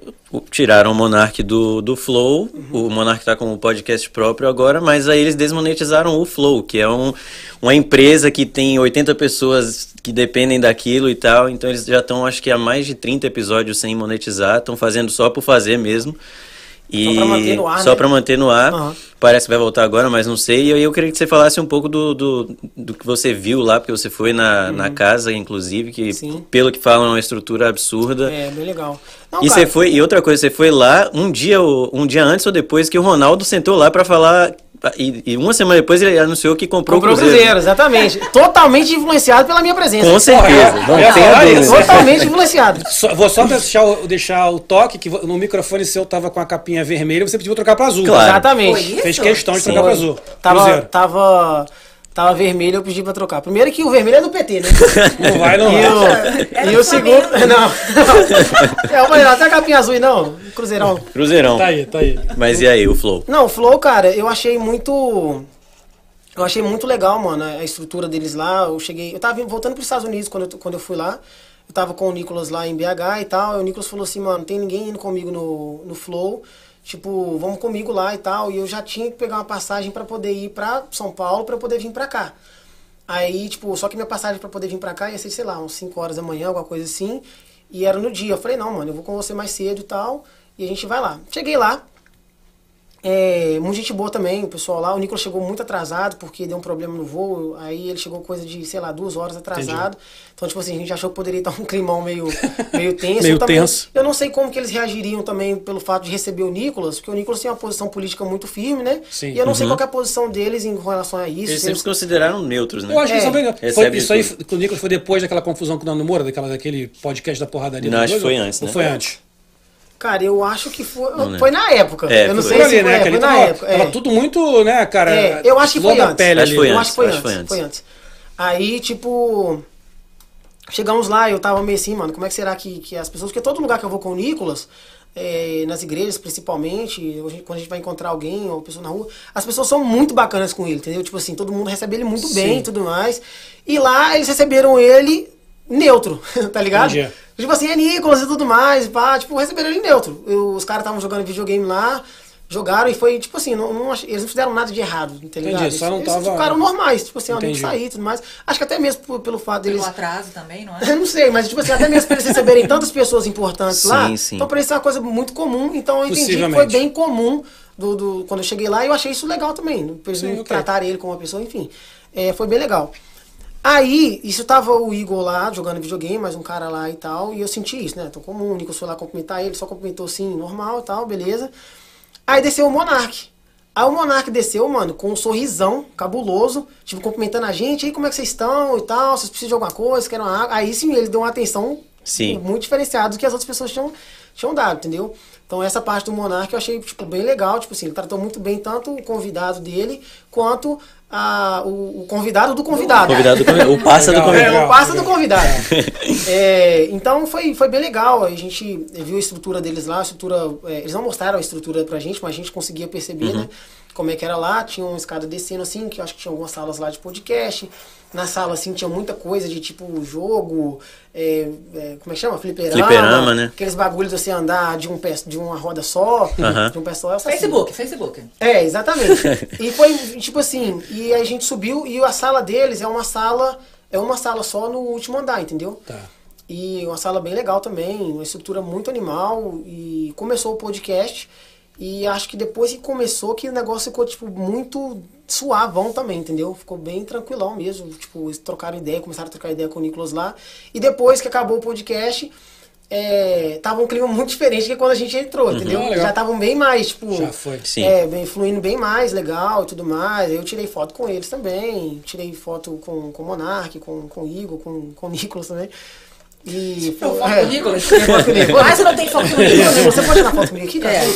tiraram o Monark do, do Flow. O Monark tá com o podcast próprio agora, mas aí eles desmonetizaram o Flow, que é um, uma empresa que tem 80 pessoas que dependem daquilo e tal. Então eles já estão, acho que há mais de 30 episódios sem monetizar, estão fazendo só por fazer mesmo. E Só pra manter no ar, só né? manter no ar. Aham. Parece que vai voltar agora, mas não sei. E aí eu queria que você falasse um pouco do, do, do que você viu lá, porque você foi na, na casa, inclusive, que Uhum. Sim. pelo que falam é uma estrutura absurda. É, bem legal. Não, E cara, você foi, e outra coisa, você foi lá um dia, um dia antes ou depois que o Ronaldo sentou lá pra falar. E, e uma semana depois ele anunciou que comprou, Comprou o o Cruzeiro. Cruzeiro, exatamente. Totalmente influenciado pela minha presença. Com certeza. Não isso. Totalmente influenciado. Só- vou só deixar o, deixar o toque que no microfone seu tava com a capinha vermelha, você pediu trocar pra azul. Claro. Exatamente. Foi isso? Fez questão de Sim, trocar pra azul. Tava, Cruzeiro. tava, tava vermelho, eu pedi pra trocar. Primeiro que o vermelho é do PT, né? Não vai, não E vai. o, Era e o segundo. Não. É, mas até a capinha azul, e não. Cruzeirão. Cruzeirão. Tá aí, tá aí. Mas e aí, o Flow? Não, o Flow, cara, eu achei muito. Eu achei muito legal, mano, a estrutura deles lá. Eu cheguei. Eu tava voltando pros Estados Unidos quando eu, quando eu fui lá. Eu tava com o Nicolas lá em BH e tal. E o Nicolas falou assim, mano, não tem ninguém indo comigo no, no Flow. Tipo, vamos comigo lá e tal. E eu já tinha que pegar uma passagem pra poder ir pra São Paulo pra poder vir pra cá. Aí, tipo, só que minha passagem pra poder vir pra cá ia ser, sei lá, uns 5 horas da manhã, alguma coisa assim. E era no dia. Eu falei, não, mano, eu vou com você mais cedo e tal. E a gente vai lá. Cheguei lá. É, muita gente boa também, o pessoal lá. O Nicolas chegou muito atrasado porque deu um problema no voo. Aí ele chegou coisa de, sei lá, duas horas atrasado. Então, tipo assim, a gente achou que poderia estar um climão meio, meio tenso. Meio eu, também, tenso. eu não sei como que eles reagiriam também pelo fato de receber o Nicolas, porque o Nicolas tem uma posição política muito firme, né? Sim. E eu não sei qual que é a posição deles em relação a isso. Eles se sempre eles- se consideraram neutros, né? Eu acho que É. isso, foi, Recebe isso aí, tudo. com o Nicolas foi depois daquela confusão com o Nando Moura, daquela, daquele podcast da porradaria. Não, acho que dois, foi ou- antes, ou né? Foi antes. Cara, eu acho que foi. foi na época. É, eu não foi. sei Foi se ali, né? foi, foi na tava, época. tava é. tudo muito, né, cara? É, eu acho que foi antes. pele Acho ali. foi? Eu antes, acho que foi acho antes, foi foi antes. Aí, tipo. Chegamos lá e eu tava meio assim, mano, como é que será que, que as pessoas. Porque todo lugar que eu vou com o Nicolas, é, nas igrejas principalmente, hoje, quando a gente vai encontrar alguém ou pessoa na rua, as pessoas são muito bacanas com ele, entendeu? Tipo assim, todo mundo recebe ele muito bem e tudo mais. E lá eles receberam ele neutro, tá ligado? Entendi. Tipo assim, é Nicolas e tudo mais, pá, tipo, receberam ele neutro. Eu- os caras estavam jogando videogame lá. Jogaram e foi, tipo assim, não, não eles não fizeram nada de errado, tá ligado? Entendi, só não eles, tava- eles ficaram normais, tipo assim, ó, nem sair e tudo mais. Acho que até mesmo por- pelo fato deles. Pelo atraso também, não é? Eu não sei, mas tipo assim, até mesmo pra eles receberem tantas pessoas importantes Sim, lá, sim. então pra eles é uma coisa muito comum, então eu entendi que foi bem comum do, do- quando eu cheguei lá e eu achei isso legal também, pra eles Sim, não ok. tratarem ele como uma pessoa, enfim. É, foi bem legal. Aí, isso tava o Igor lá, jogando videogame, mais um cara lá e tal, e eu senti isso, né? Tão comum, o Nicolas foi lá cumprimentar ele, só cumprimentou assim, normal e tal, beleza. Aí desceu o Monark. Aí o Monark desceu, mano, com um sorrisão cabuloso, tipo, cumprimentando a gente, aí como é que vocês estão e tal, vocês precisam de alguma coisa, querem uma água. Aí sim, ele deu uma atenção Sim. muito diferenciada do que as outras pessoas tinham, tinham dado, entendeu? Então essa parte do Monark eu achei, tipo, bem legal, tipo assim, ele tratou muito bem tanto o convidado dele, quanto a, o, o convidado do convidado. Convidado, do- o passa do Legal, convidado. É, legal. o passa do convidado. É, então foi, foi bem legal. A gente viu a estrutura deles lá, a estrutura. é, eles não mostraram a estrutura pra gente, mas a gente conseguia perceber, né? Como é que era lá. Tinha uma escada descendo assim, que eu acho que tinha algumas salas lá de podcast. Na sala, assim, tinha muita coisa de tipo jogo, é, é, como é que chama? Fliperama. Fliperama, né? Aqueles bagulhos de você andar de, um pé, de uma roda só, de um pé só. assim. Facebook, Facebook. É, exatamente. e foi, tipo assim, e a gente subiu e a sala deles é uma sala, é uma sala só no último andar, entendeu? Tá. E uma sala bem legal também, uma estrutura muito animal e começou o podcast e acho que depois que começou que o negócio ficou tipo muito suavão também, entendeu? Ficou bem tranquilão mesmo, tipo, eles trocaram ideia, começaram a trocar ideia com o Nicolas lá. E depois que acabou o podcast, é, tava um clima muito diferente que quando a gente entrou, entendeu? Ah, legal. Já estavam bem mais, tipo, Já foi. Sim. é, bem, fluindo bem mais, legal e tudo mais. Eu tirei foto com eles também. Tirei foto com, com o Monark, com, com o Igor, com, com o Nicolas também. E foto é, com o Nicolas? tirei foto com o Nicolas. Mas você não tem foto com o Nicolas, Nicolas? Você pode tirar foto comigo aqui, cara? É.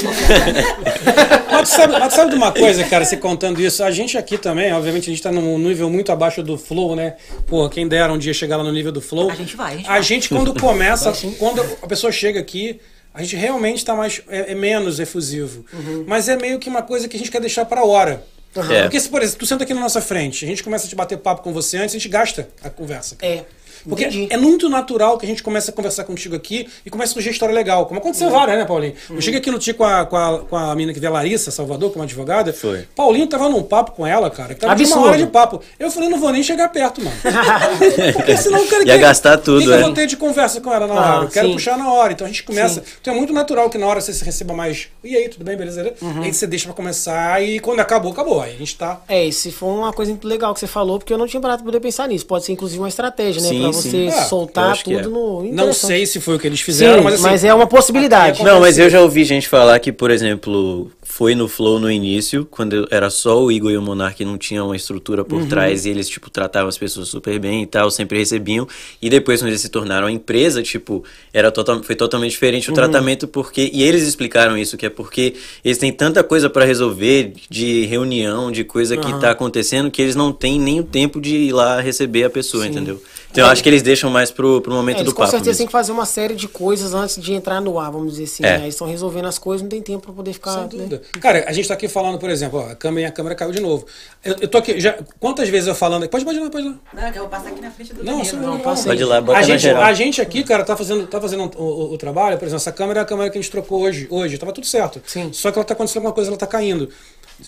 Mas tu, sabe, mas tu sabe de uma coisa, cara, você contando isso, a gente aqui também, obviamente, a gente tá num nível muito abaixo do Flow, né? Pô, quem dera um dia chegar lá no nível do Flow. A gente vai, a gente A vai. gente, quando começa, quando a pessoa chega aqui, a gente realmente tá mais. é, é menos efusivo. Mas é meio que uma coisa que a gente quer deixar pra hora. É. Porque se, por exemplo, tu senta aqui na nossa frente, a gente começa a te bater papo com você antes, a gente gasta a conversa. cara. É. Porque Entendi. é muito natural que a gente comece a conversar contigo aqui e comece a surgir história legal. Como aconteceu várias, né, Paulinho? Eu cheguei aqui no dia com a, com, a, com a mina que veio, a Larissa Salvador, que é uma advogada. Foi. Paulinho tava num papo com ela, cara, que tava Absurdo. uma hora de papo. Eu falei, não vou nem chegar perto, mano. Porque senão o cara Ia quer- gastar tudo, que que é. eu vou ter de conversa com ela na Ah, hora? Eu quero sim. puxar na hora. Então a gente começa. Sim. Então é muito natural que na hora você se receba mais. E aí, tudo bem, beleza? Uhum. Aí você deixa pra começar e quando acabou, acabou. Aí a gente tá. É, se for uma coisa muito legal que você falou, porque eu não tinha parado pra poder pensar nisso. Pode ser inclusive uma estratégia, né? Sim, pra sim. Você eu soltar tudo é. no. Não sei se foi o que eles fizeram, Sim, mas assim. mas é uma possibilidade. Não, mas eu já ouvi gente falar que, por exemplo, foi no Flow no início, quando era só o Igor e o Monark não tinham uma estrutura por trás e eles, tipo, tratavam as pessoas super bem e tal, sempre recebiam. E depois, quando eles se tornaram a empresa, tipo, era total, foi totalmente diferente o tratamento, porque. E eles explicaram isso, que é porque eles têm tanta coisa pra resolver de reunião, de coisa que tá acontecendo, que eles não têm nem o tempo de ir lá receber a pessoa, entendeu? Então eu acho que eles deixam mais pro, pro momento É, eles do com papo. certeza mesmo. têm que fazer uma série de coisas antes de entrar no ar, vamos dizer assim. É. né? Eles estão resolvendo as coisas, não tem tempo pra poder ficar. Sem né? Cara, a gente tá aqui falando, por exemplo, ó, a câmera, a câmera caiu de novo. Eu, eu tô aqui, já, quantas vezes eu falando. Pode, pode ir lá, pode ir lá. Não, eu vou passar aqui na frente do Não, não, não, passa Pode ir lá, bota a na gente, geral. a gente aqui, cara, tá fazendo, tá fazendo o, o- o trabalho, por exemplo, essa câmera é a câmera que a gente trocou hoje. Hoje, tava tudo certo. Sim. Só que ela tá acontecendo alguma coisa, ela tá caindo.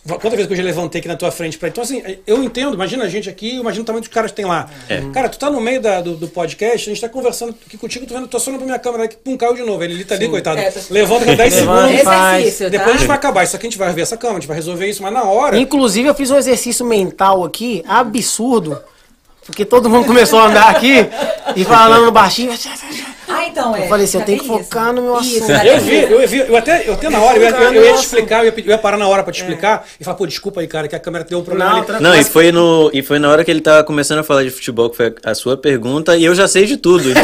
Quantas vezes que eu já levantei aqui na tua frente pra. Então, assim, eu entendo, imagina a gente aqui, imagina o tamanho dos caras que tem lá. É. Cara, tu tá no meio da- do, do podcast, a gente tá conversando aqui contigo, tu vendo, tô só olhando pra minha câmera aqui, pum, caiu de novo. Ele tá ali, coitado. É, tá- Levanta com 10 Levanta segundos. faz. Exercício, Depois a tá? gente vai acabar. Isso aqui a gente vai ver essa câmera, a gente vai resolver isso, mas na hora. Inclusive, eu fiz um exercício mental aqui, absurdo. Porque todo mundo começou a andar aqui e falando baixinho. Ah, então é. Eu falei assim, eu tenho tem que focar no meu Isso, assunto. Eu vi, isso. eu vi, eu até, eu até na hora, eu ia, eu, eu ia te explicar, eu ia, eu ia parar na hora pra te explicar e falar, pô, desculpa aí, cara, que a câmera deu um problema Não, ali. Não, e foi, no, e foi na hora que ele tava começando a falar de futebol, que foi a sua pergunta, e eu já sei de tudo. Então,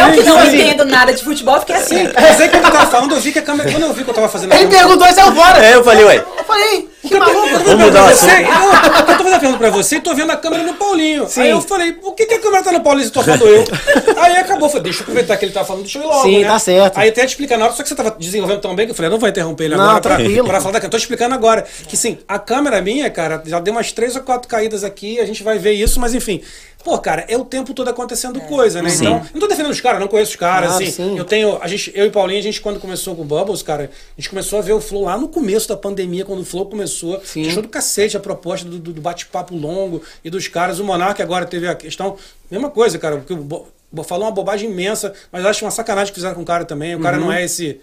Eu que não entendo nada de futebol, fiquei assim. Mas aí quando eu tava falando, eu vi que a câmera. Quando eu vi que eu tava fazendo a Ele perguntou e saiu fora. é, eu falei, ué, Eu falei, que maluco. vamos mudar o Você, assunto. eu, eu tô fazendo a pergunta pra você e tô vendo a câmera no Paulinho. Sim. Aí eu falei, por que, que a câmera tá no Paulinho se tô falando eu? Aí acabou, falei, deixa eu aproveitar que ele tá falando, deixa eu ir logo. Sim, né? tá certo. Aí até te explicar na hora, só que você tava desenvolvendo tão bem que eu falei, eu não vou interromper ele Não, agora pra, tranquilo. pra falar da câmera. Tô te explicando agora. Que sim, a câmera minha, cara, já deu umas três ou quatro caídas aqui, a gente vai ver isso, mas enfim. Pô, cara, é o tempo todo acontecendo coisa, né? Sim. Então, não tô defendendo os caras, não conheço os caras, Claro, assim. sim. Eu tenho. A gente, eu e Paulinho, a gente, quando começou com o Bubbles, cara, a gente começou a ver o Flow lá no começo da pandemia, quando o Flow começou. Sim. Achou do cacete a proposta do, do- do bate-papo longo e dos caras. O Monark agora teve a questão. Mesma coisa, cara, porque o falou uma bobagem imensa, mas eu acho uma sacanagem que fizeram com o cara também. O cara não é esse,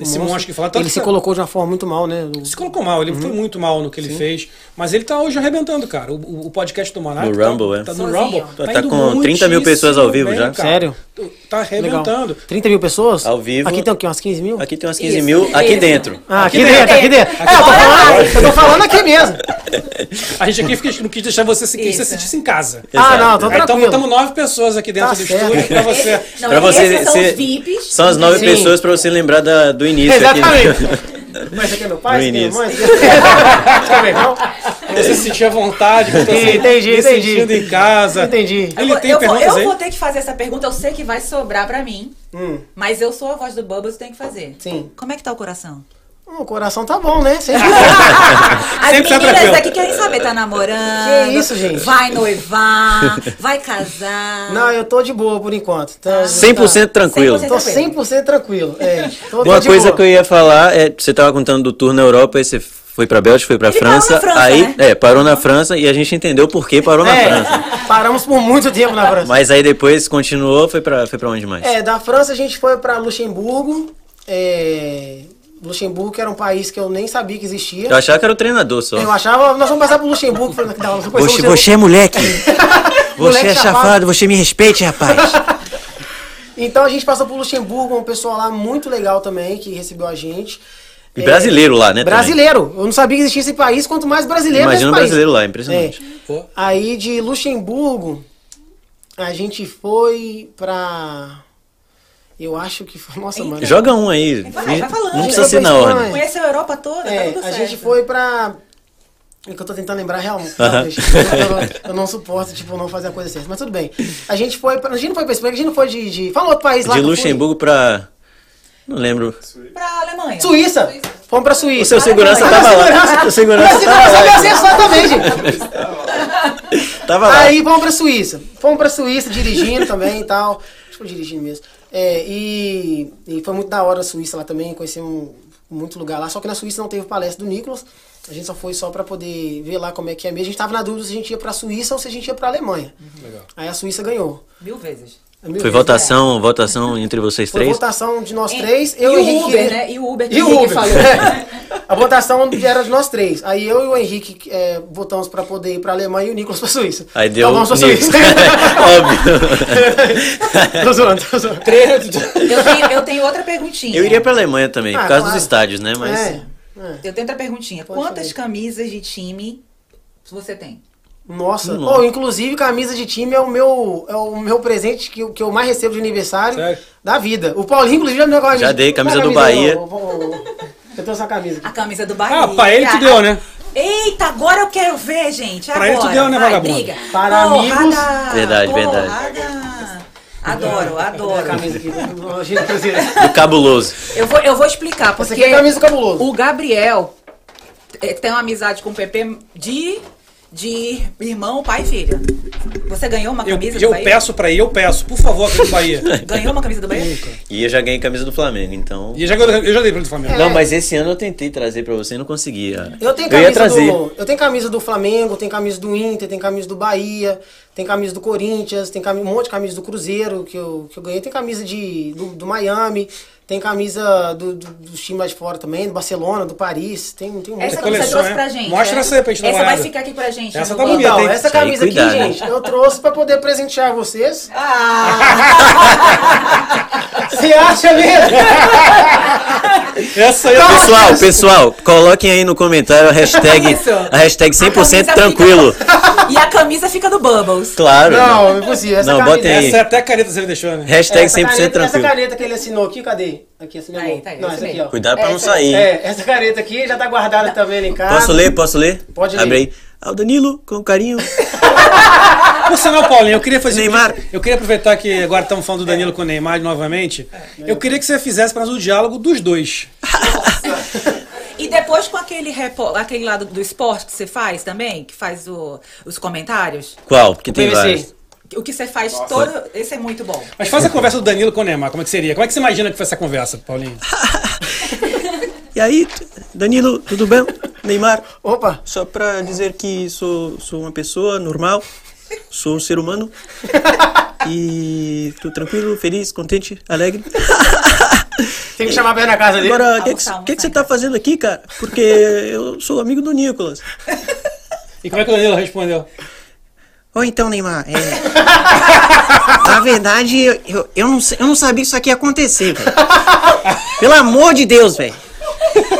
esse monstro, que fala. Tanto Uhum. Ele que se tá- colocou de uma forma muito mal, né? O- se colocou mal, ele Uhum. foi muito mal no que ele fez, mas ele tá hoje arrebentando, cara. O, o- podcast do Monark. No tá- Rumble, é. Tá no. Rumble. Tá indo com 30 mil pessoas ao vivo muitíssimo já. cara. Sério? Tá arrebentando. 30 mil pessoas? Ao vivo. Aqui tem o quê? Umas 15 mil? Aqui tem umas 15 Isso, mil, aqui isso. dentro. Ah, aqui, Aqui dentro, dentro. aqui dentro. É, eu tô falando, eu tô falando aqui mesmo. A gente aqui não quis deixar você se, sentisse em casa. Ah, não, tô Aí estamos nove pessoas aqui dentro Tá do pra você. Não, Pra você esses são ser- os VIPs. São as nove Sim. pessoas pra você lembrar da- do início Exatamente. aqui. Mas aqui é meu pai, aqui é minha mãe. aqui é- não? Pra você se sentir à vontade, pra você Entendi, se entendi. sentindo em casa. Entendi. Eu, Ele vou, tem eu, vou, eu vou ter que fazer essa pergunta, eu sei que vai sobrar pra mim. Hum. Mas eu sou a voz do Bubbles, tenho que fazer. Sim. Como é que tá o coração? Hum, O coração tá bom, né? Sempre As Sempre tá meninas tranquilo. daqui querem saber, tá namorando? Que isso, gente? Vai noivar, vai casar. Não, eu tô de boa por enquanto. Tá, 100% tranquilo. 100% Tô 100% tranquilo. É, tô, tô Uma de coisa boa. que eu ia falar é, você tava contando do tour na Europa, aí você foi pra Bélgica, foi pra Ele parou França, na França, aí, né? é, parou na França e a gente entendeu por que parou na É, França. paramos por muito tempo na França. Mas aí depois continuou, foi pra, foi pra onde mais? É, da França a gente foi pra Luxemburgo. É, Luxemburgo, que era um país que eu nem sabia que existia. Eu achava que era o treinador só. Eu achava, nós vamos passar pro Luxemburgo. Falei, não, conhecer Você, você é moleque. Você Moleque é chafado, você me respeite, rapaz. Então a gente passou por Luxemburgo, um pessoal lá muito legal também, que recebeu a gente. E É, brasileiro lá, né? também. Brasileiro. Eu não sabia que existia esse país, quanto mais brasileiro Imagina um país. brasileiro lá, impressionante. É. Aí de Luxemburgo, a gente foi pra. Eu acho que foi. Nossa, mano. Joga um aí. Vai, vai falando. Não precisa ser na ordem. Conheceu a Europa toda, É, tá tudo a certo. gente foi pra. É que eu tô tentando lembrar realmente. Eu, não- eu não suporto, tipo, não fazer a coisa certa. Mas tudo bem. A gente foi pra. A gente não foi pra Espanha, a gente não foi de. de... Fala outro país lá. De. Luxemburgo pra. Não lembro. Pra Alemanha. Suíça! Fomos pra Suíça. O seu segurança tava lá. segurança- O segurança Meu segurança tava lá. acessou também, gente. Tava lá. Aí fomos pra Suíça. Fomos pra Suíça dirigindo também e tal. Acho que dirigindo mesmo. É, e, e foi muito da hora a Suíça lá também, conhecemos muito lugar lá. Só que na Suíça não teve palestra do Nicolas. A gente só foi só pra poder ver lá como é que é mesmo. A gente tava na dúvida se a gente ia pra Suíça ou se a gente ia pra Alemanha. Aí a Suíça ganhou. Mil vezes. Foi votação, votação entre vocês é. Foi três? votação de nós E- três. e Eu o Henrique, Uber, né? E o Uber que E o o Henrique Uber. falou. É. A votação era de nós três. Aí eu e o Henrique é, votamos pra poder ir pra Alemanha e o Nicolas pra Suíça. Aí deu. Então vamos nível. Suíça. Óbvio. tô zoando, tô zoando. Eu tenho, eu tenho outra perguntinha. Eu iria pra Alemanha também, Ah, por causa claro. dos estádios, né? Mas. É, é. Eu tenho outra perguntinha. Pode Quantas fazer. camisas de time você tem? Nossa, Nossa. Oh, inclusive camisa de time é o meu, é o meu presente que, eu- que eu mais recebo de aniversário Sério? da vida. O Paulinho, inclusive, já me deu uma camisa. Já dei, camisa Qual é a do Bahia. Ô, Eu trouxe essa camisa aqui. A camisa do Bahia. Ah, pra ele tu deu, né? Eita, agora eu quero ver, gente. Pra ele tu agora. deu, né, vagabundo? Para Porrada, amigos. Verdade, verdade. porrada. Adoro, A adoro. camisa aqui. Do cabuloso. Eu vou, eu vou explicar, Essa porque aqui é a camisa do cabuloso. o Gabriel eh, tem uma amizade com o Pepe de, de irmão, pai e filho. Você ganhou uma Eu, camisa eu do Bahia? peço pra ir, eu peço, por favor, aqui do Bahia. Ganhou uma camisa do Bahia? E eu já ganhei camisa do Flamengo, então. E eu já, eu já dei pra do Flamengo. Não, mas esse ano eu tentei trazer pra você e não conseguia. Eu tenho eu ia camisa trazer. do. Eu tenho camisa do Flamengo, tenho camisa do Inter, tenho camisa do Bahia, tem camisa do Corinthians, tem um monte de camisa do Cruzeiro que eu, que eu ganhei, tem camisa de, do, do Miami, tem camisa do, do, dos times lá de fora também, do Barcelona, do Paris, tem, tem um Essa que você trouxe né? pra gente. Mostra né? essa aí pra gente Essa vai ficar aqui pra gente. Essa tá banco. bonita, Então, essa aí, camisa aqui, cuidado, né? gente, eu trouxe pra poder presentear vocês. Ah! Você acha mesmo? Essa aí é Pessoal, pessoal, coloquem aí no comentário a hashtag, a hashtag A 100% camisa tranquilo. fica- E a camisa fica do Bubbles. Claro. Não, não é possível. Essa Não, caneta, botem aí. Essa é até a careta que você deixou, né? Hashtag essa 100% caneta, Essa tranquilo. caneta que ele assinou aqui, cadê? Aqui, assinou. Aí, tá aí, Não, essa aqui, ó. Cuidado pra não Essa- sair. É, essa caneta aqui já tá guardada também lá em casa. Posso ler? Posso ler? Pode ler. Abre aí. Ah, o Danilo, com carinho. Por sinal, Paulinho, eu queria fazer. Neymar. Eu queria aproveitar que agora estamos falando do Danilo com o Neymar novamente. Eu queria que você fizesse para nós o diálogo dos dois. E depois com aquele, repo- aquele lado do esporte que você faz também, que faz o- os comentários. Qual? Porque tem PVC. vários. O que você faz todo. Esse é muito bom. Mas faz a conversa do Danilo com o Neymar, como é que seria? Como é que você imagina que foi essa conversa, Paulinho? E aí, Danilo, tudo bem? Neymar, Opa! só pra dizer que sou, sou uma pessoa normal, sou um ser humano. E tô tranquilo, feliz, contente, alegre. Tem que chamar pra ir na casa dele. Agora, o que, que, Almoçar, que, que você tá fazendo aqui, cara? Porque eu sou amigo do Nicolas. E como é que o Danilo respondeu? Ou então, Neymar, é. Na verdade, eu, eu, não, sei- eu não sabia que isso aqui ia acontecer, velho. Pelo amor de Deus, velho.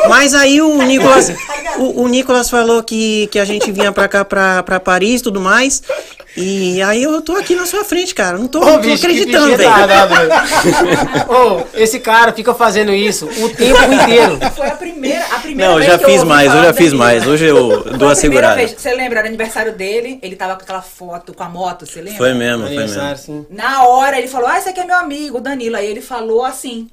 Mas aí o Nicolas, o, o Nicolas falou que, que a gente vinha pra cá, pra, pra Paris e tudo mais. E aí eu tô aqui na sua frente, cara. Não tô, Ô, não tô bicho, acreditando, velho. Ô, esse cara fica fazendo isso o tempo inteiro. Foi a primeira, a primeira Não, eu vez já que eu fiz ouvi mais, eu já fiz mais. Hoje eu Foi dou a segurada. vez. Você lembra, era aniversário dele, ele tava com aquela foto com a moto, você lembra? Foi mesmo, foi Aniversário, mesmo. sim. Na hora ele falou, ah, esse aqui é meu amigo, o Danilo. Aí ele falou assim.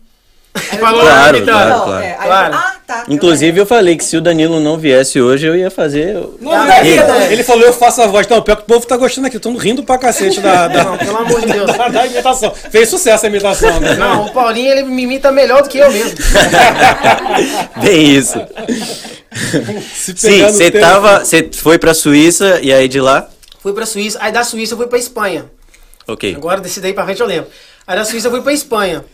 Eu Falou, Claro, então. claro, "Não", claro. é, aí eu Claro. falei, ah, tá. eu Inclusive eu falei que se o Danilo não viesse hoje, eu ia fazer. Não, Ah, ele, ele falou, eu faço a voz. Não, pior que o povo tá gostando aqui, estão rindo pra cacete da, da, Não, pelo amor de Deus. da, da imitação. Fez sucesso a imitação, né? Não, o Paulinho ele me imita melhor do que eu mesmo. Bem isso. Sim, você tava. Você foi pra Suíça e aí de lá? Fui pra Suíça, aí da Suíça eu fui pra Espanha. Ok. Agora desse daí pra frente eu lembro. Aí da Suíça eu fui pra Espanha.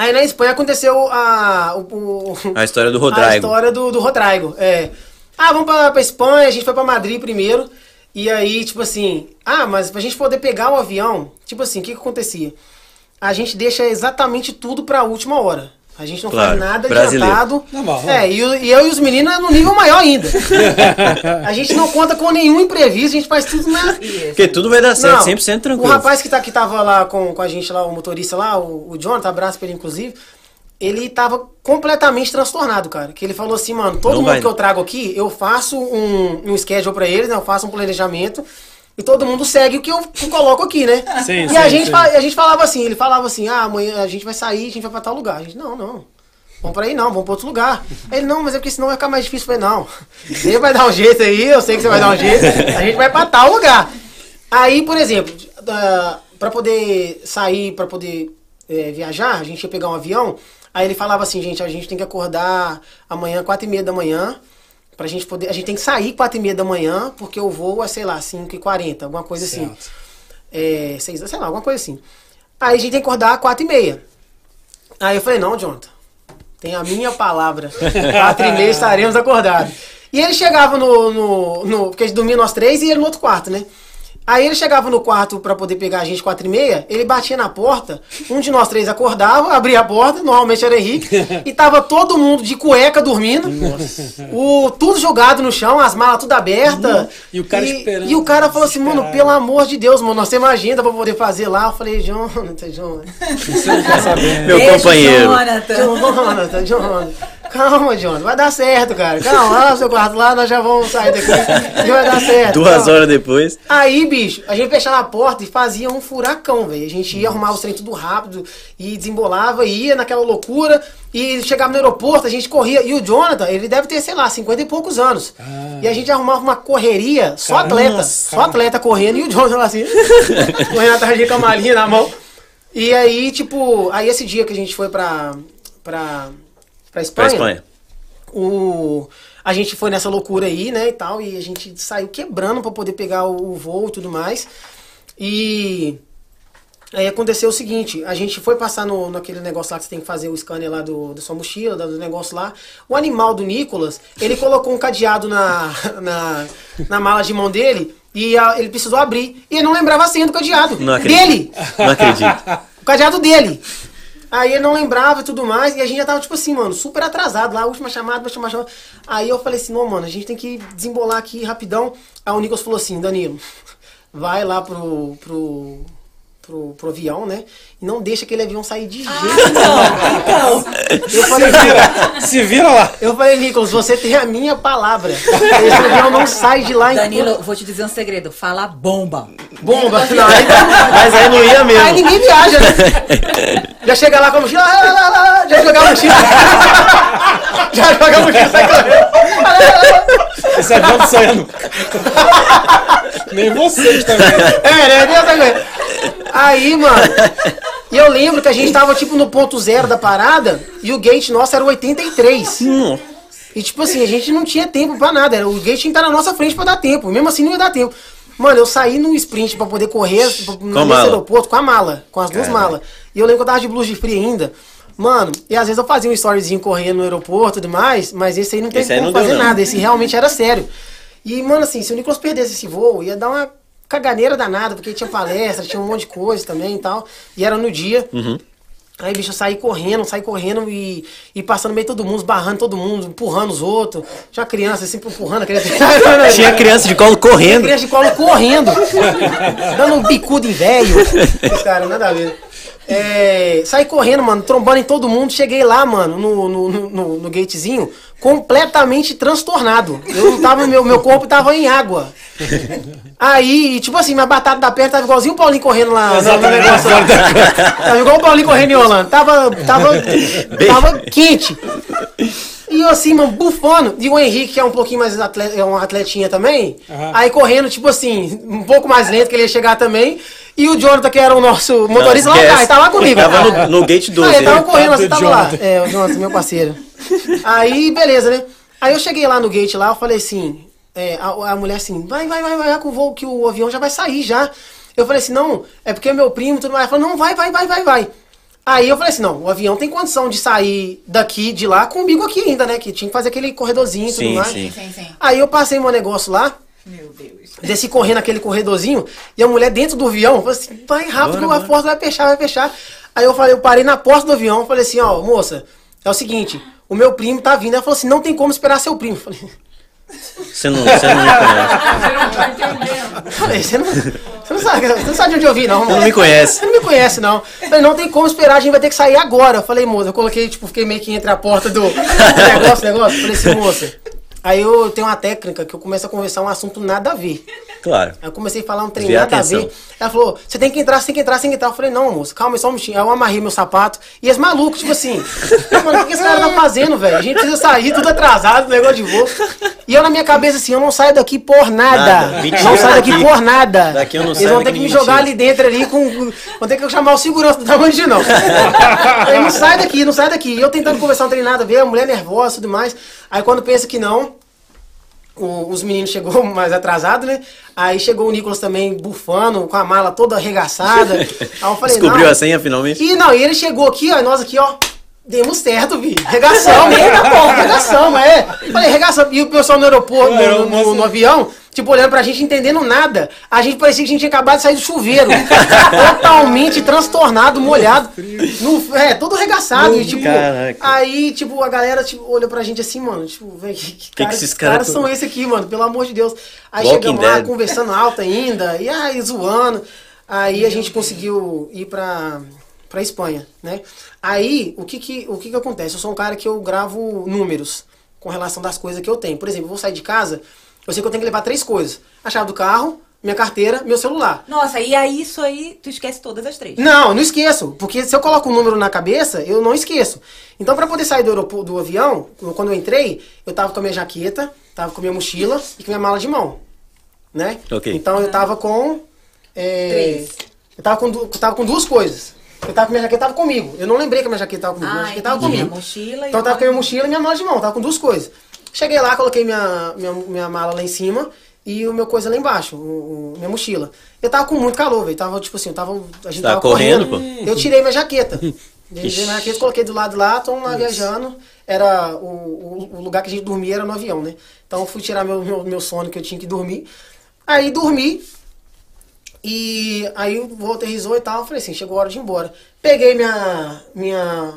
Aí na Espanha aconteceu a. O, A história do A Rodrigo. história do, do Rodrigo, é. Ah, vamos pra, pra Espanha, a gente foi pra Madrid primeiro. E aí, tipo assim, ah, mas pra gente poder pegar o avião, tipo assim, o que que acontecia? A gente deixa exatamente tudo pra última hora. A gente não Claro, faz nada brasileiro. adiantado. Normal, é, e, e eu e os meninos é no nível maior ainda. a gente não conta com nenhum imprevisto, a gente faz tudo na. Porque tudo vai dar certo, Não, 100% tranquilo. O rapaz que, tá, que tava lá com, com a gente, lá, o motorista lá, o, o Jonathan, abraço pra ele inclusive, ele tava completamente transtornado, cara. Que ele falou assim, mano, todo Não mundo vai. que eu trago aqui, eu faço um, um schedule pra eles, né? Eu faço um planejamento. E todo mundo segue o que eu coloco aqui, né? Sim, e sim, a, gente, sim. a gente falava assim, ele falava assim, ah, amanhã a gente vai sair, a gente vai pra tal lugar. A gente, não, não. Vamos pra aí não, vamos pra outro lugar. Ele, não, mas é porque senão vai ficar mais difícil. Eu falei, não, você vai dar um jeito aí, eu sei que você vai dar um jeito, a gente vai pra tal lugar. Aí, por exemplo, pra poder sair, pra poder é, viajar, a gente ia pegar um avião, aí ele falava assim, gente, a gente tem que acordar amanhã, quatro e meia da manhã, pra gente poder, a gente tem que sair quatro e meia da manhã, porque o voo é, sei lá, 5 e 40 alguma coisa assim. Certo. É, seis, sei lá, alguma coisa assim. Aí a gente tem que acordar às quatro e meia. Aí eu falei, não, Jonathan, tem a minha palavra. Quatro e meia estaremos acordados. E ele chegava no, no, no- Porque a gente dormia nós três e ele no outro quarto, né? Aí ele chegava no quarto pra poder pegar a gente quatro e meia, ele batia na porta, um de nós três acordava, abria a porta, normalmente era Henrique, e tava todo mundo de cueca dormindo, o, tudo jogado no chão, as malas tudo abertas. E o cara esperando, E o cara falou assim, mano, pelo amor de Deus, mano, nós temos agenda pra poder fazer lá. Eu falei, Jonathan, Jonathan. Saber. Meu Beijo, companheiro. Jonathan. Jonathan, Jonathan. Calma, Jonathan. Vai dar certo, cara. Calma, lá no seu quarto lá, nós já vamos sair daqui. E vai dar certo. Duas Calma. horas depois. Aí, bicho, a gente fechava a porta e fazia um furacão, velho. A gente ia arrumar os trem tudo rápido e desembolava, ia naquela loucura. E chegava no aeroporto, a gente corria. E o Jonathan, ele deve ter, sei lá, 50 e poucos anos. E a gente arrumava uma correria, só Caramba, atleta. Só atleta correndo e o Jonathan lá assim, correndo atrás de com a malinha na mão. E aí, tipo, aí esse dia que a gente foi pra, pra, pra Espanha, Pra Espanha. o a gente foi nessa loucura aí, né, e tal, e a gente saiu quebrando pra poder pegar o, o voo e tudo mais. E aí aconteceu o seguinte, a gente foi passar no, naquele negócio lá que você tem que fazer o scanner lá do, da sua mochila, do negócio lá. O animal do Nicolas, ele colocou um cadeado na, na, na mala de mão dele e a- ele precisou abrir. E ele não lembrava a senha do cadeado. Não acredito. dele! Não acredito. O cadeado dele. Aí ele não lembrava e tudo mais, e a gente já tava, tipo assim, mano, super atrasado lá, última chamada, última chamada. Aí eu falei assim, não, mano, a gente tem que desembolar aqui rapidão. Aí o Nicolas falou assim, Danilo, vai lá pro, pro, pro, pro avião, né? E não deixa aquele avião sair de jeito nenhum. Eu falei, Se vira lá. eu falei, Nicolas, você tem a minha palavra. Esse avião não sai de lá Danilo, enquanto... vou te dizer um segredo. Fala bomba. Bomba. Não, aí, Mas aí não ia mesmo. aí ninguém viaja, né? Já chega lá com a mochila, lá, lá, lá, lá, já joga a mochila. já joga a mochila, sai correndo. Esse avião não nunca. Nem vocês também. É, né? Aguenta. Aí, mano. E eu lembro que a gente tava, tipo, no ponto zero da parada e o gate nosso era o 83. E, tipo assim, a gente não tinha tempo pra nada. O gate tinha que estar na nossa frente pra dar tempo. Mesmo assim, não ia dar tempo. Mano, eu saí no sprint pra poder correr nesse mala? aeroporto com a mala, com as duas malas. E eu lembro que eu tava de blusa de frio ainda. Mano, e às vezes eu fazia um storyzinho correndo no aeroporto e tudo mais, mas esse aí não aí como fazer não. nada. Esse realmente era sério. E, mano, assim, se o Nicolas perdesse esse voo, ia dar uma caganeira danada, porque tinha palestra, tinha um monte de coisa também e tal. E era no dia. Uhum. Aí, bicho, eu saí correndo, saí correndo e, e passando meio todo mundo, esbarrando todo mundo, empurrando os outros. Tinha criança sempre empurrando a criança. Tinha criança de colo Tinha correndo. criança de colo correndo, dando um bicudo em velho. Cara, nada a ver. É, saí correndo, mano, trombando em todo mundo. Cheguei lá, mano, no, no, no, no- no gatezinho, completamente transtornado. Eu não tava, meu, meu corpo tava em água. Aí, tipo assim, minha batata da perna tava igualzinho o Paulinho correndo lá. no Exatamente. negócio lá. Tava igual o Paulinho correndo em Orlando. Tava, tava, tava quente. E eu assim, mano, bufando. E o Henrique, que é um pouquinho mais atleta, é um atletinha também. Aham. Aí correndo, tipo assim, um pouco mais lento que ele ia chegar também. E o Jonathan, que era o nosso motorista, lá esquece. atrás, tava lá comigo. Tava no- no gate 12, Ah, ele tava né? correndo, você Coitado tava lá. É, o Jonathan, meu parceiro. Aí, beleza, né? Aí eu cheguei lá no gate lá, eu falei assim, é, a, a mulher assim, vai, vai, vai, vai, vai com o voo, que o avião já vai sair já. Eu falei assim, não, é porque é meu primo e tudo mais. Ela falou, não, vai, vai, vai, vai, vai. Aí eu falei assim, não, o avião tem condição de sair daqui, de lá, comigo aqui ainda, né? Que tinha que fazer aquele corredorzinho e tudo Sim, mais. sim. Sim, sim. Aí eu passei meu negócio lá, Meu Deus. desci correndo aquele corredorzinho, e a mulher dentro do avião, falou assim, vai rápido, Bora, a porta vai fechar, vai fechar. Aí eu falei, eu parei na porta do avião, falei assim, ó, moça, é o seguinte, o meu primo tá vindo. Ela falou assim, não tem como esperar seu primo. Eu falei, Você não, você não me conhece. falei, você não, você não sabe, você não sabe de onde eu vim, não. Você não me conhece. Você não me conhece, não. Eu falei, não tem como esperar, a gente vai ter que sair agora. Eu falei, moça, eu coloquei, tipo, fiquei meio que entre a porta do, do negócio, negócio. Falei assim, moça. Aí eu tenho uma técnica que eu começo a conversar um assunto nada a ver. Claro. Aí eu comecei a falar um trem Desviar nada a atenção. ver. Ela falou, você tem que entrar, você tem que entrar, você tem que entrar. Eu falei, não, moço, calma, só um minutinho. Aí eu amarrei meu sapato. E esse maluco, tipo assim, mano, o que esse cara tá fazendo, velho? A gente precisa sair, tudo atrasado, negócio de voo. E eu na minha cabeça assim, eu não saio daqui por nada. Nada. Mentira Não saio daqui daqui. por nada. Daqui eu não Eles saio, vão ter que me mentira. jogar ali dentro ali com. Vão ter que chamar o segurança do tamanho de não. Aí não sai daqui, não sai daqui. E eu tentando conversar um trem nada a ver, a mulher nervosa e tudo mais. Aí quando pensa que não, o- os meninos chegou mais atrasado, né? Aí chegou o Nicolas também bufando, com a mala toda arregaçada. Aí eu falei, Descobriu não. a senha finalmente? E não, e ele chegou aqui, ó, e nós aqui, ó. Demos certo, vi. Regação, meio da porra, regação, é. Falei, regação. E o pessoal no aeroporto, no, no- no- no avião, tipo, olhando pra gente, entendendo nada. A gente parecia que a gente tinha acabado de sair do chuveiro. Totalmente transtornado, molhado. No, é, todo regaçado. E, tipo, Caraca. aí, tipo, a galera tipo, olhou pra gente assim, mano. Tipo, velho, que, que, cara, esses esses cara caras tão- são esse aqui, mano? Pelo amor de Deus. Aí Walking chegamos lá, Dead. conversando alto ainda, e aí zoando. Aí a gente conseguiu ir pra, pra Espanha, né? Aí, o que que, o que que acontece? Eu sou um cara que eu gravo números com relação das coisas que eu tenho. Por exemplo, eu vou sair de casa, eu sei que eu tenho que levar três coisas. A chave do carro, minha carteira, meu celular. Nossa, e aí isso aí, tu esquece todas as três. Não, não esqueço. Porque se eu coloco um número na cabeça, eu não esqueço. Então, pra poder sair do aeroporto, do avião, quando eu entrei, eu tava com a minha jaqueta, tava com a minha mochila e com a minha mala de mão. Né? Ok. Então, eu tava com... é, Três. Eu tava com, du- eu tava com duas coisas. Eu tava com minha jaqueta tava comigo. Eu não lembrei que a minha jaqueta tava comigo. minha Ah, jaqueta tava comigo. A mochila então eu tava com a minha mochila e minha mala de mão. Tava com duas coisas. Cheguei lá, coloquei minha, minha, minha mala lá em cima e o meu coisa lá embaixo, o, o- minha mochila. Eu tava com muito calor, velho. Tava, tipo assim, eu tava. A gente Tava tava correndo, correndo. Eu tirei minha jaqueta. Tirei minha jaqueta, coloquei do lado lá, tô lá viajando. Era o, o, o lugar que a gente dormia era no avião, né? Então eu fui tirar meu, meu, meu sono que eu tinha que dormir. Aí dormi, e aí o voo aterrizou e tal, eu falei assim, chegou a hora de ir embora. Peguei minha minha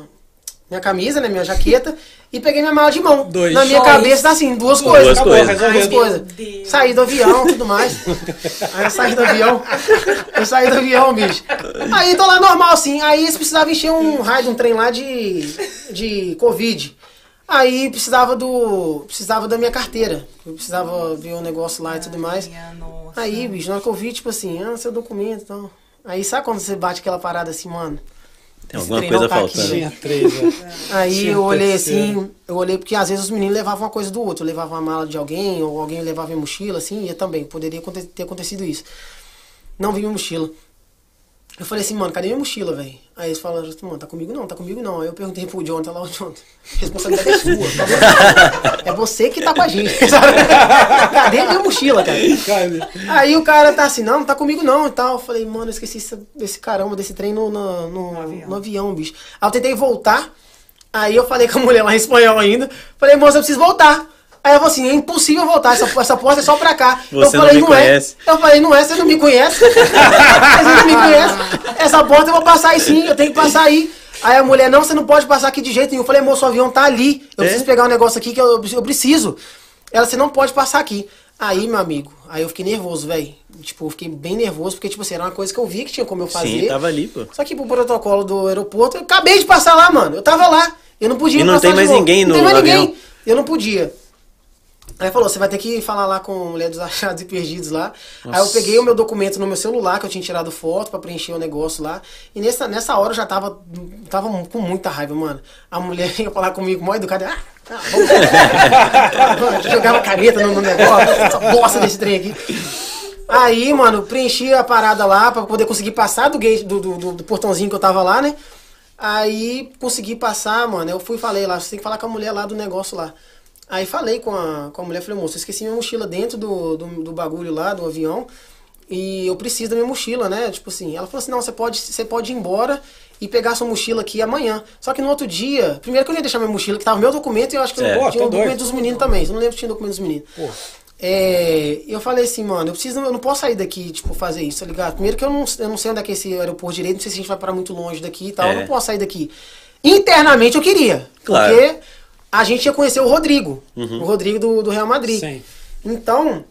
minha camisa, né, minha jaqueta e peguei minha mala de mão. Dois. Na minha Só cabeça isso? tá assim, duas Duas coisas. coisas. Duas coisas. Deus. Saí do avião, tudo mais. Aí eu saí do avião. Eu saí do avião, bicho. Aí tô lá normal assim. Aí eles precisavam encher um raio de um trem lá de de covid. Aí precisava do precisava da minha carteira. Eu precisava ver o negócio lá e tudo mais. Aí, bicho, na hora que eu vi, tipo assim, ah, seu documento e tal. Aí sabe quando você bate aquela parada assim, mano? Tem alguma coisa tá aqui, faltando. Tinha três, né? Aí Tinha eu olhei terceiro. assim, eu olhei porque às vezes os meninos levavam uma coisa do outro. Eu levava a mala de alguém, ou alguém levava minha mochila, assim, e eu também. Poderia ter acontecido isso. Não vi minha mochila. Eu falei assim, mano, cadê minha mochila, velho? Aí eles falaram, assim, mano, tá comigo não, tá comigo não. Aí eu perguntei pro John, tá lá o John. Responsabilidade é sua. É você que tá com a gente. Cadê minha mochila, cara? Aí o cara tá assim, não, não tá comigo não e tal. Eu falei, mano, eu esqueci esse, desse caramba, desse trem no, no, no- no avião. bicho. Aí eu tentei voltar, aí eu falei com a mulher lá em espanhol ainda, falei, moça, eu preciso voltar. Aí ela falou assim, é impossível voltar, essa, essa porta é só pra cá. Você eu não falei, me conhece." é. Eu falei, não é, você não me conhece. você não me conhece. Essa porta eu vou passar aí sim, eu tenho que passar aí. Aí a mulher, não, você não pode passar aqui de jeito nenhum. Eu falei, moço, o avião tá ali. Eu É? preciso pegar um negócio aqui que eu, eu preciso. Ela, você não pode passar aqui. Aí, meu amigo, aí eu fiquei nervoso, velho. Tipo, eu fiquei bem nervoso, porque, tipo assim, era uma coisa que eu vi que tinha como eu fazer. Sim, tava ali, pô. Só que pro protocolo do aeroporto, eu acabei de passar lá, mano. Eu tava lá. Eu não podia E não tem mais novo. ninguém Não tem no mais avião. ninguém. Eu não podia. Aí falou, você vai ter que falar lá com a mulher dos achados e perdidos lá. Aí eu peguei o meu documento no meu celular, que eu tinha tirado foto pra preencher o negócio lá. E nessa, nessa hora eu já tava, tava com muita raiva, mano. A mulher ia falar comigo, mó educada. Ah, tá, vamos. Jogava caneta no, no negócio, essa bosta desse trem aqui. Aí, mano, preenchi a parada lá pra poder conseguir passar do gate, do, do, do- do portãozinho que eu tava lá, né? Aí consegui passar, mano. Eu fui e falei lá, você tem que falar com a mulher lá do negócio lá. Aí falei com a, com a mulher, falei, moça, eu esqueci minha mochila dentro do, do, do bagulho lá, do avião. E eu preciso da minha mochila, né? Tipo assim, ela falou assim, não, você pode, você pode ir embora e pegar sua mochila aqui amanhã. Só que no outro dia, primeiro que eu ia deixar minha mochila, que tava meu documento, e eu acho que É. eu tinha o documento dos meninos também. Eu não lembro se tinha documento dos meninos. Pô. É, eu falei assim, mano, eu preciso, eu não posso sair daqui, tipo, fazer isso, tá ligado? Primeiro que eu não, eu não sei onde é que é esse aeroporto direito, não sei se a gente vai parar muito longe daqui e tal, É. eu não posso sair daqui. Internamente eu queria, Claro. porque a gente ia conhecer o Rodrigo, o Rodrigo do, do Real Madrid. Sim. Então,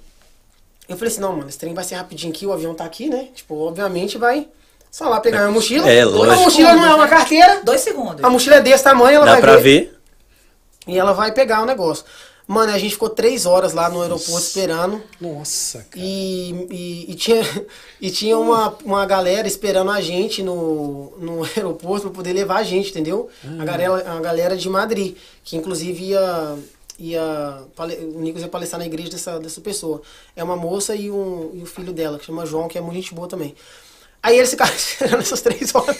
eu falei assim, não, mano, esse trem vai ser rapidinho aqui, o avião tá aqui, né? Tipo, obviamente vai só lá pegar minha mochila. É, A lógico. mochila não é uma carteira, Dois segundos. a mochila é desse tamanho, ela Dá vai pra ver. ver? E ela vai pegar o negócio. Mano, a gente ficou três horas lá no aeroporto esperando. Nossa, cara. E, e, e tinha, e tinha uma, uma galera esperando a gente no, no aeroporto pra poder levar a gente, entendeu? A, galera, a galera de Madrid, que inclusive ia. ia o Nicolas ia palestrar na igreja dessa, dessa pessoa. É uma moça e, um, e o filho dela, que chama João, que é muito gente boa também. Aí eles ficaram esperando essas três horas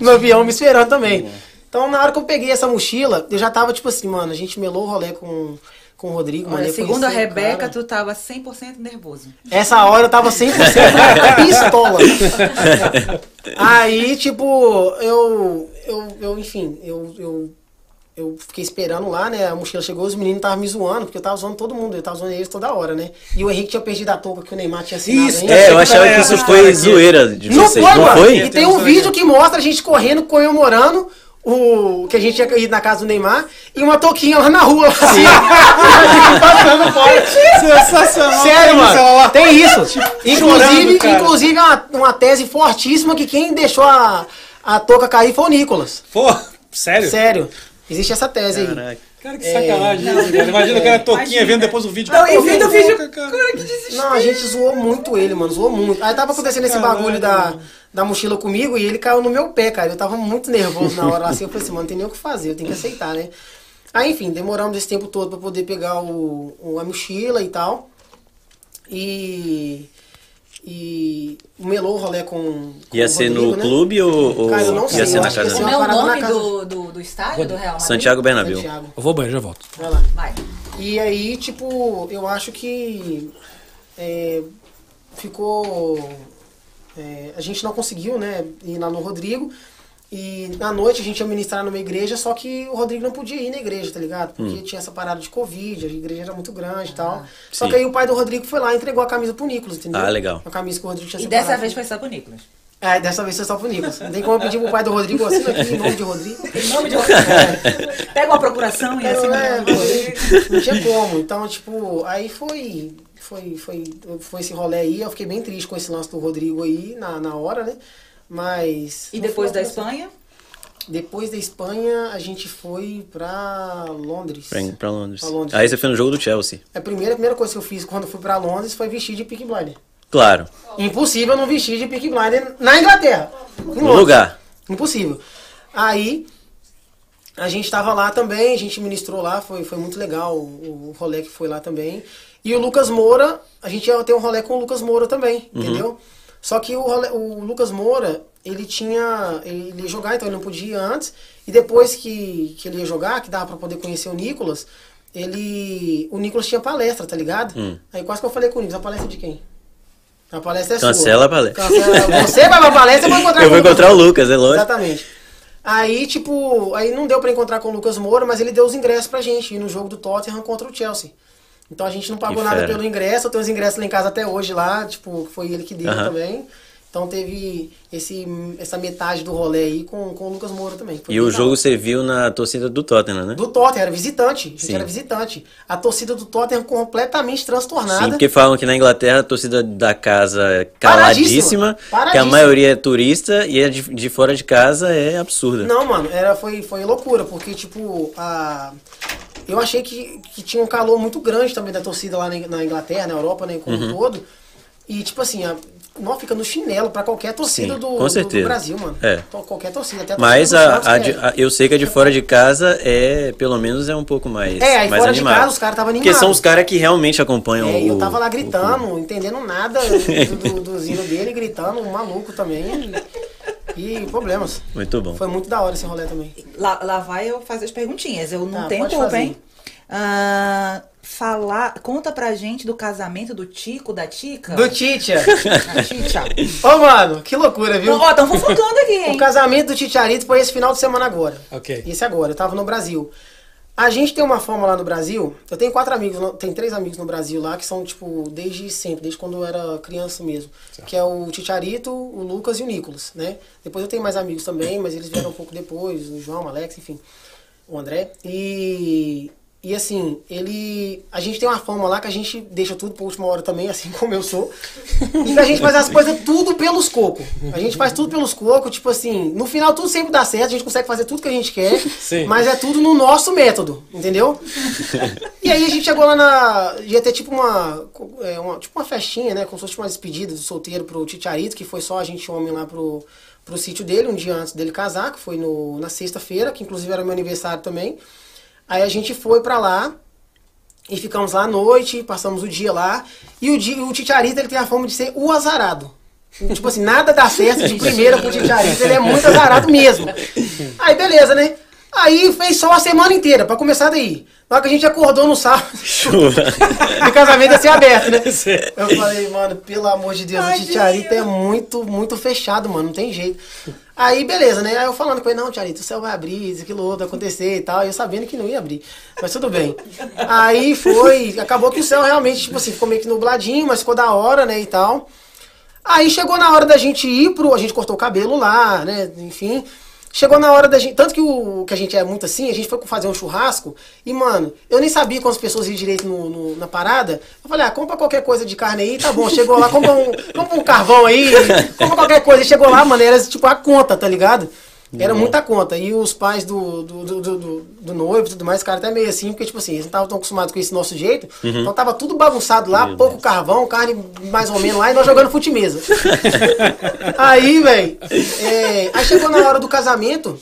no avião, me esperando também. Então, na hora que eu peguei essa mochila, eu já tava tipo assim, mano, a gente melou o rolê com, com o Rodrigo. Olha, segundo a Rebeca, cara. tu tava 100% nervoso. Essa hora eu tava 100% pistola. Aí, tipo, eu, eu, eu enfim, eu, eu, eu fiquei esperando lá, né? A mochila chegou, os meninos estavam me zoando, porque eu tava zoando todo mundo, eu tava zoando eles toda hora, né? E o Henrique tinha perdido a touca que o Neymar tinha assinado Isso, ainda. É, eu achava que isso foi zoeira de Não vocês. foi, Não mano. foi? E tem um vídeo que mostra a gente correndo, comemorando o que a gente tinha ido na casa do Neymar e uma touquinha lá na rua. Assim, passando fora. Sensacional. Sério, mano. Tem isso. Inclusive, chorando, cara. inclusive é uma, uma tese fortíssima que quem deixou a, a touca cair foi o Nicolas. Pô, sério? Sério. Existe essa tese aí. Caraca. Cara, que sacanagem isso, cara. Imagina o cara toquinha Imagina. vendo depois o vídeo. Não, e vendo o vídeo. cara. Que desespero. Não, a gente zoou muito ele, mano. Zoou muito. Aí tava acontecendo esse Caralho, bagulho da. Da mochila comigo e ele caiu no meu pé, cara. Eu tava muito nervoso na hora lá, assim. Eu falei assim, mano, não tem nem o que fazer, eu tenho que aceitar, né? Aí, enfim, demoramos esse tempo todo pra poder pegar o, o- a mochila e tal. E. E. Melou o rolê com. com Ia o ser Rodrigo, no né? clube ou, Cara, eu não sei, ia ser eu na casa? Como é o nome casa- do, do, do estádio do Real Madrid? Santiago Bernabéu. Santiago. Eu vou ao banheiro, já volto. Vai lá. Vai. E aí, tipo, eu acho que é, ficou. É, a gente não conseguiu, né, ir lá no Rodrigo. E na noite a gente ia ministrar numa igreja, só que o Rodrigo não podia ir na igreja, tá ligado? Porque tinha essa parada de Covid, a igreja era muito grande e tal. Só Sim. que aí o pai do Rodrigo foi lá e entregou a camisa pro Nicolas, entendeu? Ah, legal. A camisa que o Rodrigo tinha E dessa vez foi só pro Nicolas. É, dessa vez foi só pro Nicolas. Não tem como eu pedir pro pai do Rodrigo, assina aqui em nome de Rodrigo. Em nome de Pega uma procuração e assim. É, foi- não tinha como. Então, tipo, aí foi, foi, foi, foi esse rolê aí. Eu fiquei bem triste com esse lance do Rodrigo aí na, na hora, né? Mas. E depois da Espanha? Depois da Espanha, a gente foi pra Londres. Pra, pra Londres. Pra Londres. Aí você foi no jogo do Chelsea. A primeira, a primeira coisa que eu fiz quando fui pra Londres foi vestir de Peaky Blinder. Claro. Impossível não vestir de Peaky Blinder na Inglaterra. em No lugar. Impossível. Aí a gente tava lá também, a gente ministrou lá, foi, foi muito legal o, o rolê que foi lá também. E o Lucas Moura, a gente ia ter um rolê com o Lucas Moura também, entendeu? Só que o, rolê- o Lucas Moura, ele tinha. Ele ia jogar, então ele não podia ir antes. E depois que, que ele ia jogar, que dava pra poder conhecer o Nicolas, ele. O Nicolas tinha palestra, tá ligado? Aí quase que eu falei com o Nicolas, a palestra de quem? A palestra é sua. Cancela a palestra. Cancela- Você vai pra palestra, eu vou encontrar Eu vou encontrar o Lucas, é lógico. Exatamente. Aí, tipo, aí não deu pra encontrar com o Lucas Moura, mas ele deu os ingressos pra gente ir no jogo do Tottenham contra o Chelsea. Então a gente não pagou Que nada fera. pelo ingresso, eu tenho os ingressos lá em casa até hoje lá, tipo, foi ele que deu Aham. também. Então teve esse, essa metade do rolê aí com, com o Lucas Moura também. E o jogo você viu na torcida do Tottenham, né? Do Tottenham, era visitante. A gente Sim. era visitante. A torcida do Tottenham completamente transtornada. Sim, porque falam que na Inglaterra a torcida da casa é Paradíssima. caladíssima, que a Paradíssima. maioria é turista e a de, de fora de casa é absurda. Não, mano, era, foi, foi loucura, porque, tipo, a... eu achei que, que tinha um calor muito grande também da torcida lá na, Inglaterra, na Europa, né, como Uhum. um todo. E, tipo assim, a... nós fica no chinelo pra qualquer torcida Sim, do, do- do. Brasil, mano. É. To- Qualquer torcida, até a Mas torcida do a, a de- a- eu sei que a de fora de casa é, pelo menos, é um pouco mais, É, aí mais fora de animada. casa os caras estavam Porque animados. são os caras que realmente acompanham É, o... eu tava lá o gritando, clube. entendendo nada do, do, do dele, gritando, um maluco também. E, problemas. Muito bom. Foi muito da hora esse rolê também. Lá, lá vai eu fazer as perguntinhas. Eu não Tá, tenho culpa, hein? Ah, falar, conta pra gente do casamento do Tico, da Tica. Do Titia. A Titia. Ô, mano, que loucura, viu? Ó, tão fofocando aqui, O hein? casamento do Titiarito foi esse final de semana agora. Ok. Esse agora, eu tava no Brasil. A gente tem uma forma lá no Brasil, eu tenho quatro amigos, tem três amigos no Brasil lá que são, tipo, desde sempre, desde quando eu era criança mesmo. Que é o Titiarito, o Lucas e o Nicolas, né? Depois eu tenho mais amigos também, mas eles vieram um pouco depois, o João, o Alex, enfim, o André. E, e assim, ele. A gente tem uma forma lá que a gente deixa tudo pra última hora também, assim como eu sou. E que a gente faz as coisas tudo pelos cocos. A gente faz tudo pelos cocos, tipo assim, no final tudo sempre dá certo, a gente consegue fazer tudo que a gente quer, Sim. mas é tudo no nosso método, entendeu? E aí a gente chegou lá na. ia ter tipo uma, é, uma- tipo uma festinha, né? Como se fosse uma despedida do solteiro pro Titiarito, que foi só a gente homem lá pro, pro sítio dele, um dia antes dele casar, que foi no, na sexta-feira, que inclusive era meu aniversário também. Aí a gente foi pra lá, e ficamos lá à noite, passamos o dia lá. E o, dia, o Titiarito, ele tem a fama de ser o azarado. Tipo assim, nada dá certo de primeira com o Titiarito, ele é muito azarado mesmo. Aí beleza, né? Aí fez só a semana inteira, pra começar daí. Na hora que a gente acordou no sábado, o casamento ia ser aberto, né? Eu falei, mano, pelo amor de Deus, o Titiarito é muito, muito fechado, mano, não tem jeito. Aí, beleza, né? Aí eu falando com ele, não, Tiarito, o céu vai abrir, isso, aquilo outro, acontecer e tal. E eu sabendo que não ia abrir. Mas tudo bem. Aí foi, acabou que o céu realmente, tipo assim, ficou meio que nubladinho, mas ficou da hora, né, e tal. Aí chegou na hora da gente ir pro. A gente cortou o cabelo lá, né? Enfim. Chegou na hora da gente. Tanto que, o, que a gente é muito assim, a gente foi fazer um churrasco. E, mano, eu nem sabia quantas pessoas iam direito no, no- na parada. Eu falei, ah, compra qualquer coisa de carne aí, tá bom. Chegou lá, compra um, compra um carvão aí, compra qualquer coisa. E chegou lá, mano, era tipo a conta, tá ligado? Era muita conta. E os pais do, do, do, do, do- noivo e tudo mais, cara, até meio assim, porque, tipo assim, eles não estavam tão acostumados com esse nosso jeito. Então tava tudo bagunçado lá, pouco carvão, carne mais ou menos lá, e nós jogando fute-mesa. aí, velho, aí chegou na hora do casamento,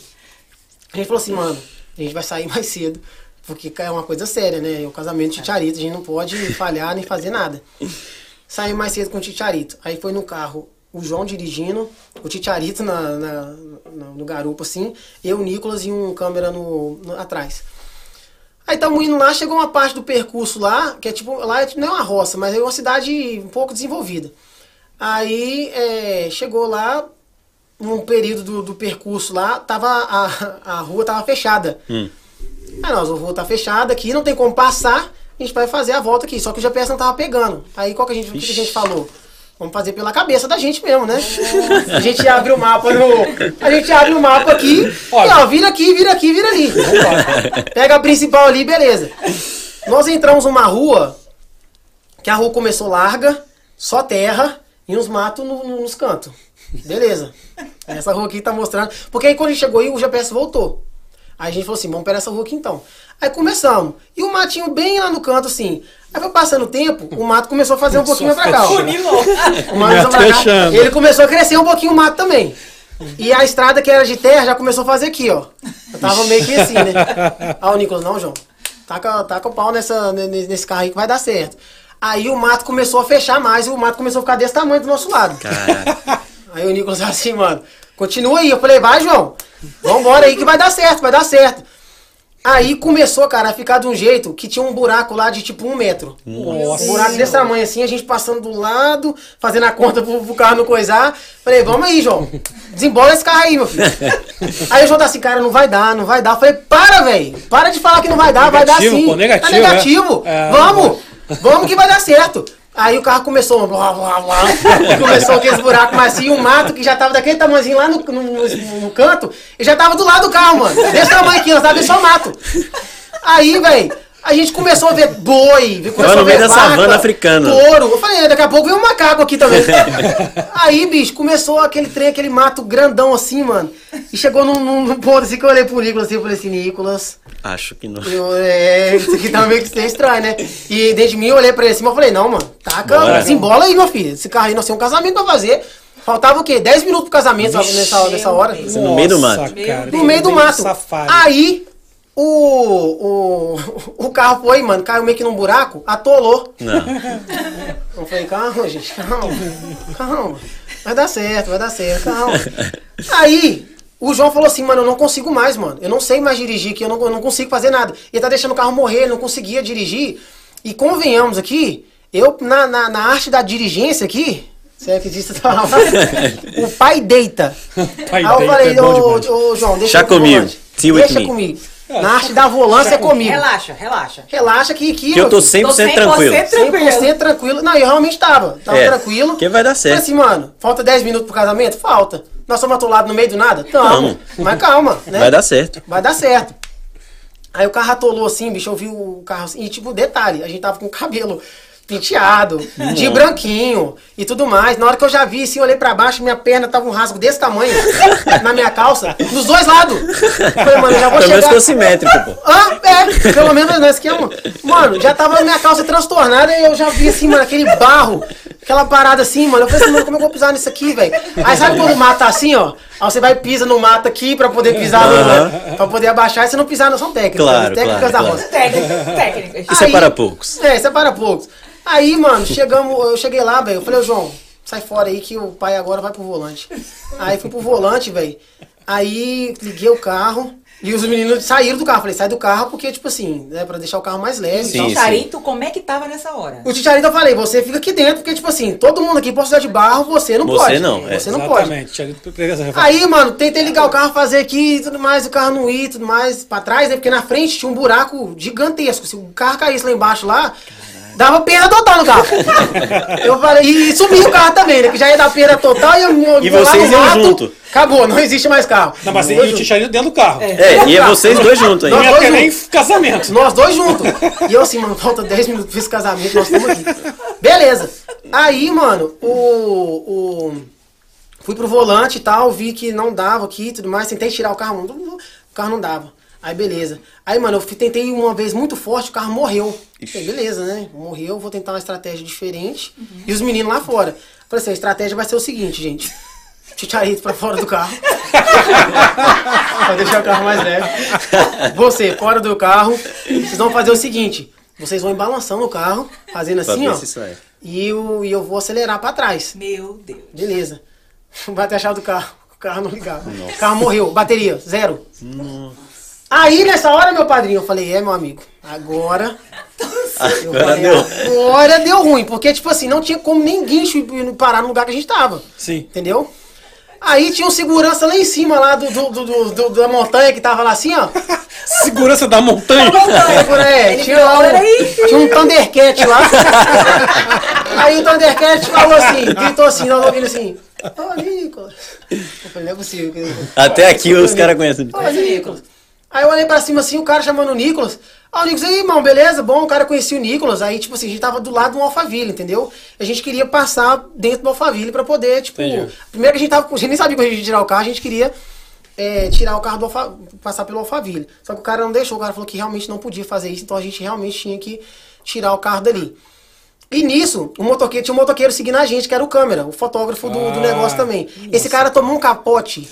a gente falou assim, mano, a gente vai sair mais cedo. Porque é uma coisa séria, né? É o casamento de Titiarito, a gente não pode falhar nem fazer nada. Saí mais cedo com o Titiarito. Aí foi no carro o João dirigindo, o Titiarito na, na- na- no garupa, assim, eu, o Nicolas e um câmera no, no- atrás. Aí estamos indo lá, chegou uma parte do percurso lá, que é tipo, lá é tipo, não é uma roça, mas é uma cidade um pouco desenvolvida. Aí é, chegou lá, num período do, do percurso lá, tava a, a rua tava fechada. Aí nós, a rua tá fechada aqui, não tem como passar, a gente vai fazer a volta aqui. Só que o GPS não tava pegando. Aí qual que a gente, que a gente falou? Vamos fazer pela cabeça da gente mesmo, né? A gente abre o mapa no. A gente abre o mapa aqui. E ó, vira aqui, vira aqui, vira ali. Pega a principal ali, beleza. Nós entramos numa rua que a rua começou larga, só terra e uns matos no- no- nos cantos. Beleza. Essa rua aqui tá mostrando. Porque aí quando a gente chegou aí, o GPS voltou. Aí a gente falou assim, vamos pegar essa rua aqui então. Aí começamos. E o matinho bem lá no canto, assim. Aí foi passando o tempo, o mato começou a fazer um pouquinho mais pra cá. ó. O mato pra cá. fechando. Ele começou a crescer um pouquinho o mato também. E a estrada que era de terra já começou a fazer aqui, ó. Eu tava meio que assim, né? Aí o Nicolas, não, João, taca, taca o pau nessa, ne- nesse carro aí que vai dar certo. Aí o mato começou a fechar mais e o mato começou a ficar desse tamanho do nosso lado. Caraca. Aí o Nicolas assim, mano, continua aí. Eu falei, vai, João, vambora aí que vai dar certo, vai dar certo. Aí começou, cara, a ficar de um jeito que tinha um buraco lá de tipo um metro. Nossa. Um buraco desse tamanho assim, a gente passando do lado, fazendo a conta pro, pro carro não coisar. Falei, vamos aí, João. Desembola esse carro aí, meu filho. aí o João tá assim, cara, não vai dar, não vai dar. Falei, para, velho. Para de falar que não vai dar, vai dar Negativo, sim. pô, negativo, tá negativo. é. É, vamos, vamos que vai dar certo. Aí o carro começou, blá, blá, blá, e começou aqueles buracos macios, um mato que já tava daquele tamanhozinho lá no, no- no canto, e já tava do lado do carro, mano. Desse tamanho aqui, nós tava só mato. Aí, velho, a gente começou a ver boi, começou Tava no a ver meio da vaca, savana africana. Touro. Eu falei, daqui a pouco vem um macaco aqui também. Aí, bicho, começou aquele trem, aquele mato grandão assim, mano. E chegou num, num, num ponto assim que eu olhei pro Nicolas assim, eu falei assim, Nicolas, Acho que não. eu, é, isso aqui tá meio que ser estranho, né? E dentro de mim eu olhei pra ele assim, eu falei, não, mano, taca, Bora. desembola aí, meu filho. Esse carro aí nós temos um casamento pra fazer. Faltava o quê? 10 minutos pro casamento nessa, nessa hora. Você no meio do mato. Nossa, cara, No meio do bem mato. Safado. Aí, o, o, o carro foi, mano, caiu meio que num buraco, atolou. Não. Eu falei, calma, gente, calma, calma. Vai dar certo, vai dar certo, calma. Aí, o João falou assim, mano, eu não consigo mais, mano. Eu não sei mais dirigir, que eu não, eu não consigo fazer nada. Ele tá deixando o carro morrer, ele não conseguia dirigir. E convenhamos aqui, eu, na, na, na arte da dirigência aqui, você acredita? o pai deita. Pai Aí eu deita falei, é ô, ô, João, deixa comigo. Deixa me. Comigo. Na arte da volância é comigo. Relaxa, relaxa. Relaxa que, que, Que eu tô meu filho, 100% tranquilo. 100% tranquilo. Não, eu realmente tava. Tava É, tranquilo. que vai dar certo. Falei assim, mano, falta 10 minutos pro casamento? Falta. Nós somos atolados no meio do nada? Tamo. Tamo. Mas calma, né? Vai dar certo. Vai dar certo. Aí o carro atolou assim, bicho, eu vi o carro assim. E tipo, detalhe, a gente tava com o cabelo penteado, de branquinho e tudo mais. Na hora que eu já vi, assim, eu olhei pra baixo, minha perna tava um rasgo desse tamanho na minha calça, nos dois lados. Falei, mano, já vou Pelo menos chegar... ficou simétrico, pô. Ah, é, pelo menos nesse esquema. Mano, já tava na minha calça transtornada e eu já vi assim, mano, aquele barro, aquela parada assim, mano. Eu falei assim, mano, como é eu vou pisar nisso aqui, velho? Aí sabe quando o mato tá assim, ó? Aí você vai e pisa no mato aqui pra poder pisar no. pra poder abaixar e você não pisar, não são técnicas. Claro, né? técnicas claro, da claro. roça. Técnica, técnica. Isso é Aí- para poucos. É, isso é para poucos. Aí, mano, chegamos, eu cheguei lá, velho. Eu falei, ô João, sai fora aí que o pai agora vai pro volante. Aí fui pro volante, velho. Aí liguei o carro e os meninos saíram do carro. Falei, sai do carro porque, tipo assim, né, pra deixar o carro mais leve. Sim, e tal. sim. Charito, como é que tava nessa hora? O Ticharito eu falei, você fica aqui dentro, porque, tipo assim, todo mundo aqui pode usar de barro, você não Você pode. não, é. Você não pode. Exatamente. Aí, mano, tentei ligar o carro, fazer aqui e tudo mais, o carro não ir, tudo mais, pra trás, né? Porque na frente tinha um buraco gigantesco. Se o carro caísse lá embaixo lá, dava perda total no carro. eu falei, e sumiu o carro também, né? Que já ia dar perda total e eu, eu E vocês iam mato, junto. Acabou, não existe mais carro. Não, mas e o juntos. Ticharito dentro do carro. É, e é vocês dois juntos Não aí. Nós ia ter nem casamento. Nós dois juntos. E eu assim, mano, falta 10 minutos pra esse casamento, nós estamos aqui. Beleza. Aí, mano, o, o. Fui pro volante e tal, vi que não dava aqui e tudo mais, tentei tirar o carro, o carro não dava. Aí beleza. Aí, mano, eu tentei uma vez muito forte, o carro morreu. Falei, beleza, né? Morreu, vou tentar uma estratégia diferente. E os meninos lá fora. Falei assim, a estratégia vai ser o seguinte, gente. Chicharito pra fora do carro. pra deixar o carro mais leve. Você, fora do carro, vocês vão fazer o seguinte: vocês vão balançando o carro, fazendo Pra assim, ó. sai. E eu, e eu vou acelerar pra trás. Meu Deus. Beleza. Bate a chave do carro. O carro não ligava. O carro morreu. Bateria, zero. Aí, nessa hora, meu padrinho, eu falei, é, meu amigo, agora. Eu Agora falei, deu. agora deu ruim. Porque, tipo assim, não tinha como nem guincho parar no lugar que a gente tava. Sim. Entendeu? Aí tinha um segurança lá em cima, lá do, do, do- do- da montanha que tava lá assim, ó. Segurança da montanha. É, Ele tinha, lá falou, um, "Aí". tinha um Thundercat lá. Aí o Thundercat falou assim, gritou assim, nós ouvindo assim, ô Nicolas. Eu falei, não é possível. Até aqui os caras conhecem. Ô Nicolas. Aí eu olhei pra cima assim, o cara chamando o Nicolas. Ah, o Nicolas, aí, irmão, beleza? Bom, o cara conhecia o Nicolas. Aí, tipo assim, a gente tava do lado do Alphaville, entendeu? A gente queria passar dentro do Alphaville pra poder, tipo. Entendi. Primeiro que a gente tava. A gente nem sabia que a gente ia tirar o carro, a gente queria é, tirar o carro do Alfa, passar pelo Alphaville. Só que o cara não deixou, o cara falou que realmente não podia fazer isso, então a gente realmente tinha que tirar o carro dali. E nisso, o motoqueiro, tinha um motoqueiro seguindo a gente, que era o câmera, o fotógrafo do, do Ah, negócio também. Esse cara tomou um capote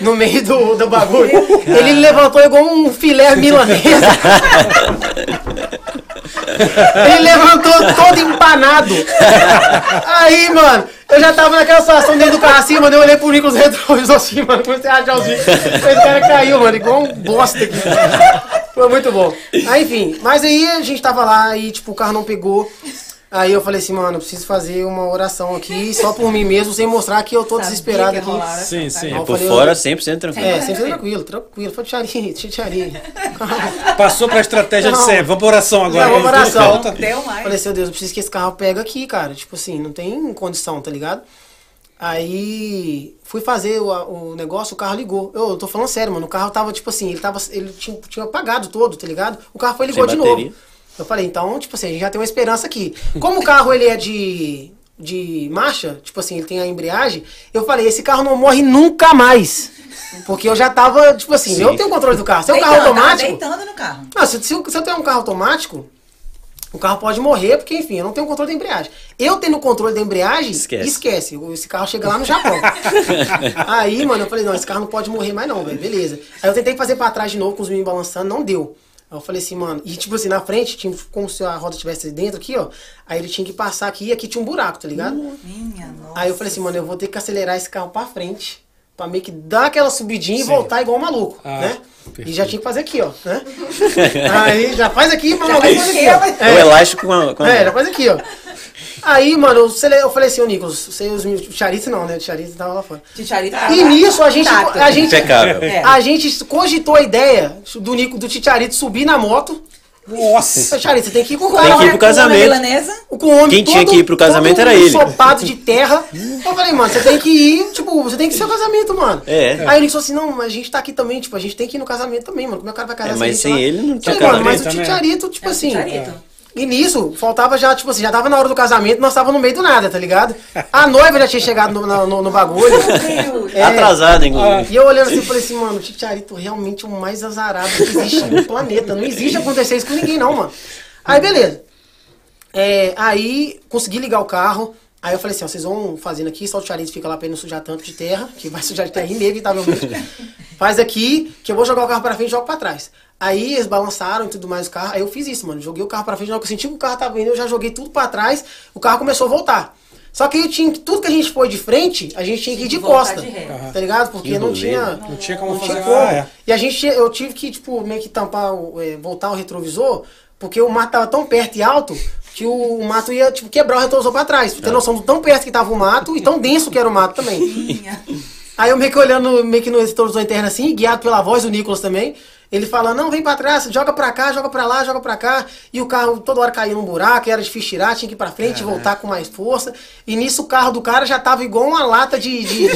no meio do, do bagulho. Ele levantou igual um filé milanesa. Ele levantou todo empanado. Aí, mano, eu já tava naquela situação dentro do carro assim, mano. Eu olhei pro Nicolas retrovisor assim, mano. Comecei a achar os vídeos. Esse cara caiu, mano, igual um bosta aqui. Foi muito bom. Aí, enfim, mas aí a gente tava lá e, tipo, o carro não pegou. Aí eu falei assim, mano, eu preciso fazer uma oração aqui, só por mim mesmo, sem mostrar que eu tô Sabia desesperado aqui. rolar essa Sim, sim. Eu Por falei, fora, eu- 100% tranquilo. É, sempre tranquilo, tranquilo. Foi tcharinho, tcharinho. Passou pra estratégia de Não. sempre. Vamos pra oração agora. Não, vamos pra oração. falta. Deu mais. Falei, seu Deus, eu preciso que esse carro pegue aqui, cara. Tipo assim, não tem condição, tá ligado? Aí fui fazer o, o negócio, o carro ligou. Eu, tô falando sério, mano. O carro tava, tipo assim, ele tava. Ele tinha, tinha apagado todo, tá ligado? O carro foi ligou Sem de bateria. novo. Eu falei, então, tipo assim, a gente já tem uma esperança aqui. Como o carro ele é de. De marcha, tipo assim, ele tem a embreagem. Eu falei, esse carro não morre nunca mais. Porque eu já tava, tipo assim, Sim. eu tenho controle do carro. Se é um Deitando, carro tava automático. deitando no carro. Não, se, se, eu- se eu tenho um carro automático, o carro pode morrer, porque, enfim, eu não tenho controle da embreagem. Eu tendo o controle da embreagem, Esquece. esquece. Esse carro chega lá no Japão. Aí, mano, eu falei, não, esse carro não pode morrer mais não, velho. Beleza. Aí eu tentei fazer pra trás de novo com os meninos balançando, não deu. Aí eu falei assim, mano, e tipo assim, na frente, tinha como se a roda estivesse dentro aqui, ó. Aí ele tinha que passar aqui e aqui tinha um buraco, tá ligado? Minha nossa. Aí eu falei assim, mano, eu vou ter que acelerar esse carro pra frente. Pra meio que dar aquela subidinha e Sim. voltar igual um maluco, Ah, né? perfeito. E já tinha que fazer aqui, ó, né? Aí já faz aqui, mas maluco faz aqui, ó. É o elástico com a. Com a- É, já faz aqui, ó. Aí, mano, eu, falei assim, ô Nicolas, você os meninos- o Charito não, né? O Charito tava lá fora. Titiarito E nisso a gente, Intacto. a gente. É. a gente cogitou a ideia do Nico, do Titiarito subir na moto. Nossa. Charito, você tem que ir com o Tem que ir pro casamento. milanesa. Com o homem Quem tinha todo- que ir pro casamento todo era ele. ensopado de terra. Eu falei, mano, você tem que ir, tipo, você tem que ir pro seu casamento, mano. É. Aí ele falou assim, não, mas a gente tá aqui também, tipo, a gente tem que ir no casamento também, mano. Como é que o cara vai casar É, mas sem lá? ele não tinha Falei, mano, mas o casamento, né? Titiarito, tipo É o assim... E nisso, faltava já, tipo assim, já tava na hora do casamento, nós tava no meio do nada, tá ligado? A noiva já tinha chegado no, no, no- no bagulho. É. Atrasado, inclusive. E eu olhando assim, eu falei assim, mano, o Titiarito realmente é o mais azarado que existe no planeta. Não existe acontecer isso com ninguém, não, mano. Aí, beleza. É, aí, consegui ligar o carro. Aí eu falei assim, ó, vocês vão fazendo aqui, só o fica lá pra ele não sujar tanto de terra, que vai sujar de terra inevitavelmente. Faz aqui, que eu vou jogar o carro pra frente e jogo pra trás. Aí eles balançaram e tudo mais o carro. Aí eu fiz isso, mano. Joguei o carro pra frente, na hora que eu senti que o carro tava indo, eu já joguei tudo pra trás, o carro começou a voltar. Só que eu tinha, tudo que a gente foi de frente, a gente tinha que ir de costa. de. Tá ligado? Porque Que não tinha. Não tinha como Não fazer. tinha como. Ah, é. E a gente, eu tive que, tipo, meio que tampar, o- é, voltar o retrovisor, porque o mato tava tão perto e alto que o, mato ia, tipo, quebrar o retrovisor pra trás. Pra ter noção do tão perto que tava o mato e tão denso que era o mato também. Aí eu meio que olhando, meio que no retrovisor interno assim, guiado pela voz do Nicolas também. Ele fala, não, vem pra trás, joga pra cá, joga pra lá, joga pra cá. E o carro toda hora caía num buraco, era difícil tirar, tinha que ir pra frente e voltar com mais força. E nisso o carro do cara já tava igual uma lata de. de-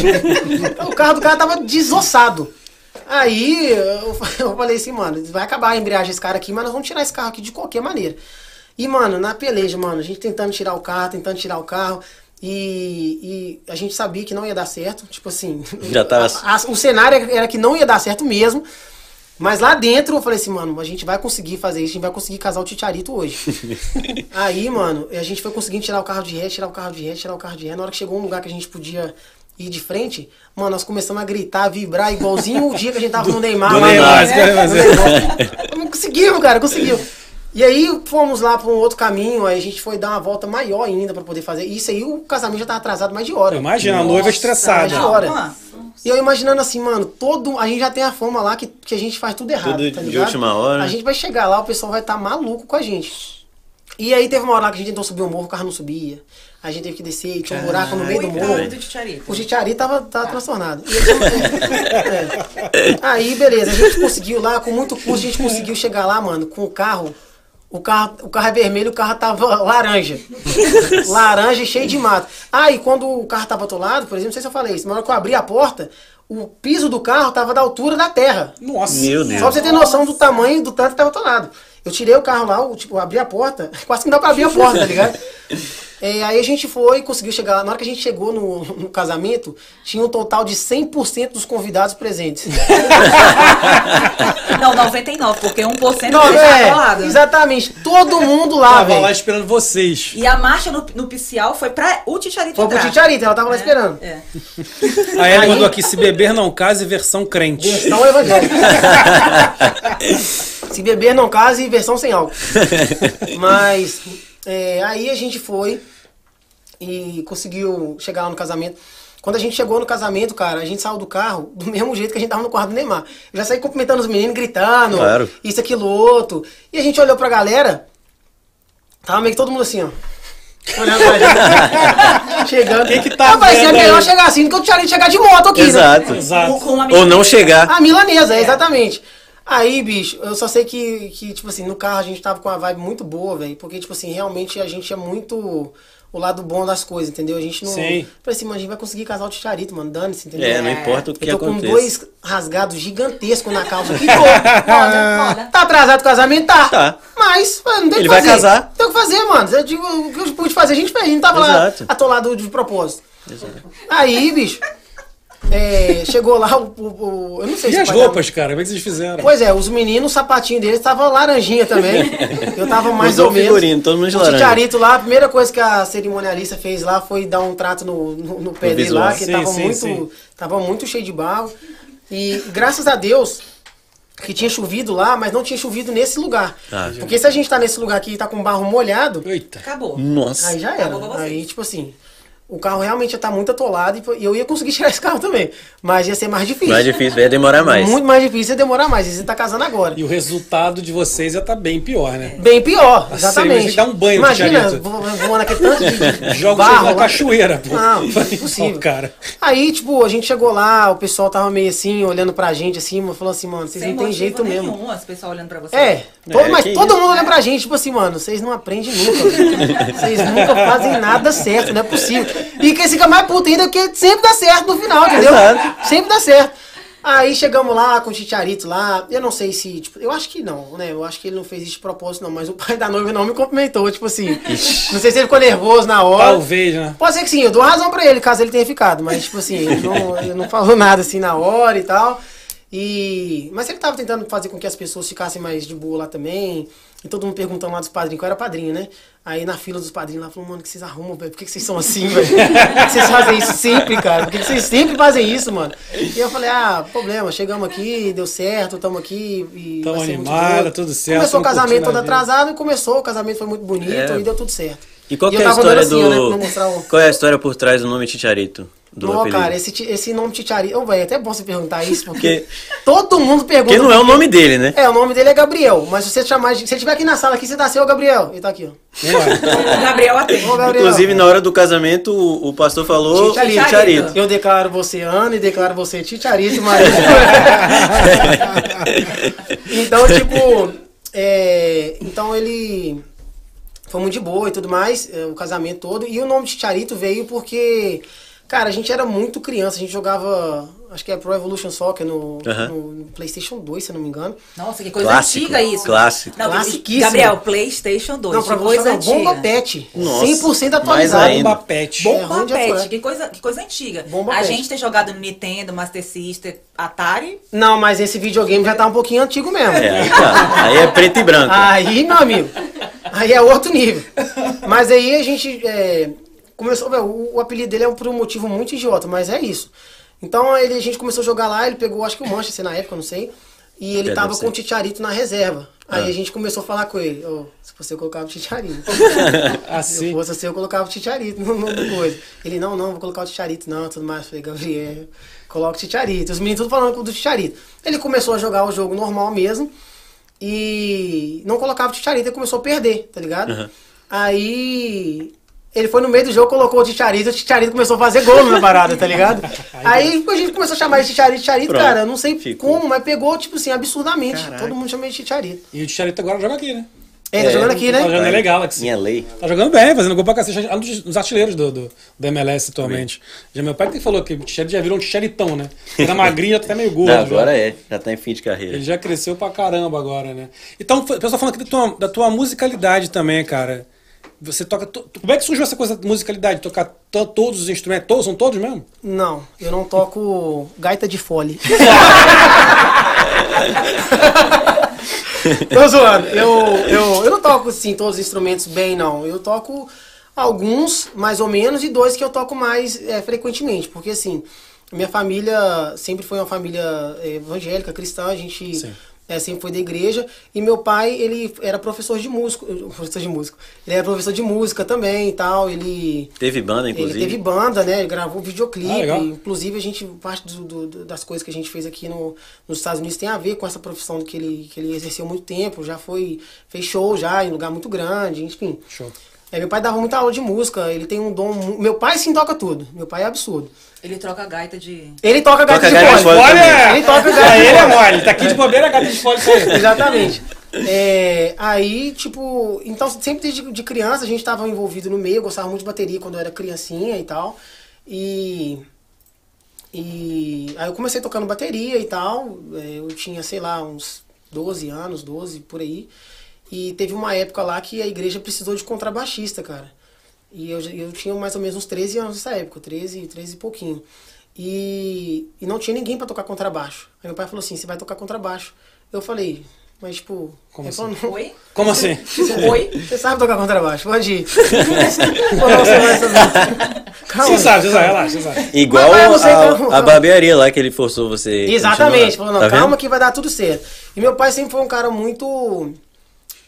o carro do cara tava desossado. Aí eu, eu falei assim, mano, vai acabar a embreagem esse cara aqui, mas nós vamos tirar esse carro aqui de qualquer maneira. E, mano, na peleja, mano, a gente tentando tirar o carro, tentando tirar o carro. E, e a gente sabia que não ia dar certo. Tipo assim. Já tava- a- a- o cenário era que não ia dar certo mesmo. Mas lá dentro eu falei assim, mano, a gente vai conseguir fazer isso, a gente vai conseguir casar o Titiarito hoje. Aí, mano, a gente foi conseguindo tirar o carro de ré, tirar o carro de ré, tirar o carro de ré. Na hora que chegou um lugar que a gente podia ir de frente, mano, nós começamos a gritar, vibrar igualzinho o dia que a gente tava no Neymar. Do lá, Neymar, né? Não Conseguimos, cara, conseguimos. E aí fomos lá pra um outro caminho, aí a gente foi dar uma volta maior ainda pra poder fazer. Isso aí o casamento já tava atrasado mais de hora. Imagina, a noiva estressada. de hora. Nossa. E eu imaginando assim, mano, todo. A gente já tem a fama lá que, que a gente faz tudo errado. Tudo tá de última hora. A gente vai chegar lá, o pessoal vai estar maluco com a gente. E aí teve uma hora lá que a gente tentou subir o morro, o carro não subia. Aí a gente teve que descer, e tinha um buraco no meio do morro. Do. O Titiari tava, tava transtornado. E ele- é. Aí, beleza, a gente conseguiu lá, com muito custo, a gente conseguiu chegar lá, mano, com o carro. O carro, o carro é vermelho, o carro tava laranja. laranja e cheio de mato. Ah, e quando o carro tava atolado, por exemplo, não sei se eu falei isso, na hora que eu abri a porta, o piso do carro tava da altura da terra. Nossa. Meu Deus. Só pra você ter noção do tamanho do tanto que tava atolado. Eu tirei o carro lá, eu, tipo, abri a porta, quase que não dá pra abrir a porta, tá ligado? É, aí a gente foi, conseguiu chegar. Na hora que a gente chegou no, no casamento, tinha um total de 100% dos convidados presentes. Não, 99, porque 1% Não, é, colado. exatamente. Todo mundo lá, Tava lá velho. esperando vocês. E a marcha no, no Picial foi pra o Ticharito Foi pro entrar. Titiarita, ela tava lá esperando. É. A Ellen Aí- mandou aqui, se beber não case, versão crente. Versão evangélica. Se beber não case, versão sem álcool. Mas é, aí a gente foi e conseguiu chegar lá no casamento. Quando a gente chegou no casamento, cara, a gente saiu do carro do mesmo jeito que a gente tava no quarto do Neymar. Eu já saí cumprimentando os meninos, gritando, Claro. isso, aquilo, outro. E a gente olhou pra galera, tava meio que todo mundo assim, ó. Olhando pra gente. Chegando. Quem que tá Rapaz, é melhor aí? chegar assim do que eu tinha chegar de moto aqui, né? Exato. Exato. Com- com uma Ou não chegar. A milanesa, exatamente. Aí, bicho, eu só sei que, que, tipo assim, no carro a gente tava com uma vibe muito boa, velho. Porque, tipo assim, realmente a gente é muito o lado bom das coisas, entendeu? A gente não. Sim. Falei assim, mano, a gente vai conseguir casar o Ticharito, mano. Dane-se, entendeu? É, não importa o que Eu tô com aconteça. dois rasgados gigantescos na calça aqui. Olha. Tá atrasado o casamento? Tá. Tá. Mas, mano, não tem Ele que vai fazer. casar. Tem o que fazer, mano. Eu digo, o que eu pude fazer, a gente fez. A gente tava Exato. lá atolado de propósito. Aí, bicho, é, chegou lá o, o- o- Eu não sei E se as pai da- roupas, cara? Como é que vocês fizeram? Pois é, os meninos, o sapatinho deles tava laranjinha também. Eu tava mais ou menos. figurino, todo mundo de o. Titiarito lá, a primeira coisa que a cerimonialista fez lá foi dar um trato no, no, no pé No dele lá, que Sim, tava, sim, muito, sim. tava muito cheio de barro. E graças a Deus que tinha chovido lá, mas não tinha chovido nesse lugar. Ah. Porque se a gente tá nesse lugar aqui e tá com barro molhado, Eita. Acabou. Nossa. Aí já era. Aí, tipo assim, o carro realmente ia estar muito atolado e eu ia conseguir tirar esse carro também. Mas ia ser mais difícil. Mais difícil, ia demorar mais. Muito mais difícil ia demorar mais. E você tá casando agora. E o resultado de vocês ia estar bem pior, né? Bem pior, exatamente. mas dá um banho no Imagina, voando aquele tanto de Joga barro. na lá. cachoeira, pô. Não, impossível. cara. Aí, tipo, a gente chegou lá, o pessoal tava meio assim, olhando pra gente, assim, falou assim, mano, vocês Sem não tem jeito mesmo. nenhum, esse pessoal olhando pra você. É, todo, É, mas todo isso, mundo olha pra gente, tipo assim, mano, vocês não aprendem nunca. Vocês nunca fazem nada certo, não é possível. E que fica mais puto ainda que sempre dá certo no final, entendeu? Exato. Sempre dá certo. Aí chegamos lá com o Chicharito lá, eu não sei se, tipo, eu acho que não, né? Eu acho que ele não fez isso de propósito, não, mas o pai da noiva não me cumprimentou, tipo assim. Não sei se ele ficou nervoso na hora. Talvez, né? Pode ser que sim, eu dou razão pra ele, caso ele tenha ficado, mas tipo assim, ele não, ele não falou nada assim na hora e tal. E. Mas ele tava tentando fazer com que as pessoas ficassem mais de boa lá também. E todo mundo perguntando lá dos padrinhos, que eu era padrinho, né? Aí na fila dos padrinhos lá falou, mano, que vocês arrumam, velho? Por que, que vocês são assim, velho? Por que, vocês fazem isso sempre, cara? Por que, que vocês sempre fazem isso, mano? E eu falei, ah, problema, chegamos aqui, deu certo, estamos aqui e. Tamo vai ser muito animado, doido. tudo certo, Começou o casamento todo atrasado e começou, o casamento foi muito bonito É. e deu tudo certo. E qual E é a história assim, né, do. pra mostrar o- Qual é a história por trás do nome Ticharito? Do Não, apelido? cara, esse, esse nome Titiarito. Velho, é até bom você perguntar isso, porque todo mundo pergunta. Porque não é o nome dele, né? É, o nome dele é Gabriel, mas se você chamar de. Se ele estiver aqui na sala aqui, você dá seu Gabriel. Ele tá aqui, ó. Gabriel atende. Inclusive, na hora do casamento, o, o pastor falou Ticharito. Ticharito. Eu declaro você Ana e declaro você Titiarito, marido. então, tipo. é, então ele. Foi muito de boa e tudo mais, é, o casamento todo. E o nome Titiarito veio porque. Cara, a gente era muito criança, a gente jogava. Acho que é Pro Evolution Soccer no, Aham. no- PlayStation 2, se eu não me engano. Nossa, que coisa Clássico, antiga isso. clássico. Não, Classiquíssimo. Gabriel, PlayStation 2. Não, que pra coisa antiga. Bomba Pet. Nossa, 100% mais atualizado. ainda. Bomba Pet. É Bomba de Pet, que coisa, que coisa antiga. Bomba a Pet. gente ter jogado no Nintendo, Master System, Atari. Não, mas esse videogame já tá um pouquinho antigo mesmo. É, aí, tá. Aí é preto e branco. Aí, meu amigo, aí é outro nível. Mas aí a gente é, começou, velho, o, o apelido dele é por um motivo muito idiota, mas é isso. Então ele, a gente começou a jogar lá, ele pegou, acho que o Manchester na época, eu não sei, e ele É, tava com o. Titiarito na reserva. Aí Ah. a gente começou a falar com ele, "Ô, se você colocava o Titiarito. Se Assim. eu fosse assim, eu colocava o Titiarito no, no, no coisa. Ele, não, não, vou colocar o Titiarito, não, tudo mais. Eu falei, Gabriel, coloca o Titiarito. Os meninos tudo falando do Titiarito. Ele começou a jogar o jogo normal mesmo e não colocava o Titiarito e começou a perder, tá ligado? Aham. Aí ele foi no meio do jogo, colocou o Titiarito, o Titiarito começou a fazer gol na parada, tá ligado? Aí a gente começou a chamar de Titiarito, Pronto, cara, eu não sei ficou. como, mas pegou, tipo assim, absurdamente. Caraca. Todo mundo chama ele de Titiarito. E o Ticharito agora joga aqui, né? É, tá É, jogando aqui, Tá né? jogando é legal, Alex. Minha lei. Tá jogando bem, fazendo gol pra cacete. É um dos, artilheiros do, do, do MLS atualmente. Já meu pai que falou que o Ticharito já virou um Ticharitão, né? Era magrinho, já tá até meio gordo. Não, já. agora é. Já tá em fim de carreira. Ele já cresceu pra caramba agora, né? Então, o pessoal falando aqui da tua, da tua musicalidade também, cara. Você toca. to- Como é que surgiu essa coisa da musicalidade? Tocar to- todos os instrumentos? Todos? São todos mesmo? Não, eu não toco gaita de fole. Tô zoando. Eu, eu, eu não toco, assim, todos os instrumentos bem, não. Eu toco alguns, mais ou menos, e dois que eu toco mais é, frequentemente. Porque, assim, minha família sempre foi uma família é, evangélica, cristã. A gente Sim. É, sempre foi da igreja. E meu pai, ele era professor de músico. Professor de músico. Ele era professor de música também e tal. Ele... Teve banda, Ele inclusive. teve banda, né? Ele gravou videoclipe. Ah, inclusive, a gente, parte do- do- das coisas que a gente fez aqui no, nos Estados Unidos tem a ver com essa profissão que ele, que ele exerceu muito tempo. Já foi, fez show já em lugar muito grande, enfim. Show. É, meu pai dava muita aula de música, ele tem um dom. Meu pai sim toca tudo. Meu pai é absurdo. Ele troca gaita de. Ele toca gaita Toca de gaita de fole. também. Ele toca gaita ele de é fole. mole. Tá aqui de bobeira, gata de fole ele. Exatamente. É, aí, tipo, então sempre desde de criança a gente estava envolvido no meio, eu gostava muito de bateria quando eu era criancinha e tal. E. E aí eu comecei tocando bateria e tal. é, Eu tinha, sei lá, uns 12 anos, 12 por aí. E teve uma época lá que a igreja precisou de contrabaixista, cara. E eu, eu tinha mais ou menos uns 13 anos nessa época, 13, 13 e pouquinho. E, e não tinha ninguém pra tocar contrabaixo. Aí meu pai falou assim: você vai tocar contrabaixo. Eu falei, mas tipo. Como ele assim? falou. Oi? Como assim? Oi? Você sabe tocar contrabaixo, pode ir. Calma. Você sabe, você sabe, relaxa, você sabe. Igual você, a, então. a barbearia lá que ele forçou você. Exatamente. continuar. Falou, não, Tá calma vendo? que vai dar tudo certo. E meu pai sempre foi um cara muito.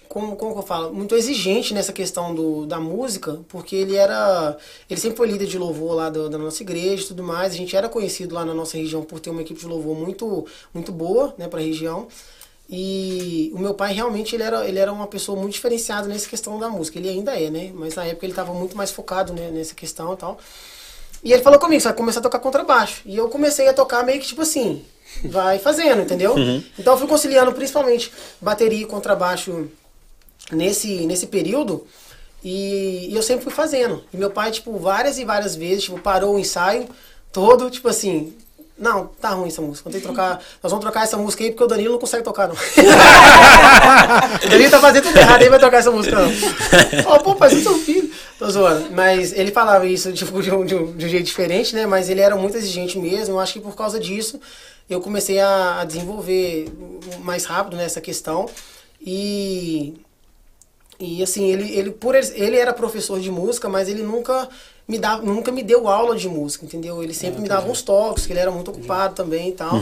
Como, como eu falo? Muito exigente nessa questão do, da música, porque ele era. Ele sempre foi líder de louvor lá do- da nossa igreja e tudo mais. A gente era conhecido lá na nossa região por ter uma equipe de louvor muito, muito boa, né, pra região. E o meu pai realmente ele era, ele era uma pessoa muito diferenciada nessa questão da música. Ele ainda é, né? Mas na época ele estava muito mais focado né, nessa questão e tal. E ele falou comigo, você vai começar a tocar contrabaixo. E eu comecei a tocar meio que tipo assim, vai fazendo, entendeu? Então eu fui conciliando principalmente bateria e contrabaixo nesse, nesse período. E, e eu sempre fui fazendo. E meu pai, tipo, várias e várias vezes, tipo, parou o ensaio todo, tipo assim, não, tá ruim essa música. Vamos trocar. Nós vamos trocar essa música aí porque o Danilo não consegue tocar, não. o Danilo tá fazendo tudo errado, aí vai tocar essa música, não. Ó, pô, você é seu filho. Tô zoando. Mas ele falava isso tipo, de, um, de um- de um jeito diferente, né? Mas ele era muito exigente mesmo. Eu acho que por causa disso eu comecei a, a desenvolver mais rápido nessa questão. E e assim, ele, ele, por ele, era professor de música, mas ele nunca me, dava, nunca me deu aula de música, entendeu? Ele sempre me dava uns toques, que ele era muito ocupado também e tal.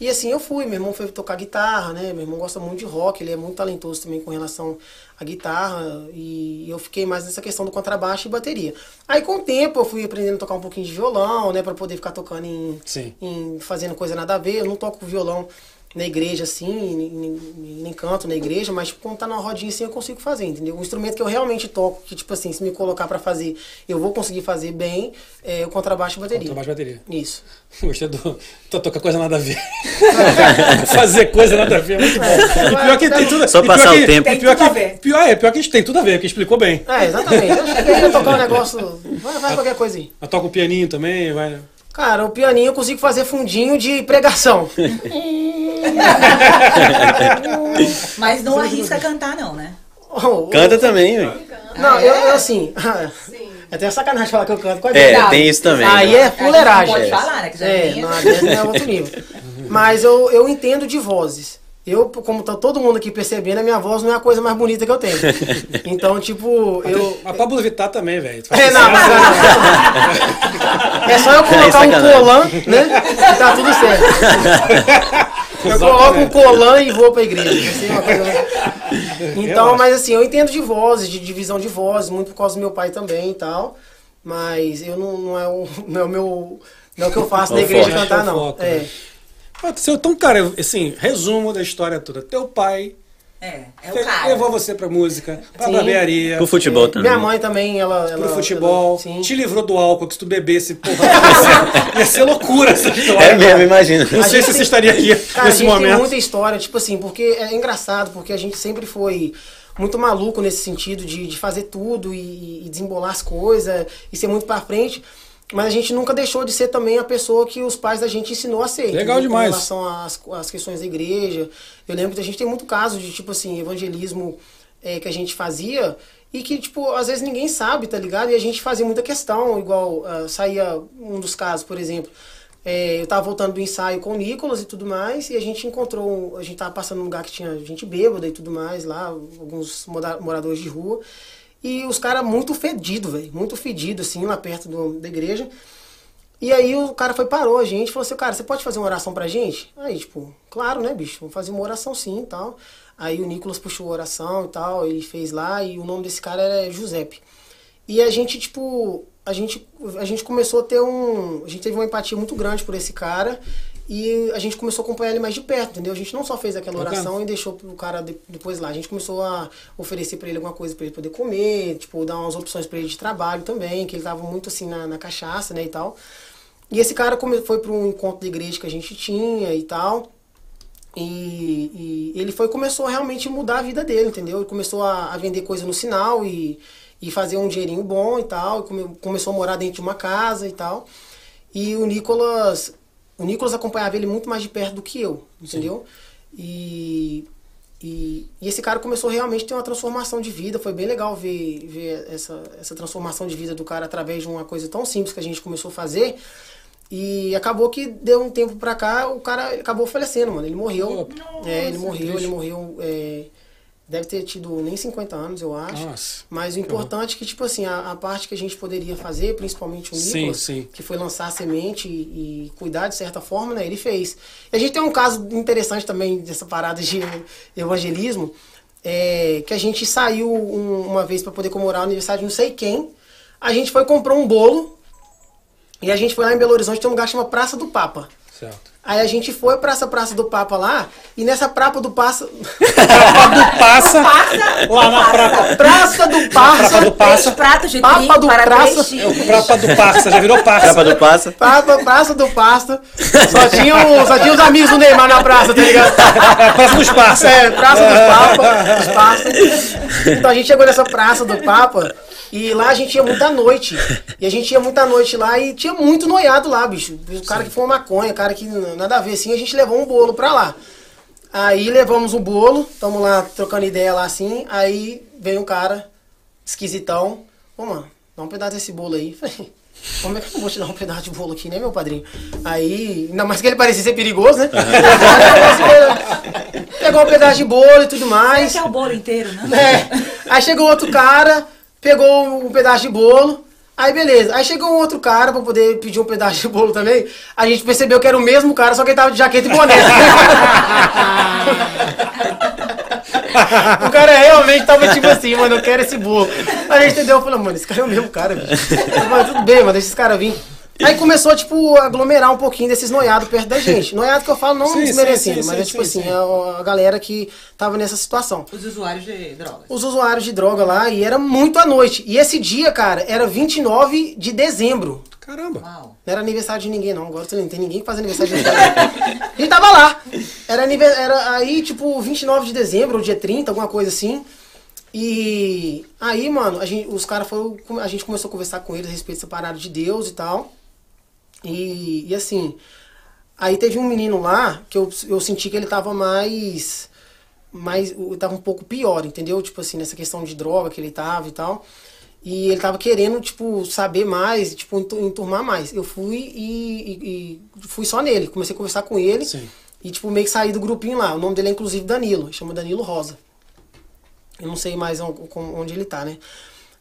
E assim eu fui, meu irmão foi tocar guitarra, né? Meu irmão gosta muito de rock, ele é muito talentoso também com relação à guitarra. E eu fiquei mais nessa questão do contrabaixo e bateria. Aí com o tempo eu fui aprendendo a tocar um pouquinho de violão, né? Pra poder ficar tocando em, Sim. em fazendo coisa nada a ver. Eu não toco violão na igreja assim, nem, nem- canto na igreja, mas tipo, quando tá na rodinha assim eu consigo fazer, entendeu? O instrumento que eu realmente toco, que tipo assim, se me colocar pra fazer, eu vou conseguir fazer bem, é o contrabaixo e bateria. Contrabaixo e bateria. Isso. Gostei do. Tô tocar coisa nada a ver. Fazer coisa nada a ver. Muito bom. E pior que tem tudo. Só pior passar que- o tempo. Tem Pior tudo a que, ver. pior, é, pior que a gente tem tudo a ver, que explicou bem. É, exatamente. Eu cheguei a tocar um negócio, vai, vai qualquer coisa aí. Eu toco o pianinho também, vai. Cara, o pianinho eu consigo fazer fundinho de pregação. Mas não arrisca cantar, não, né? Oh, Canta também, velho. Não, eu, eu assim. É até sacanagem falar que eu canto com a É, tem isso também. Aí é gente não fuleiragem. pode falar, né? Que já É, vinha. não, é outro nível. Mas eu, eu entendo de vozes. Eu, como tá todo mundo aqui percebendo, a minha voz não é a coisa mais bonita que eu tenho. Então, tipo, eu. A Pablo Vittar também, velho. É, não, mas não. É só eu colocar um colan, né? E tá tudo certo. Eu coloco um colan e vou pra igreja. assim, uma coisa- Então, Relaxa. mas assim, eu entendo de vozes, de divisão de vozes, muito por causa do meu pai também e tal. Mas eu não, não, é, o, não é o meu. Não é o que eu faço na É igreja cantar, É não. É. Então, cara, assim, resumo da história toda. Teu pai É, é fe- o cara. levou você pra música, pra Sim. barbearia, Pro futebol também. Minha mãe também, ela. ela pro futebol, ela- sim. te livrou do álcool, que se tu bebesse, porra, ia ser, ia ser loucura essa história. É mesmo, imagina. Não A sei gente se você tem- estaria aqui Cara, a nesse gente tem momento. muita história, tipo assim, porque é engraçado, porque a gente sempre foi muito maluco nesse sentido de, de fazer tudo e, e desembolar as coisas e ser muito pra frente. Mas a gente nunca deixou de ser também a pessoa que os pais da gente ensinou a ser. Legal demais. Com relação às, às questões da igreja. Eu lembro que a gente tem muito caso de, tipo assim, evangelismo é, que a gente fazia e que, tipo, às vezes ninguém sabe, tá ligado? E a gente fazia muita questão, igual ah, saía um dos casos, por exemplo. é, eu tava voltando do ensaio com o Nicolas e tudo mais, e a gente encontrou, a gente tava passando num lugar que tinha gente bêbada e tudo mais lá, alguns moradores de rua. E os caras muito fedidos, velho, muito fedidos, assim, lá perto do- da igreja. E aí o cara foi, parou a gente, falou assim, cara, você pode fazer uma oração pra gente? Aí, tipo, claro, né, bicho, vamos fazer uma oração sim e tal. Aí o Nicolas puxou a oração e tal, ele fez lá, e o nome desse cara era Giuseppe. E a gente, tipo, a gente, a gente começou a ter um. A gente teve uma empatia muito grande por esse cara. E a gente começou a acompanhar ele mais de perto, entendeu? A gente não só fez aquela Bacana. oração e deixou pro cara de- depois lá. A gente começou a oferecer pra ele alguma coisa pra ele poder comer, tipo, dar umas opções pra ele de trabalho também, que ele tava muito assim na, na cachaça, né, e tal. E esse cara foi para um encontro de igreja que a gente tinha e tal. E, e ele foi começou a realmente mudar a vida dele, entendeu? Ele começou a, a vender coisa no sinal e, e fazer um dinheirinho bom e tal. E come- começou a morar dentro de uma casa e tal. E o Nicolas, o Nicolas acompanhava ele muito mais de perto do que eu, entendeu? E, e, e esse cara começou realmente a ter uma transformação de vida. Foi bem legal ver, ver essa, essa transformação de vida do cara através de uma coisa tão simples que a gente começou a fazer. E acabou que deu um tempo pra cá, o cara acabou falecendo, mano. Ele morreu. é, ele morreu, ele morreu. é, deve ter tido nem 50 anos, eu acho. Nossa. Mas o importante é que, tipo assim, a, a parte que a gente poderia fazer, principalmente o Sim, Nicolas, sim. que foi lançar a semente e, e cuidar de certa forma, né? Ele fez. E a gente tem um caso interessante também dessa parada de evangelismo, é, que a gente saiu um- uma vez para poder comemorar o aniversário de não sei quem. A gente foi comprar um bolo e a gente foi lá em Belo Horizonte, tem um lugar que chama Praça do Papa. Certo. Aí a gente foi pra essa Praça do Papa lá, e nessa Praça do Passa. Prapa do Passa. Lá na Prapa. Praça do Passa. Prapa do Passa. Três pratos de Papa do traço. três É do Passa. Já virou Passa. Capa do passa. Praça, praça do Pasta. Só tinha, o- só tinha os amigos do Neymar na praça, tá ligado? Praça dos Passa. É, Praça dos Papas, dos. Então a gente chegou nessa Praça do Papa e lá a gente ia muita noite. E a gente ia muita noite lá e tinha muito noiado lá, bicho. O cara que foi maconha, cara que nada a ver assim, a gente levou um bolo pra lá. Aí levamos o bolo, tamo lá trocando ideia lá assim, aí veio um cara esquisitão. Ô, mano, dá um pedaço desse bolo aí. Falei, Como é que eu vou te dar um pedaço de bolo aqui, né, meu padrinho? Aí, ainda mais que ele parecia ser perigoso, né? Pegou um pedaço de bolo e tudo mais. Esse é o bolo inteiro, né? É. Aí chegou outro cara, pegou um pedaço de bolo. Aí beleza. Aí chegou um outro cara pra poder pedir um pedaço de bolo também. A gente percebeu que era o mesmo cara, só que ele tava de jaqueta e boné. o cara realmente tava tipo assim, mano, eu quero esse bolo. Aí a gente entendeu, falou, mano, esse cara é o mesmo cara, bicho. Mas tudo bem, mano, deixa esse cara vir. Aí começou, tipo, a aglomerar um pouquinho desses noiados perto da gente. Noiado que eu falo não Sim, desmerecendo, sim, mas sim, é tipo sim, assim, sim. a, a galera que tava nessa situação Os usuários de drogas. os usuários de droga lá e era muito à noite. E esse dia, cara, era 29 de dezembro. Caramba. Uau. Não era aniversário de ninguém, não. Agora não tem ninguém que faz aniversário de ninguém. A gente tava lá. Era, anive- era aí, tipo, 29 de dezembro, ou dia 30, alguma coisa assim. E aí, mano, a gente, os caras foram. A gente começou a conversar com eles a respeito dessa parada de Deus e tal. E, e assim. Aí teve um menino lá que eu, eu senti que ele tava mais. mais tava um pouco pior, entendeu? Tipo assim, nessa questão de droga que ele tava e tal. E ele tava querendo, tipo, saber mais, tipo, entu- enturmar mais. Eu fui e, e- e fui só nele. Comecei a conversar com ele. Sim. E, tipo, meio que saí do grupinho lá. O nome dele é, inclusive, Danilo. Chama Danilo Rosa. Eu não sei mais onde ele tá, né?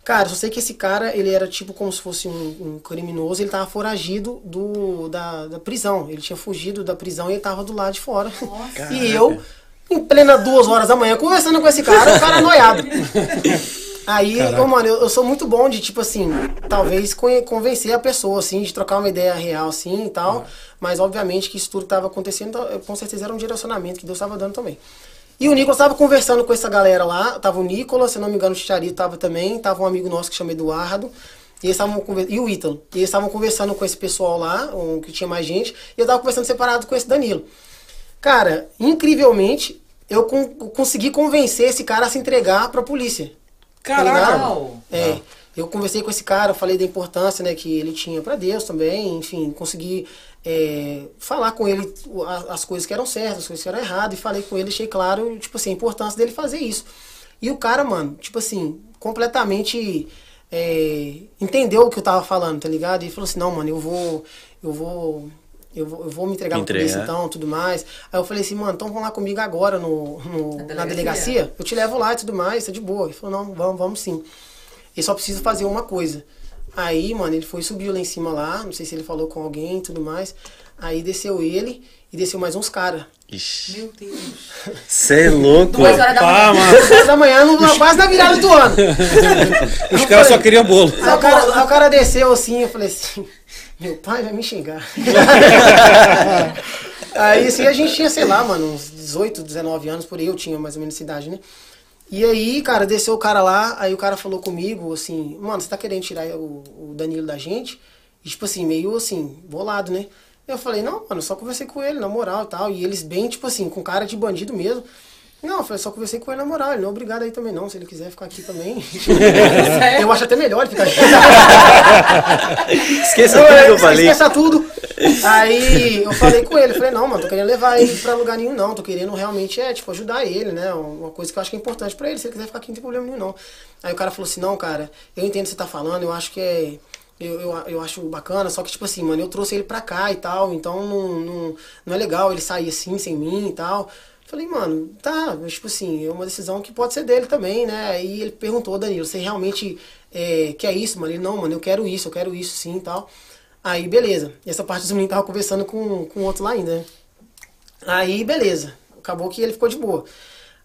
Cara, eu só sei que esse cara, ele era tipo como se fosse um, um criminoso, ele tava foragido do, da, da prisão. Ele tinha fugido da prisão e ele tava do lado de fora. E eu, em plena duas horas da manhã, conversando com esse cara, o cara noiado. Aí, Caraca. mano, eu, eu sou muito bom de, tipo assim, talvez convencer a pessoa, assim, de trocar uma ideia real, assim, e tal. Mas, obviamente, que isso tudo que tava acontecendo, com certeza era um direcionamento que Deus tava dando também. E o Nicolas tava conversando com essa galera lá, tava o Nicolas, se não me engano, o Chicharito tava também, tava um amigo nosso que chama Eduardo, e, eles e o Ítalo. E eles estavam conversando com esse pessoal lá, um, que tinha mais gente, e eu tava conversando separado com esse Danilo. Cara, incrivelmente, eu con- consegui convencer esse cara a se entregar pra polícia. Tá. Uau. É, eu conversei com esse cara, falei da importância né, que ele tinha pra Deus também, enfim, consegui é, falar com ele as coisas que eram certas, as coisas que eram erradas, e falei com ele, deixei claro, tipo assim, a importância dele fazer isso. E o cara, mano, tipo assim, completamente é, entendeu o que eu tava falando, tá ligado? E falou assim, não, mano, eu vou. Eu vou. Eu vou, eu vou me entregar pra Entregar. polícia então, tudo mais. Aí eu falei assim, mano, então vamos lá comigo agora no, no- Na na delegacia? delegacia. Eu te levo lá e tudo mais, tá de boa. Ele falou, não, vamos, vamos sim. Ele só precisa fazer uma coisa. Aí, mano, ele foi, subiu lá em cima lá, não sei se ele falou com alguém e tudo mais. Aí desceu ele e desceu mais uns caras. Ixi, Meu Deus. você é louco. Duas horas da Ah, manhã. mano. Duas da manhã, no- quase na virada do ano. Os caras só queriam bolo. Aí o, cara, aí o cara desceu assim, eu falei assim, meu pai vai me xingar. aí assim, a gente tinha, sei lá, mano, uns 18, 19 anos, por aí eu tinha mais ou menos essa idade, né? E aí, cara, desceu o cara lá, aí o cara falou comigo, assim, mano, você tá querendo tirar o, o Danilo da gente? E tipo assim, meio assim, bolado, né? Eu falei, não, mano, só conversei com ele, na moral e tal. E eles bem, tipo assim, com cara de bandido mesmo. Não, eu falei, só conversei com ele na moral, ele não é obrigado aí também não, se ele quiser ficar aqui também. eu acho até melhor ele ficar aqui. Esqueça tudo que eu falei. Esqueça tudo. Aí eu falei com ele, falei, não, mano, tô querendo levar ele pra lugar nenhum, não. Tô querendo realmente, é, tipo, ajudar ele, né? Uma coisa que eu acho que é importante pra ele. Se ele quiser ficar aqui, não tem problema nenhum, não. Aí o cara falou assim, não, cara, eu entendo o que você tá falando, eu acho que é. Eu, eu, eu acho bacana, só que, tipo assim, mano, eu trouxe ele pra cá e tal, então não, não, não é legal ele sair assim, sem mim e tal. Falei, mano, tá, mas, tipo assim, é uma decisão que pode ser dele também, né? Aí ele perguntou, Danilo, você realmente é, quer isso, mano? Ele, não, mano, eu quero isso, eu quero isso sim e tal. Aí, beleza. Essa parte dos meninos tava conversando com, com outro lá ainda, né? Aí, beleza. Acabou que ele ficou de boa.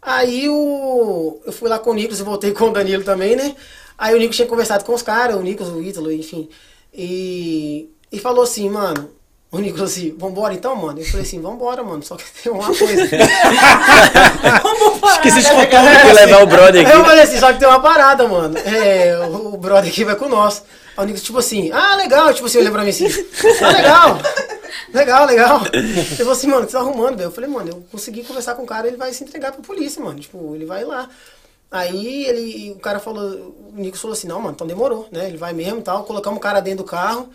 Aí o, eu fui lá com o Nicolas e voltei com o Danilo também, né? Aí o Nicolas tinha conversado com os caras, o Nicolas, o Ítalo, enfim. E, e falou assim, mano, o Nicolas assim, vambora então, mano? Eu falei assim, vambora, mano, só que tem uma coisa. Esqueci de contar um Vou negócio. levar o brother Aí eu aqui. falei assim, só que tem uma parada, mano. É, o, o brother aqui vai com nós. Aí o Nicolas, tipo assim, ah, legal. Tipo assim, olhando pra mim assim, ah, legal. Legal, legal. Ele falou assim, mano, o que você tá arrumando, velho? Eu falei, mano, eu consegui conversar com o cara, ele vai se entregar pra polícia, mano. Tipo, ele vai lá. Aí ele, o cara falou, o Nicolas falou assim, não, mano, então demorou, né? Ele vai mesmo e tal. Colocamos o cara dentro do carro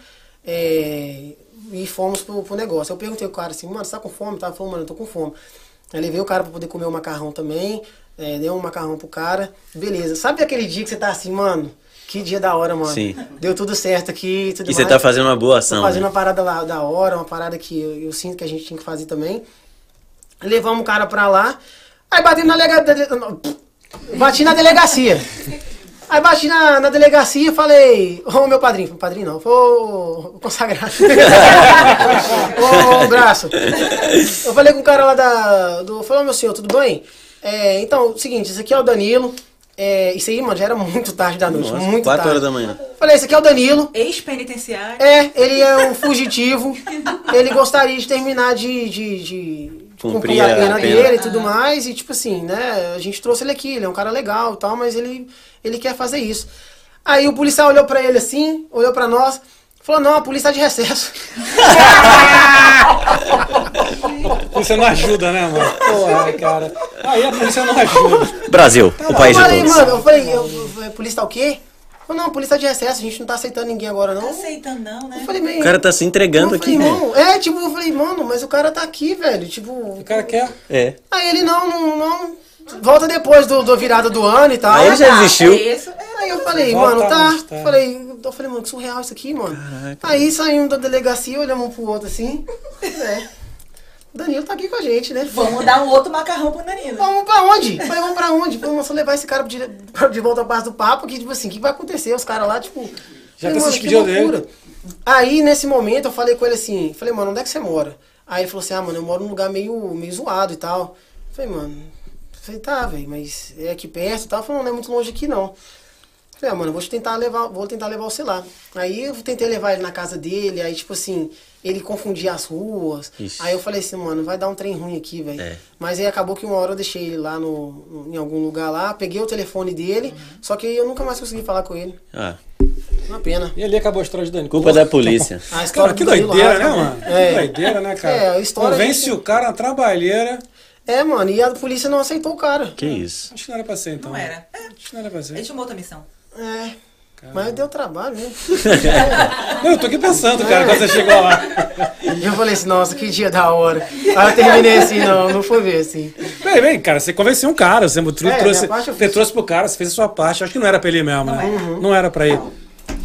é, e fomos pro, pro negócio. Eu perguntei pro cara assim, mano, você tá com fome? Tava falando, mano, eu tô com fome. Aí levei o cara pra poder comer o macarrão também. É, dei um macarrão pro cara. Beleza. Sabe aquele dia que você tá assim, mano? Que dia da hora, mano. Sim. Deu tudo certo aqui. Tudo E você mais. tá fazendo uma boa Tô ação. fazendo né? uma parada lá da hora, uma parada que eu, eu sinto que a gente tinha que fazer também. Levamos o cara pra lá. Aí bati na delegacia. Bati na delegacia. Aí bati na, na delegacia e falei, ô meu padrinho, padrinho não, foi o o consagrado. ô, ô braço. Eu falei com o cara lá da. Do, falou, meu senhor, tudo bem? É, então, seguinte, esse aqui é o Danilo. É, isso aí, mano, já era muito tarde da noite. Nossa, muito quatro tarde. horas da manhã. Falei, esse aqui é o Danilo. Ex-penitenciário. É, ele é um fugitivo. ele gostaria de terminar de, de, de Cumprir a a pena pena. dele e tudo mais. E tipo assim, né? A gente trouxe ele aqui, ele é um cara legal e tal, mas ele, ele quer fazer isso. Aí o policial olhou pra ele assim, olhou pra nós, falou, não, a polícia tá de recesso. Você não ajuda, né, mano? Porra, cara. Aí a polícia não ajuda. Brasil, o país eu de falei, todos. mano, eu falei, eu, eu- a polícia tá o quê? Falou, não, a polícia tá de recesso, a gente não tá aceitando ninguém agora, não. Não aceitando, não, né? Eu falei, meio. O cara tá se entregando eu falei, aqui, né? irmão, é, tipo, eu falei, mano, mas o cara tá aqui, velho. Tipo, O cara quer. É. Aí ele não, não, não. Volta depois do, do virada do ano e tal. Aí ele já Ah, desistiu. é. É. Aí eu falei, Volta mano, tá. tá. Falei, eu falei, mano, que surreal isso aqui, mano. Aí saímos da delegacia, olhamos um pro outro assim. É. O Danilo tá aqui com a gente, né? Vamos dar um outro macarrão pro Danilo. Vamos pra onde? Falei, vamos pra onde? Falei, vamos só levar esse cara de, de volta à base do papo, que, tipo assim, o que vai acontecer? Os caras lá, tipo. Já falei, até se mano, que despediu dele. loucura. Aí, nesse momento, eu falei com ele assim, falei, mano, onde é que você mora? Aí ele falou assim, ah, mano, eu moro num lugar meio, meio zoado e tal. Falei, mano, falei, tá, velho, mas é aqui perto e tal. Falei, não, não é muito longe aqui não. Falei, ah, mano, vou te tentar levar, vou tentar levar você lá. Aí eu tentei levar ele na casa dele, aí tipo assim, ele confundia as ruas. Ixi. Aí eu falei assim, mano, vai dar um trem ruim aqui, velho. É. Mas aí acabou que uma hora eu deixei ele lá no, em algum lugar lá, peguei o telefone dele, só que eu nunca mais consegui falar com ele. Ah, Uma pena. E ali acabou a história de Dani. culpa da polícia. A história Cara, que do Danilo doideira, Lara, né, mano? É. Que doideira, né, cara? É, a história Convence gente- o cara, uma trabalheira. É, mano, e a polícia não aceitou o cara. Que isso? Acho que não era pra ser, então. Não era. É, Acho que não era pra ele ser. tinha uma outra missão. É. Mas deu trabalho, né? Não, eu tô aqui pensando, cara, quando você chegou lá. E eu falei assim, nossa, que dia da hora. Aí eu terminei assim, não, não foi ver assim. Bem, bem, cara, você convenceu um cara, você tru- É, trouxe, você fiz. trouxe pro cara, você fez a sua parte. Acho que não era pra ele mesmo, né? Não era pra ir.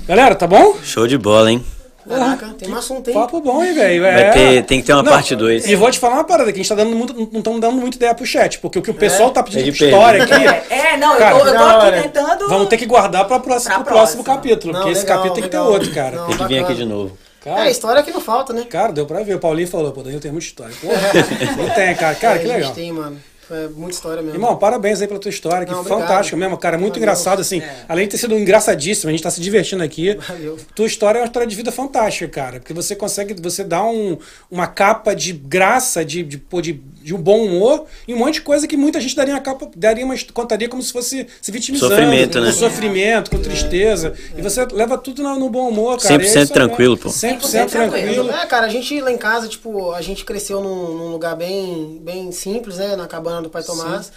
Galera, tá bom? Show de bola, hein? Caraca, tem um assunto aí. Papo bom, hein, velho? Vai É. ter- tem que ter uma Não, parte dois. E vou te falar uma parada, que a gente tá dando muito, não estamos dando muita ideia pro chat, porque o que o pessoal tá pedindo É de história aqui, É, não, Cara, eu tô, eu tô aqui hora. tentando. vamos ter que guardar pra próximo, Pra pro próximo capítulo, Não, porque esse legal, capítulo tem que ter legal. outro, cara. Não. Tem que vir aqui de novo. Cara, É, história que não falta, né? cara, deu pra ver. O Paulinho falou, pô, Danilo tem muita história. Porra, não tem, cara. Cara, É, que a gente legal. tem, mano. É muita história mesmo. Irmão, parabéns aí pela tua história, que Não, obrigado. fantástico mesmo, cara, muito Valeu. engraçado, assim, além de ter sido engraçadíssimo, a gente tá se divertindo aqui, Valeu. tua história é uma história de vida fantástica, cara, porque você consegue, você dá um, uma capa de graça, de, de, de, de um bom humor, e um monte de coisa que muita gente daria uma capa, daria uma, contaria como se fosse se vitimizando, Sofrimento, né? com sofrimento, com tristeza, e você leva tudo no, no bom humor, cara. 100% e é isso tranquilo, pô. 100% 100% tranquilo. É, cara, a gente lá em casa, tipo, a gente cresceu num, num lugar bem, bem simples, né? Na cabana do pai Tomás.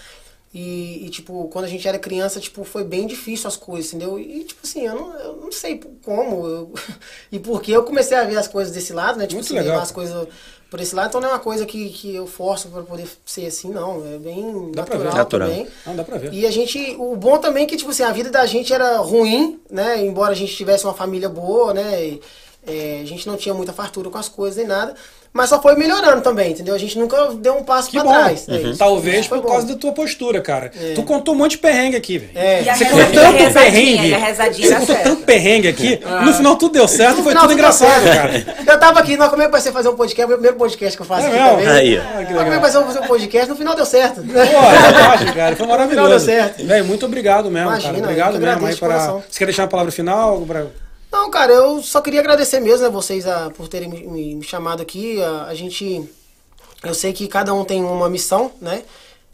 E, e, tipo, quando a gente era criança, tipo, foi bem difícil as coisas, entendeu? E, tipo assim, eu não, eu não sei como eu- e por que eu comecei a ver as coisas desse lado, né? Tipo, Muito assim, legal, levar as coisas por esse lado. Então não é uma coisa que, que eu forço pra poder ser assim, não. É bem Dá pra ver. natural, Natural. também. Não, dá pra ver. E a gente, o bom também é que, tipo assim, a vida da gente era ruim, né? Embora a gente tivesse uma família boa, né? E, é, a gente não tinha muita fartura com as coisas nem nada. Mas só foi melhorando também, entendeu? A gente nunca deu um passo Que pra bom. trás. né? Uhum. Talvez por bom. causa da tua postura, cara. Tu contou um monte de perrengue aqui, velho. É. E Você contou tanto rezadinha, perrengue. Você contou certo. tanto perrengue aqui. No final tudo deu certo e No foi final tudo engraçado, cara. Eu tava aqui, nós como é que vai ser fazer um podcast? Foi o primeiro podcast que eu faço É aqui mesmo? também. Aí, ó. Ah, é que vai ser fazer um podcast? No final deu certo. Pô, fantástico, cara. Foi maravilhoso. deu certo. Velho, muito obrigado mesmo, Imagina, cara. Obrigado mesmo aí para. Você quer deixar uma palavra final? Pra... Não, cara, eu só queria agradecer mesmo, né, vocês ah, por terem me, me- chamado aqui. Ah, a gente. Eu sei que cada um tem uma missão, né?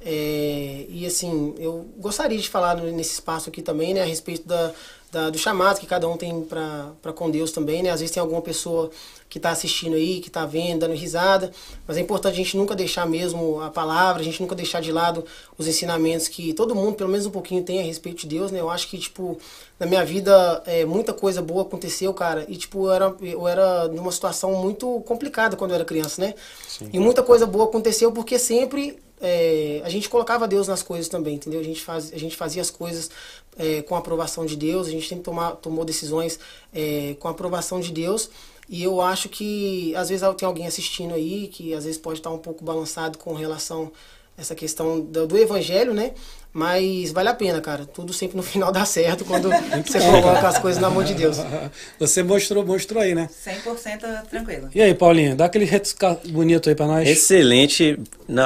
É, e assim, eu gostaria de falar nesse espaço aqui também, né, a respeito da, da- do chamado que cada um tem para com Deus também, né? Às vezes tem alguma pessoa que está assistindo aí, que está vendo, dando risada, mas é importante a gente nunca deixar mesmo a palavra, a gente nunca deixar de lado os ensinamentos que todo mundo, pelo menos um pouquinho, tem a respeito de Deus, né? Eu acho que, tipo, na minha vida, é, muita coisa boa aconteceu, cara, e, tipo, eu era, eu era numa situação muito complicada quando eu era criança, né? E muita coisa boa aconteceu porque sempre é, a gente colocava Deus nas coisas também, entendeu? A gente, faz, a gente fazia as coisas é, com a aprovação de Deus, a gente sempre tomar, tomou decisões é, com a aprovação de Deus. E eu acho que às vezes tem alguém assistindo aí que às vezes pode estar um pouco balançado com relação a essa questão do, do evangelho, né? Mas vale a pena, cara. Tudo sempre no final dá certo quando você coloca as coisas na mão de Deus. Você mostrou, mostrou aí, né? 100% tranquilo. E aí, Paulinho, dá aquele retoscar bonito aí pra nós. Excelente.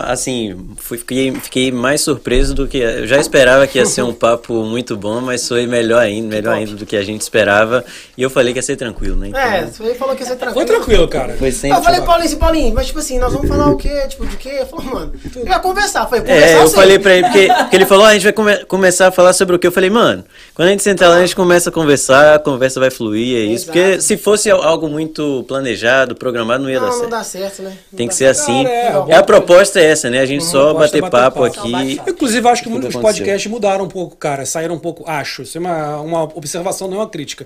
Assim, fui- fiquei, fiquei mais surpreso do que. Eu já esperava que ia ser um papo muito bom, mas foi melhor ainda, melhor ainda do que a gente esperava. E eu falei que ia ser tranquilo, né? Então, É, você falou que ia ser tranquilo. Foi tranquilo, cara. Foi sempre. Eu falei, Paulinho, Paulinho, mas tipo assim, nós vamos falar o quê? Tipo, de quê? Eu falei, mano, eu ia conversar. Eu Falei, conversar É, eu falei pra ele, porque, porque ele falou, ah, a gente vai come- começar a falar sobre o que? Eu falei, mano, quando a gente sentar lá, a gente começa a conversar, a conversa vai fluir, é isso. Exato. Porque se fosse algo muito planejado, programado, não ia dar Não, não certo. dá certo, né? Não Tem que ser certo. assim. Cara, é, É, bom a que- proposta é essa, né? A gente só é bater bater papo papo. Só aqui. Inclusive, acho que Tudo muitos podcasts mudaram um pouco, cara. Saíram um pouco. Acho. Isso é uma, uma observação, não é uma crítica.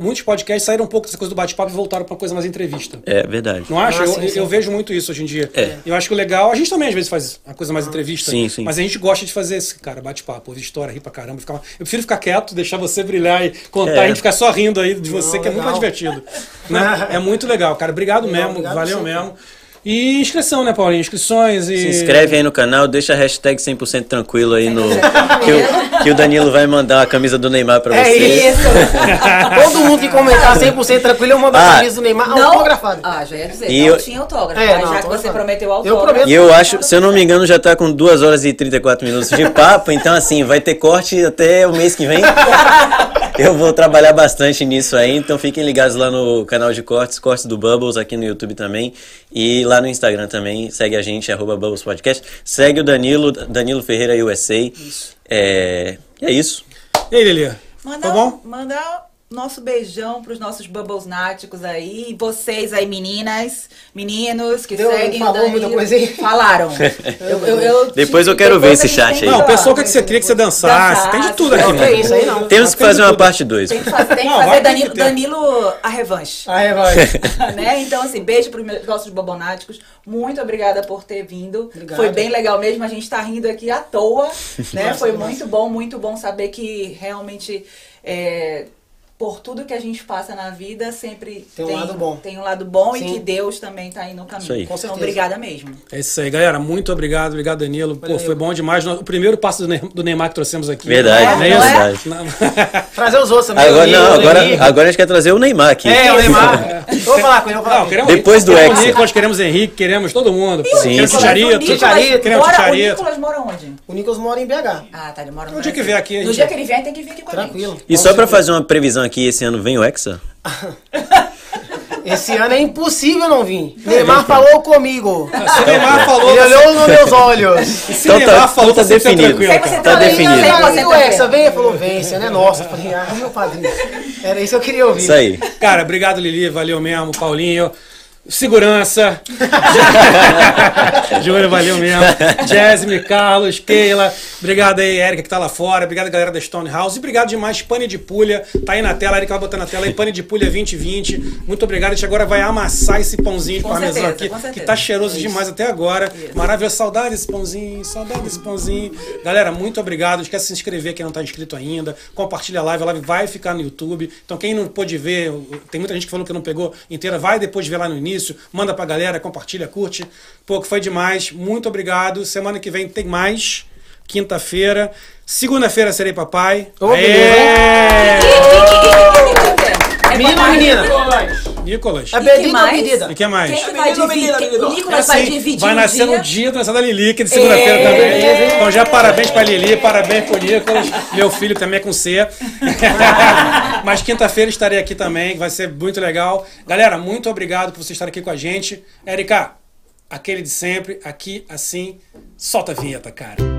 Muitos podcasts saíram um pouco dessa coisa do bate-papo e voltaram pra coisa mais entrevista. É verdade. Não acha? Ah, eu, sim, eu vejo muito isso hoje em dia. É. Eu acho que o legal, a gente também às vezes faz a coisa mais entrevista. Sim, sim. Mas a gente gosta de fazer esse, cara, bate-papo, ouvir história, rir pra caramba. Ficar... Eu prefiro ficar quieto, deixar você brilhar e contar, É. a gente ficar só rindo aí de você, Não, que é muito mais legal. divertido. né? É muito legal, cara. Obrigado Legal, mesmo, obrigado valeu mesmo. E inscrição, né, Paulinho? Inscrições e. Se inscreve aí no canal, deixa a hashtag 100% tranquilo aí no. Que o, que o Danilo vai mandar a camisa do Neymar pra É você. isso. Todo mundo que comentar 100% tranquilo, eu mando a Ah. camisa do Neymar Não, autografado. ah, já ia dizer, E não eu- tinha autógrafo. É, mas não, já que autógrafo você prometeu Eu autógrafo. prometo. E eu acho, se eu não me engano, já tá com 2 horas e 34 minutos de papo, então assim, vai ter corte até o mês que vem. Eu vou trabalhar bastante nisso aí, então fiquem ligados lá no canal de cortes, cortes do Bubbles, aqui no YouTube também, e lá no Instagram também, segue a gente, arroba Bubbles Podcast. Segue o Danilo, Danilo Ferreira USA. É, e é isso. E aí, Lili? Manda, Tá bom? manda nosso beijão pros nossos bubbles náticos aí. E vocês aí, meninas, meninos que Deu- seguem o falou Danilo. muita coisa aí? Falaram. Eu- eu- eu Depois tive- eu quero ver depois esse a gente chat aí. Não, o pessoal que você queria que você dançasse. Tem de tudo aqui, Não, mano. que isso aí não. Temos que fazer uma parte 2. Tem que, fazer, tem que Não, fazer Danilo. Danilo a revanche. Aí vai. né? Então, assim, beijo para os nossos bobonáticos. Muito obrigada por ter vindo. Obrigado. Foi bem legal mesmo. A gente tá rindo aqui à toa. né? Foi muito bom, muito bom saber que realmente. é, por tudo que a gente passa na vida, sempre Tem um lado bom. tem um lado bom Sim. e que Deus também tá aí no caminho. Isso aí. Com Então, certeza. obrigada mesmo. É isso aí, galera. Muito obrigado. Obrigado, Danilo. Pô, foi bom demais. O primeiro passo do Ney- do Neymar que trouxemos aqui. Verdade, é é? verdade. Trazer os outros também. Agora, não, agora, agora a gente quer trazer o Neymar aqui. É, o Neymar. Eu Vou falar com ele, vou falar Não, queremos Depois do Hexa. Nicolas, queremos Henrique, queremos todo mundo. pô. Sim, queremos sim. Chicharito. o Nicolas, Chicharito, queremos mora, o. Nicolas mora onde? O Nicolas mora em BH. Ah, tá, ele mora no No dia que vier aqui, No dia que ele vier, tem que vir aqui com a gente. Tranquilo. E só pra fazer uma previsão aqui, esse ano vem o Hexa? Esse ano é impossível não vir. Neymar falou comigo. Se o Neymar falou, Ele olhou nos meus olhos. se Então Neymar tá- falou, então tá você fica definido. Tá também, definido. você E o. Hexa e falou, vem, esse ano é nosso. Eu falei, ah, meu padrinho. Era isso que eu queria ouvir. Isso aí. Cara, obrigado, Lili. Valeu mesmo. Paulinho. Segurança. Júlio, valeu mesmo. Jasmine, Carlos, Keila. Obrigado aí, Érica, que tá lá fora. Obrigado, galera da Stone House. E obrigado demais, Pane de Pulha. Tá aí na tela, a Erika vai botar na tela aí, Pane de Pulha 2020. Muito obrigado. A gente agora vai amassar esse pãozinho de Com parmesão certeza, aqui, que tá cheiroso demais até agora. Maravilhoso. Saudade desse pãozinho, saudade desse pãozinho. Galera, muito obrigado. Não esquece de se inscrever quem não tá inscrito ainda. Compartilha a live, a live vai ficar no YouTube. Então quem não pôde ver, tem muita gente que falou que não pegou inteira, vai depois ver lá no início, manda pra galera, compartilha, curte. Pô, que foi demais. Muito obrigado. Semana que vem tem mais. Quinta-feira. Segunda-feira serei papai. Aê! É Menino ou papai. menina? Nicolas. É E que pedida ou mais? medida? E que mais? Quem que vai dividir? O Nicolas vai Assim, dividir vai nascer no dia da da Lili, que é de segunda-feira É. também. Então já parabéns pra Lili, parabéns pro Nicolas. Meu filho também é com C. Mas quinta-feira estarei aqui também, vai ser muito legal. Galera, muito obrigado por vocês estarem aqui com a gente. Érica, aquele de sempre, aqui, assim, solta a vinheta, cara.